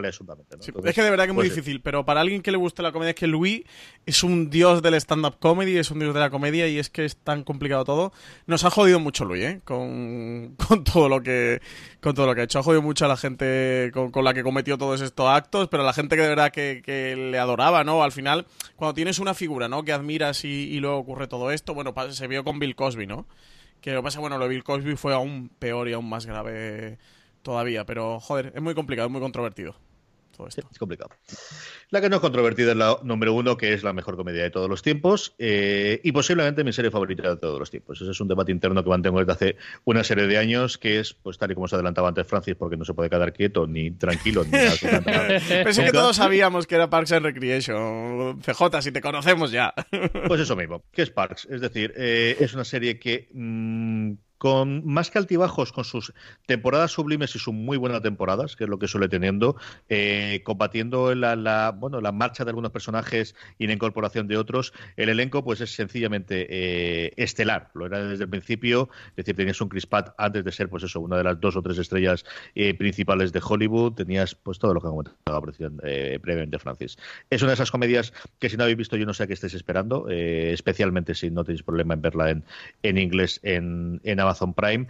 Sale absolutamente. es que de verdad que es muy pues difícil, pero para alguien que le guste la comedia es que Louis es un dios del stand-up comedy, es un dios de la comedia y es que es tan complicado todo. Nos ha jodido mucho Louis, ¿eh? Con, todo lo que con todo lo que ha hecho. Ha jodido mucho a la gente con, la que cometió todos estos actos, pero a la gente que de verdad que, le adoraba, ¿no? Al final, cuando tienes una figura, ¿no? Que admiras y, luego ocurre todo esto, bueno, se vio con Bill Cosby, ¿no? Que lo que pasa, bueno, lo de Bill Cosby fue aún peor y aún más grave todavía, pero joder, es muy complicado, es muy controvertido. Es complicado. La que no es controvertida es la número uno, que es la mejor comedia de todos los tiempos eh, y posiblemente mi serie favorita de todos los tiempos. Ese es un debate interno que mantengo desde hace una serie de años, que es, pues tal y como se adelantaba antes Francis, porque no se puede quedar quieto ni tranquilo ni nada. Pensé que todos sabíamos que era Parks and Recreation. CJ, si te conocemos ya. pues eso mismo, que es Parks. Es decir, eh, es una serie que... Mm, con más que altibajos, con sus temporadas sublimes y sus muy buenas temporadas, que es lo que suele teniendo, eh, combatiendo la, bueno, la marcha de algunos personajes y la incorporación de otros, el elenco pues es sencillamente eh, estelar, lo era desde el principio, es decir, tenías un Chris Pratt antes de ser pues eso, una de las dos o tres estrellas eh, principales de Hollywood, tenías pues todo lo que comentaba previamente Francis. Es una de esas comedias que si no habéis visto yo no sé a qué estáis esperando, especialmente si no tenéis problema en verla en, en inglés en, en Amazon Prime.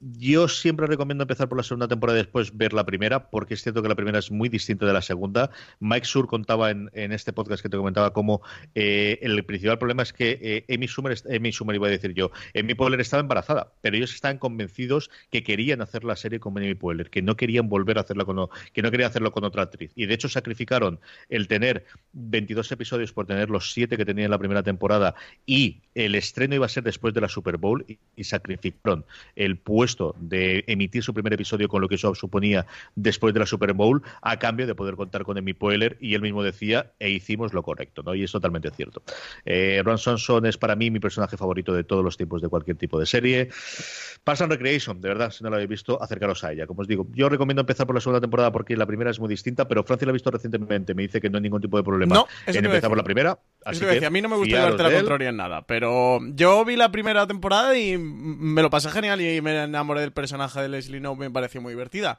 Yo siempre recomiendo empezar por la segunda temporada y después ver la primera, porque es cierto que la primera es muy distinta de la segunda. Mike Sur contaba en, este podcast que te comentaba cómo eh, el principal problema es que eh, Amy Schumer, Amy iba a decir yo, Amy Poehler estaba embarazada, pero ellos estaban convencidos que querían hacer la serie con Amy Poehler, que no querían volver a hacerla con, que no querían hacerlo con otra actriz. Y de hecho sacrificaron el tener 22 episodios por tener los 7 que tenía en la primera temporada y el estreno iba a ser después de la Super Bowl y, y sacrificaron el puesto de emitir su primer episodio con lo que eso suponía después de la Super Bowl, a cambio de poder contar con Emi Poehler, y él mismo decía, e hicimos lo correcto, ¿no? Y es totalmente cierto. Eh, Ron Swanson es para mí mi personaje favorito de todos los tiempos de cualquier tipo de serie. Parks and Recreation, de verdad, si no lo habéis visto, acercaros a ella. Como os digo, yo recomiendo empezar por la segunda temporada porque la primera es muy distinta, pero Francia la ha visto recientemente, me dice que no hay ningún tipo de problema en empezar por la primera. Así a mí no me gusta llevarte la contraria en nada, pero yo vi la primera temporada y me lo pasé genial y me enamoré del personaje de Leslie No, me pareció muy divertida.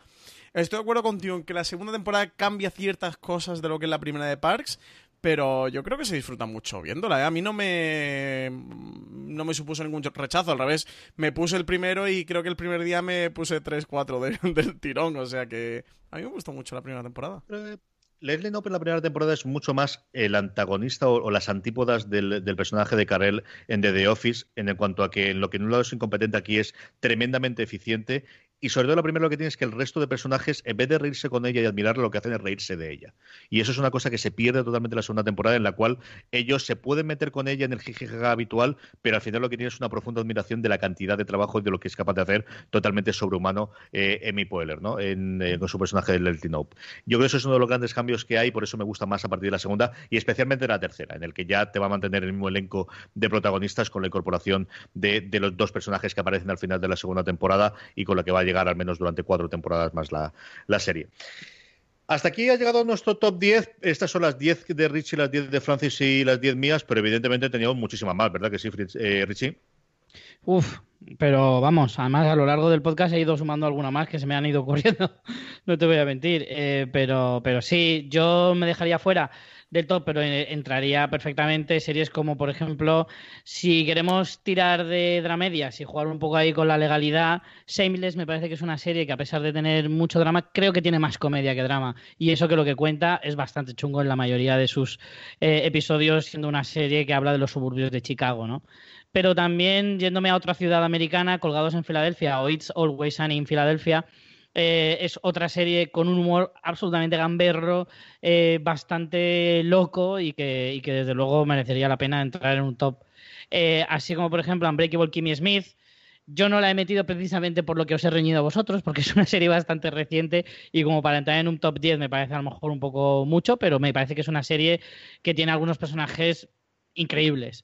Estoy de acuerdo contigo en que la segunda temporada cambia ciertas cosas de lo que es la primera de Parks, pero yo creo que se disfruta mucho viéndola. ¿eh? A mí no me no me supuso ningún rechazo, al revés, me puse el primero y creo que el primer día me puse 3-4 del tirón, o sea que a mí me gustó mucho la primera temporada. Leslie Knope en la primera temporada es mucho más el antagonista o, las antípodas del, personaje de Carell en The, Office, en cuanto a que en lo que en un lado es incompetente aquí es tremendamente eficiente y sobre todo lo primero que tiene es que el resto de personajes, en vez de reírse con ella y admirarla, lo que hacen es reírse de ella. Y eso es una cosa que se pierde totalmente en la segunda temporada, en la cual ellos se pueden meter con ella en el jijijaja habitual, pero al final lo que tiene es una profunda admiración de la cantidad de trabajo y de lo que es capaz de hacer totalmente sobrehumano eh, Amy Poehler, ¿no? En, eh, con su personaje de Leslie Nope. Yo creo que eso es uno de los grandes cambios que hay, por eso me gusta más a partir de la segunda y especialmente de la tercera, en el que ya te va a mantener el mismo elenco de protagonistas con la incorporación de, de los dos personajes que aparecen al final de la segunda temporada y con la que va llegar al menos durante cuatro temporadas más la, serie. Hasta aquí ha llegado nuestro top 10. Estas son las 10 de Richie, las 10 de Francis y las 10 mías, pero evidentemente teníamos muchísimas más, ¿verdad que sí, eh, Richie? Uf, pero vamos, además a lo largo del podcast he ido sumando alguna más que se me han ido ocurriendo, no te voy a mentir, eh, pero, pero sí, yo me dejaría fuera del top, pero entraría perfectamente series como, por ejemplo, si queremos tirar de dramedias y jugar un poco ahí con la legalidad, Shameless me parece que es una serie que a pesar de tener mucho drama, creo que tiene más comedia que drama. Y eso que lo que cuenta es bastante chungo en la mayoría de sus eh, episodios, siendo una serie que habla de los suburbios de Chicago, ¿no? Pero también yéndome a otra ciudad americana, Colgados en Filadelfia o It's Always Sunny in Filadelfia, eh, es otra serie con un humor absolutamente gamberro, eh, bastante loco y que, desde luego merecería la pena entrar en un top. Eh, así como, por ejemplo, Unbreakable Kimmy Smith. Yo no la he metido precisamente por lo que os he reñido a vosotros, porque es una serie bastante reciente y como para entrar en un top 10 me parece a lo mejor un poco mucho, pero me parece que es una serie que tiene algunos personajes increíbles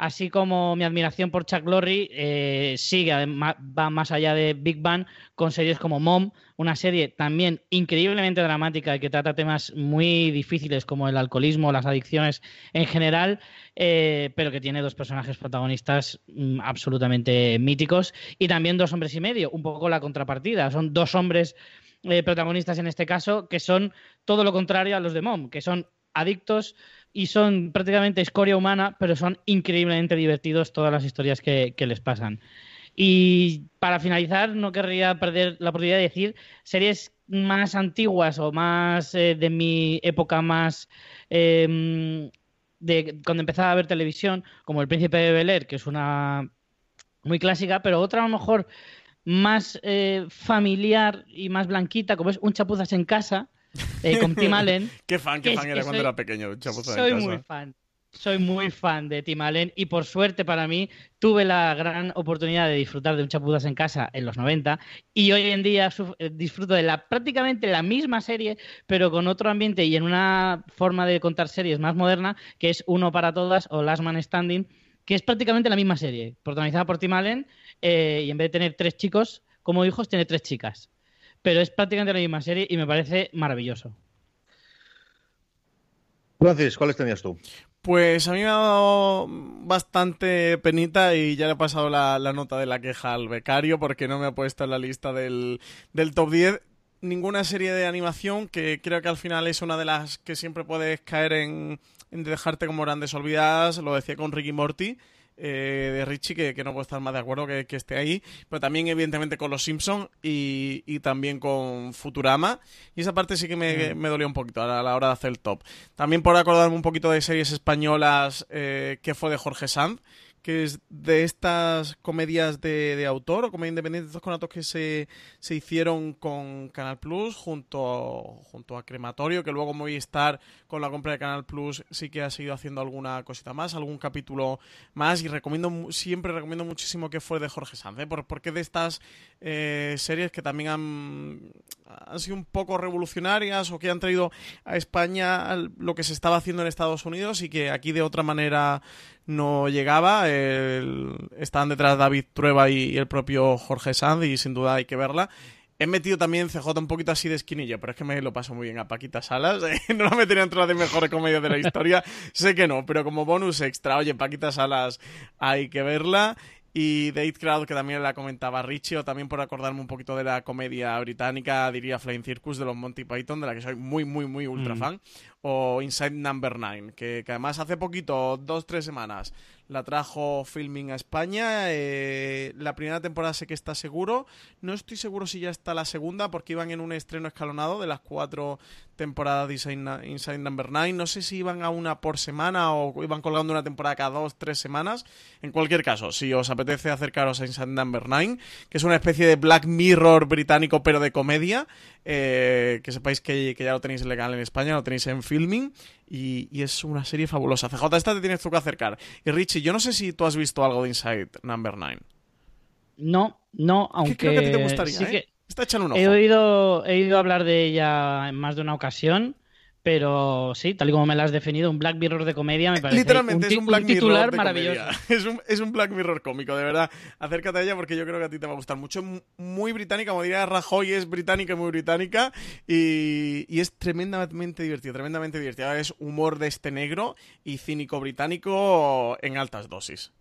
así como mi admiración por Chuck Lorre eh, sigue, va más allá de Big Bang con series como Mom, una serie también increíblemente dramática que trata temas muy difíciles como el alcoholismo, las adicciones en general, eh, pero que tiene dos personajes protagonistas mm, absolutamente míticos y también dos hombres y medio, un poco la contrapartida, son dos hombres eh, protagonistas en este caso, que son todo lo contrario a los de Mom, que son adictos y son prácticamente escoria humana, pero son increíblemente divertidos todas las historias que, les pasan. Y para finalizar, no querría perder la oportunidad de decir series más antiguas o más eh, de mi época más em, de cuando empezaba a ver televisión, como El Príncipe de Bel Air, que es una muy clásica, pero otra a lo mejor más eh, familiar y más blanquita, como es Un Chapuzas en Casa, eh, con Tim Allen. qué fan, qué fan era cuando era pequeño, soy. Soy muy fan. Soy muy fan de Tim Allen y por suerte para mí tuve la gran oportunidad de disfrutar de un Chapuzas en casa en los 90 y hoy en día eh, disfruto de la prácticamente la misma serie pero con otro ambiente y en una forma de contar series más moderna que es Uno para todas o Last Man Standing que es prácticamente la misma serie protagonizada por Tim Allen eh, y en vez de tener tres chicos como hijos tiene tres chicas pero es prácticamente la misma serie y me parece maravilloso. Francis, ¿cuáles tenías tú? Pues a mí me ha dado bastante penita y ya le he pasado la, nota de la queja al becario porque no me ha puesto en la lista del, del top 10 ninguna serie de animación que creo que al final es una de las que siempre puedes caer en, en dejarte como grandes olvidadas. Lo decía con Ricky Morty. Eh, de Richie, que, no puedo estar más de acuerdo que, esté ahí, pero también evidentemente con Los Simpsons y, también con Futurama. Y esa parte sí que me, mm. dolió un poquito a la, hora de hacer el top. También por acordarme un poquito de series españolas eh, que fue de Jorge Sanz que es de estas comedias de, autor o comedias independientes, estos conatos que se, se hicieron con Canal Plus junto, junto a Crematorio, que luego Movistar con la compra de Canal Plus sí que ha seguido haciendo alguna cosita más, algún capítulo más y recomiendo siempre recomiendo muchísimo que fue de Jorge Sanz, ¿eh? porque de estas eh, series que también han, han sido un poco revolucionarias o que han traído a España lo que se estaba haciendo en Estados Unidos y que aquí de otra manera no llegaba. estaban detrás David Trueba y, el propio Jorge Sanz y sin duda hay que verla. He metido también CJ un poquito así de esquinilla, pero es que me lo paso muy bien a Paquita Salas. no la metería entre las de mejores comedias de la historia. sé que no, pero como bonus extra, oye, Paquita Salas hay que verla. Y Date Crowd, que también la comentaba Richie, o también por acordarme un poquito de la comedia británica, diría Flying Circus de los Monty Python, de la que soy muy, muy, muy ultra mm. fan o Inside Number 9, que, además hace poquito, dos, tres semanas, la trajo Filming a España. Eh, la primera temporada sé que está seguro. No estoy seguro si ya está la segunda, porque iban en un estreno escalonado de las cuatro temporadas de Inside, Number 9. No sé si iban a una por semana o iban colgando una temporada cada dos, tres semanas. En cualquier caso, si os apetece acercaros a Inside Number 9, que es una especie de Black Mirror británico, pero de comedia, eh, que sepáis que, ya lo tenéis legal en España, lo tenéis en filming y, es una serie fabulosa. CJ, esta te tienes tú que acercar. Y Richie, yo no sé si tú has visto algo de Inside Number 9. No, no, aunque creo que a ti te gustaría, ¿eh? Está echando un ojo. He oído, he oído hablar de ella en más de una ocasión pero sí, tal y como me la has definido, un Black Mirror de comedia me parece Literalmente un, es un Black titular maravilloso. Es un, es un, Black Mirror cómico, de verdad. Acércate a ella porque yo creo que a ti te va a gustar mucho. Muy británica, como diría Rajoy, es británica, muy británica. Y, y es tremendamente divertido, tremendamente divertido. Es humor de este negro y cínico británico en altas dosis.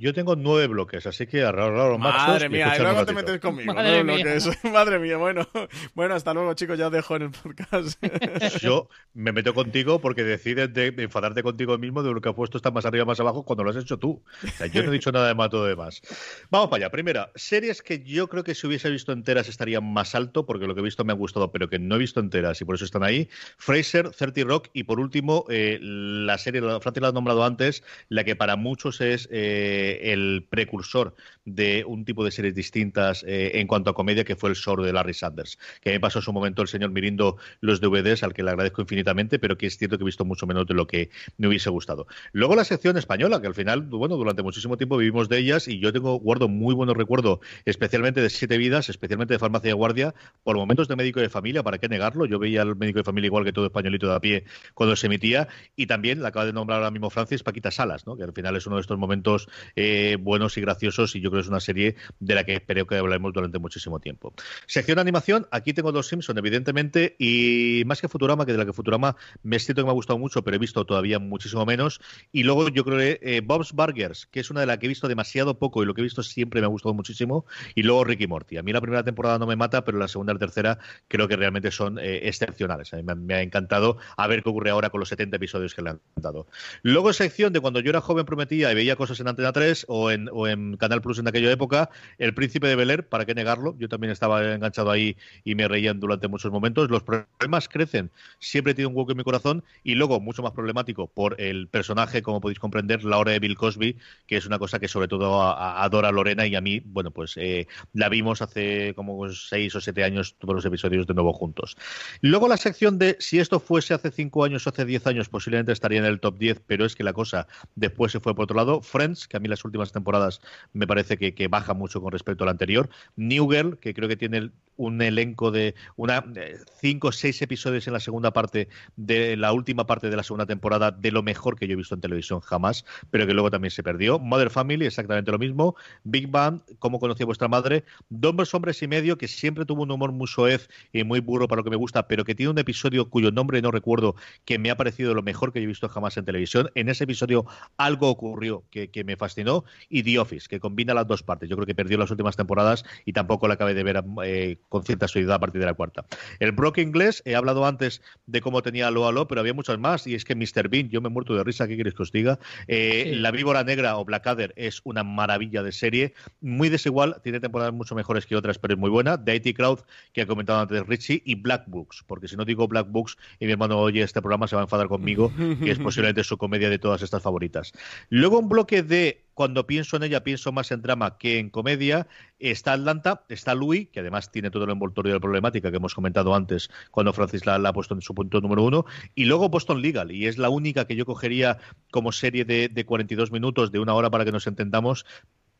Yo tengo nueve bloques, así que arreglar los Madre mía, y luego te metes conmigo. Madre, mía. Madre mía, bueno. Bueno, hasta luego, chicos, ya os dejo en el podcast. Yo me meto contigo porque decides de, enfadarte contigo mismo de lo que ha puesto está más arriba, más abajo, cuando lo has hecho tú. O sea, yo no he dicho nada de más todo demás. Vamos para allá. Primera, series que yo creo que si hubiese visto enteras estarían más alto, porque lo que he visto me ha gustado, pero que no he visto enteras y por eso están ahí. Fraser, 30 Rock y por último, eh, la serie, Francis la ha nombrado antes, la que para muchos es... Eh, el precursor de un tipo de series distintas eh, en cuanto a comedia, que fue el Shore de Larry Sanders, que me pasó en su momento el señor Mirindo los DVDs, al que le agradezco infinitamente, pero que es cierto que he visto mucho menos de lo que me hubiese gustado. Luego la sección española, que al final, bueno, durante muchísimo tiempo vivimos de ellas y yo tengo, guardo muy buenos recuerdos, especialmente de Siete Vidas, especialmente de Farmacia de Guardia, por momentos de médico de familia, ¿para qué negarlo? Yo veía al médico de familia igual que todo españolito de a pie cuando se emitía y también, la acaba de nombrar ahora mismo Francis, Paquita Salas, ¿no? que al final es uno de estos momentos eh, buenos y graciosos y yo creo que es una serie de la que espero que hablaremos durante muchísimo tiempo. Sección de animación, aquí tengo dos Simpson, evidentemente, y más que Futurama, que de la que Futurama me siento que me ha gustado mucho, pero he visto todavía muchísimo menos. Y luego yo creo que eh, Bob's Burgers, que es una de las que he visto demasiado poco y lo que he visto siempre me ha gustado muchísimo. Y luego Ricky Morty. A mí la primera temporada no me mata, pero la segunda y la tercera creo que realmente son eh, excepcionales. A mí me, ha encantado a ver qué ocurre ahora con los 70 episodios que le han dado. Luego sección de cuando yo era joven prometía y veía cosas en Antena 3 o en, o en Canal Plus en aquella época, El Príncipe de Bel ¿para qué negarlo? Yo también estaba enganchado ahí y me reían durante muchos momentos. Los problemas crecen, siempre tenido un hueco en mi corazón y luego, mucho más problemático, por el personaje, como podéis comprender, la hora de Bill Cosby, que es una cosa que sobre todo adora Lorena y a mí, bueno, pues eh, la vimos hace como seis o siete años todos los episodios de nuevo juntos. Luego la sección de si esto fuese hace cinco años o hace diez años, posiblemente estaría en el top 10, pero es que la cosa después se fue por otro lado. Friends, que a mí las últimas temporadas me parece que, baja mucho con respecto al anterior. New Girl, que creo que tiene un elenco de una eh, cinco o seis episodios en la segunda parte de la última parte de la segunda temporada de lo mejor que yo he visto en televisión jamás, pero que luego también se perdió. Mother Family, exactamente lo mismo. Big Bang, como conocía vuestra madre. Dos hombres y medio, que siempre tuvo un humor muy soez y muy burro para lo que me gusta, pero que tiene un episodio cuyo nombre no recuerdo, que me ha parecido lo mejor que yo he visto jamás en televisión. En ese episodio algo ocurrió que, me fascinó. Y The Office, que combina las dos partes. Yo creo que perdió las últimas temporadas y tampoco la acabé de ver eh, con cierta solidaridad a partir de la cuarta. El Brock inglés, he hablado antes de cómo tenía lo Alo, pero había muchas más, y es que Mr. Bean, yo me he muerto de risa, ¿qué queréis que os diga? Eh, la Víbora Negra o Blackadder es una maravilla de serie, muy desigual, tiene temporadas mucho mejores que otras, pero es muy buena. The IT Crowd, que ha comentado antes Richie, y Black Books, porque si no digo Black Books y mi hermano oye este programa se va a enfadar conmigo, que es posiblemente su comedia de todas estas favoritas. Luego un bloque de cuando pienso en ella, pienso más en drama que en comedia. Está Atlanta, está Louis, que además tiene todo el envoltorio de problemática que hemos comentado antes cuando Francis la, ha puesto en su punto número uno. Y luego Boston Legal, y es la única que yo cogería como serie de, de 42 minutos, de una hora para que nos entendamos,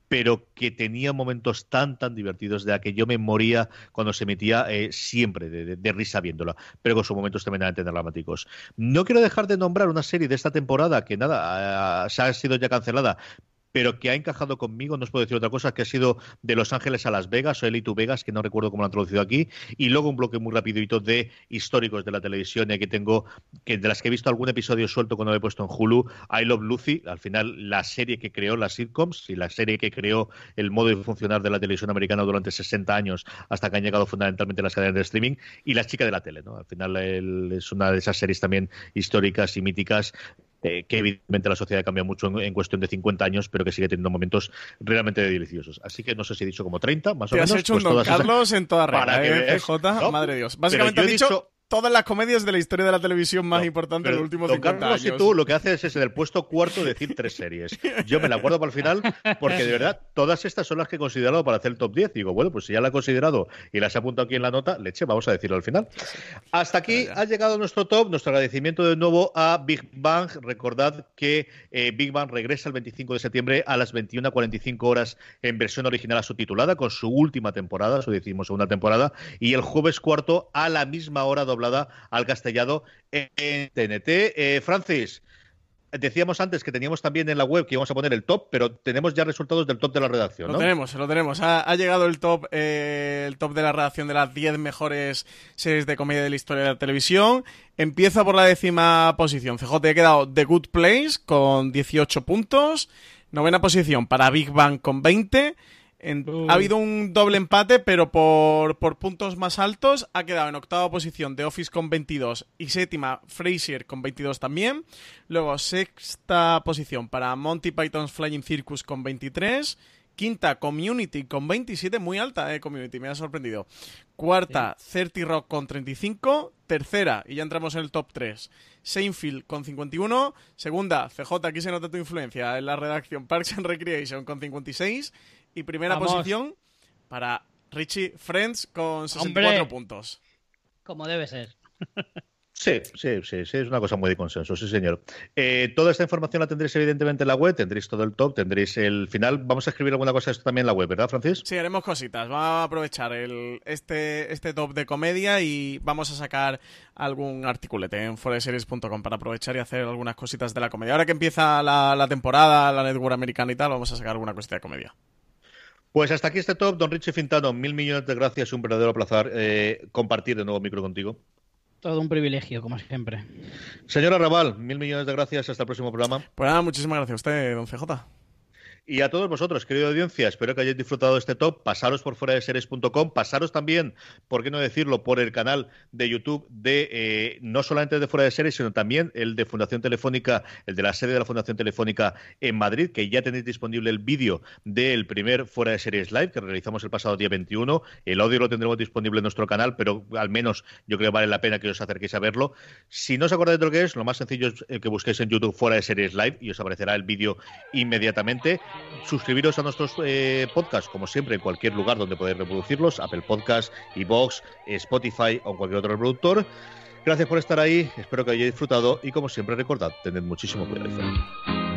pero que tenía momentos tan, tan divertidos de la que yo me moría cuando se emitía eh, siempre de, risa viéndola, pero con sus momentos tremendamente dramáticos. No quiero dejar de nombrar una serie de esta temporada que nada, ha sido ya cancelada, pero que ha encajado conmigo, no os puedo decir otra cosa, que ha sido de Los Ángeles a Las Vegas o Elite Vegas, que no recuerdo cómo lo han traducido aquí, y luego un bloque muy rapidito de históricos de la televisión, y aquí tengo, que de las que he visto algún episodio suelto cuando lo he puesto en Hulu, I Love Lucy, al final la serie que creó las sitcoms y la serie que creó el modo de funcionar de la televisión americana durante 60 años hasta que han llegado fundamentalmente las cadenas de streaming, y La chica de la tele, ¿no? Al final es una de esas series también históricas y míticas eh, que evidentemente la sociedad cambia mucho en, cuestión de 50 años, pero que sigue teniendo momentos realmente deliciosos. Así que no sé si he dicho como 30, más o menos. Te has hecho un pues Don Carlos en toda regla, ¿eh? Madre Dios. Básicamente he dicho todas las comedias de la historia de la televisión más importante del último 50 Carlos años. y tú lo que haces es en el puesto cuarto decir tres series. Yo me la acuerdo para el final porque de verdad todas estas son las que he considerado para hacer el top 10. Y digo, bueno, pues si ya la he considerado y las he apuntado aquí en la nota, leche, vamos a decirlo al final. Hasta aquí ha llegado nuestro top, nuestro agradecimiento de nuevo a Big Bang. Recordad que eh, Big Bang regresa el 25 de septiembre a las 21.45 horas en versión original a subtitulada con su última temporada, su decimos segunda temporada, y el jueves cuarto a la misma hora doblada al castellano en TNT. Eh, Francis, decíamos antes que teníamos también en la web que íbamos a poner el top, pero tenemos ya resultados del top de la redacción. Lo tenemos, lo tenemos. Ha, llegado el top, eh, el top de la redacción de las 10 mejores series de comedia de la historia de la televisión. Empieza por la décima posición. CJ ha quedado The Good Place con 18 puntos. Novena posición para Big Bang con 20. Ha habido un doble empate, pero por, puntos más altos ha quedado en octava posición The Office con 22 y séptima Frasier con 22 también. Luego sexta posición para Monty Python's Flying Circus con 23. Quinta, Community con 27, muy alta, eh, Community, me ha sorprendido. Cuarta, 30 Rock con 35. Tercera, y ya entramos en el top 3, Seinfeld con 51. Segunda, CJ, aquí se nota tu influencia en la redacción, Parks and Recreation con 56. Y primera posición para Richie Friends con 64 puntos. Como debe ser. Sí, sí, sí, sí, es una cosa muy de consenso, sí, señor. Eh, toda esta información la tendréis evidentemente en la web, tendréis todo el top, tendréis el final. Vamos a escribir alguna cosa esto también en la web, ¿verdad, Francis? Sí, haremos cositas. Vamos a aprovechar el, este, este top de comedia y vamos a sacar algún articulete en foreseries.com para aprovechar y hacer algunas cositas de la comedia. Ahora que empieza la, la temporada, la network americana y tal, vamos a sacar alguna cosita de comedia. Pues hasta aquí este top, don Richie Fintano, mil millones de gracias, un verdadero placer eh, compartir de nuevo micro contigo. Todo un privilegio, como siempre. Señora Raval, mil millones de gracias. Hasta el próximo programa. Pues nada, muchísimas gracias a usted, don CJ. Y a todos vosotros, querida audiencia, espero que hayáis disfrutado de este top. Pasaros por fuera de series.com, pasaros también, por qué no decirlo, por el canal de YouTube de eh, no solamente de fuera de series, sino también el de Fundación Telefónica, el de la sede de la Fundación Telefónica en Madrid, que ya tenéis disponible el vídeo del primer fuera de series live que realizamos el pasado día 21. El audio lo tendremos disponible en nuestro canal, pero al menos yo creo que vale la pena que os acerquéis a verlo. Si no os acordáis de lo que es, lo más sencillo es que busquéis en YouTube fuera de series live y os aparecerá el vídeo inmediatamente suscribiros a nuestros eh, podcasts, como siempre, en cualquier lugar donde podéis reproducirlos, Apple Podcasts, iVoox, Spotify o cualquier otro reproductor. Gracias por estar ahí, espero que hayáis disfrutado y como siempre recordad, tened muchísimo cuidado.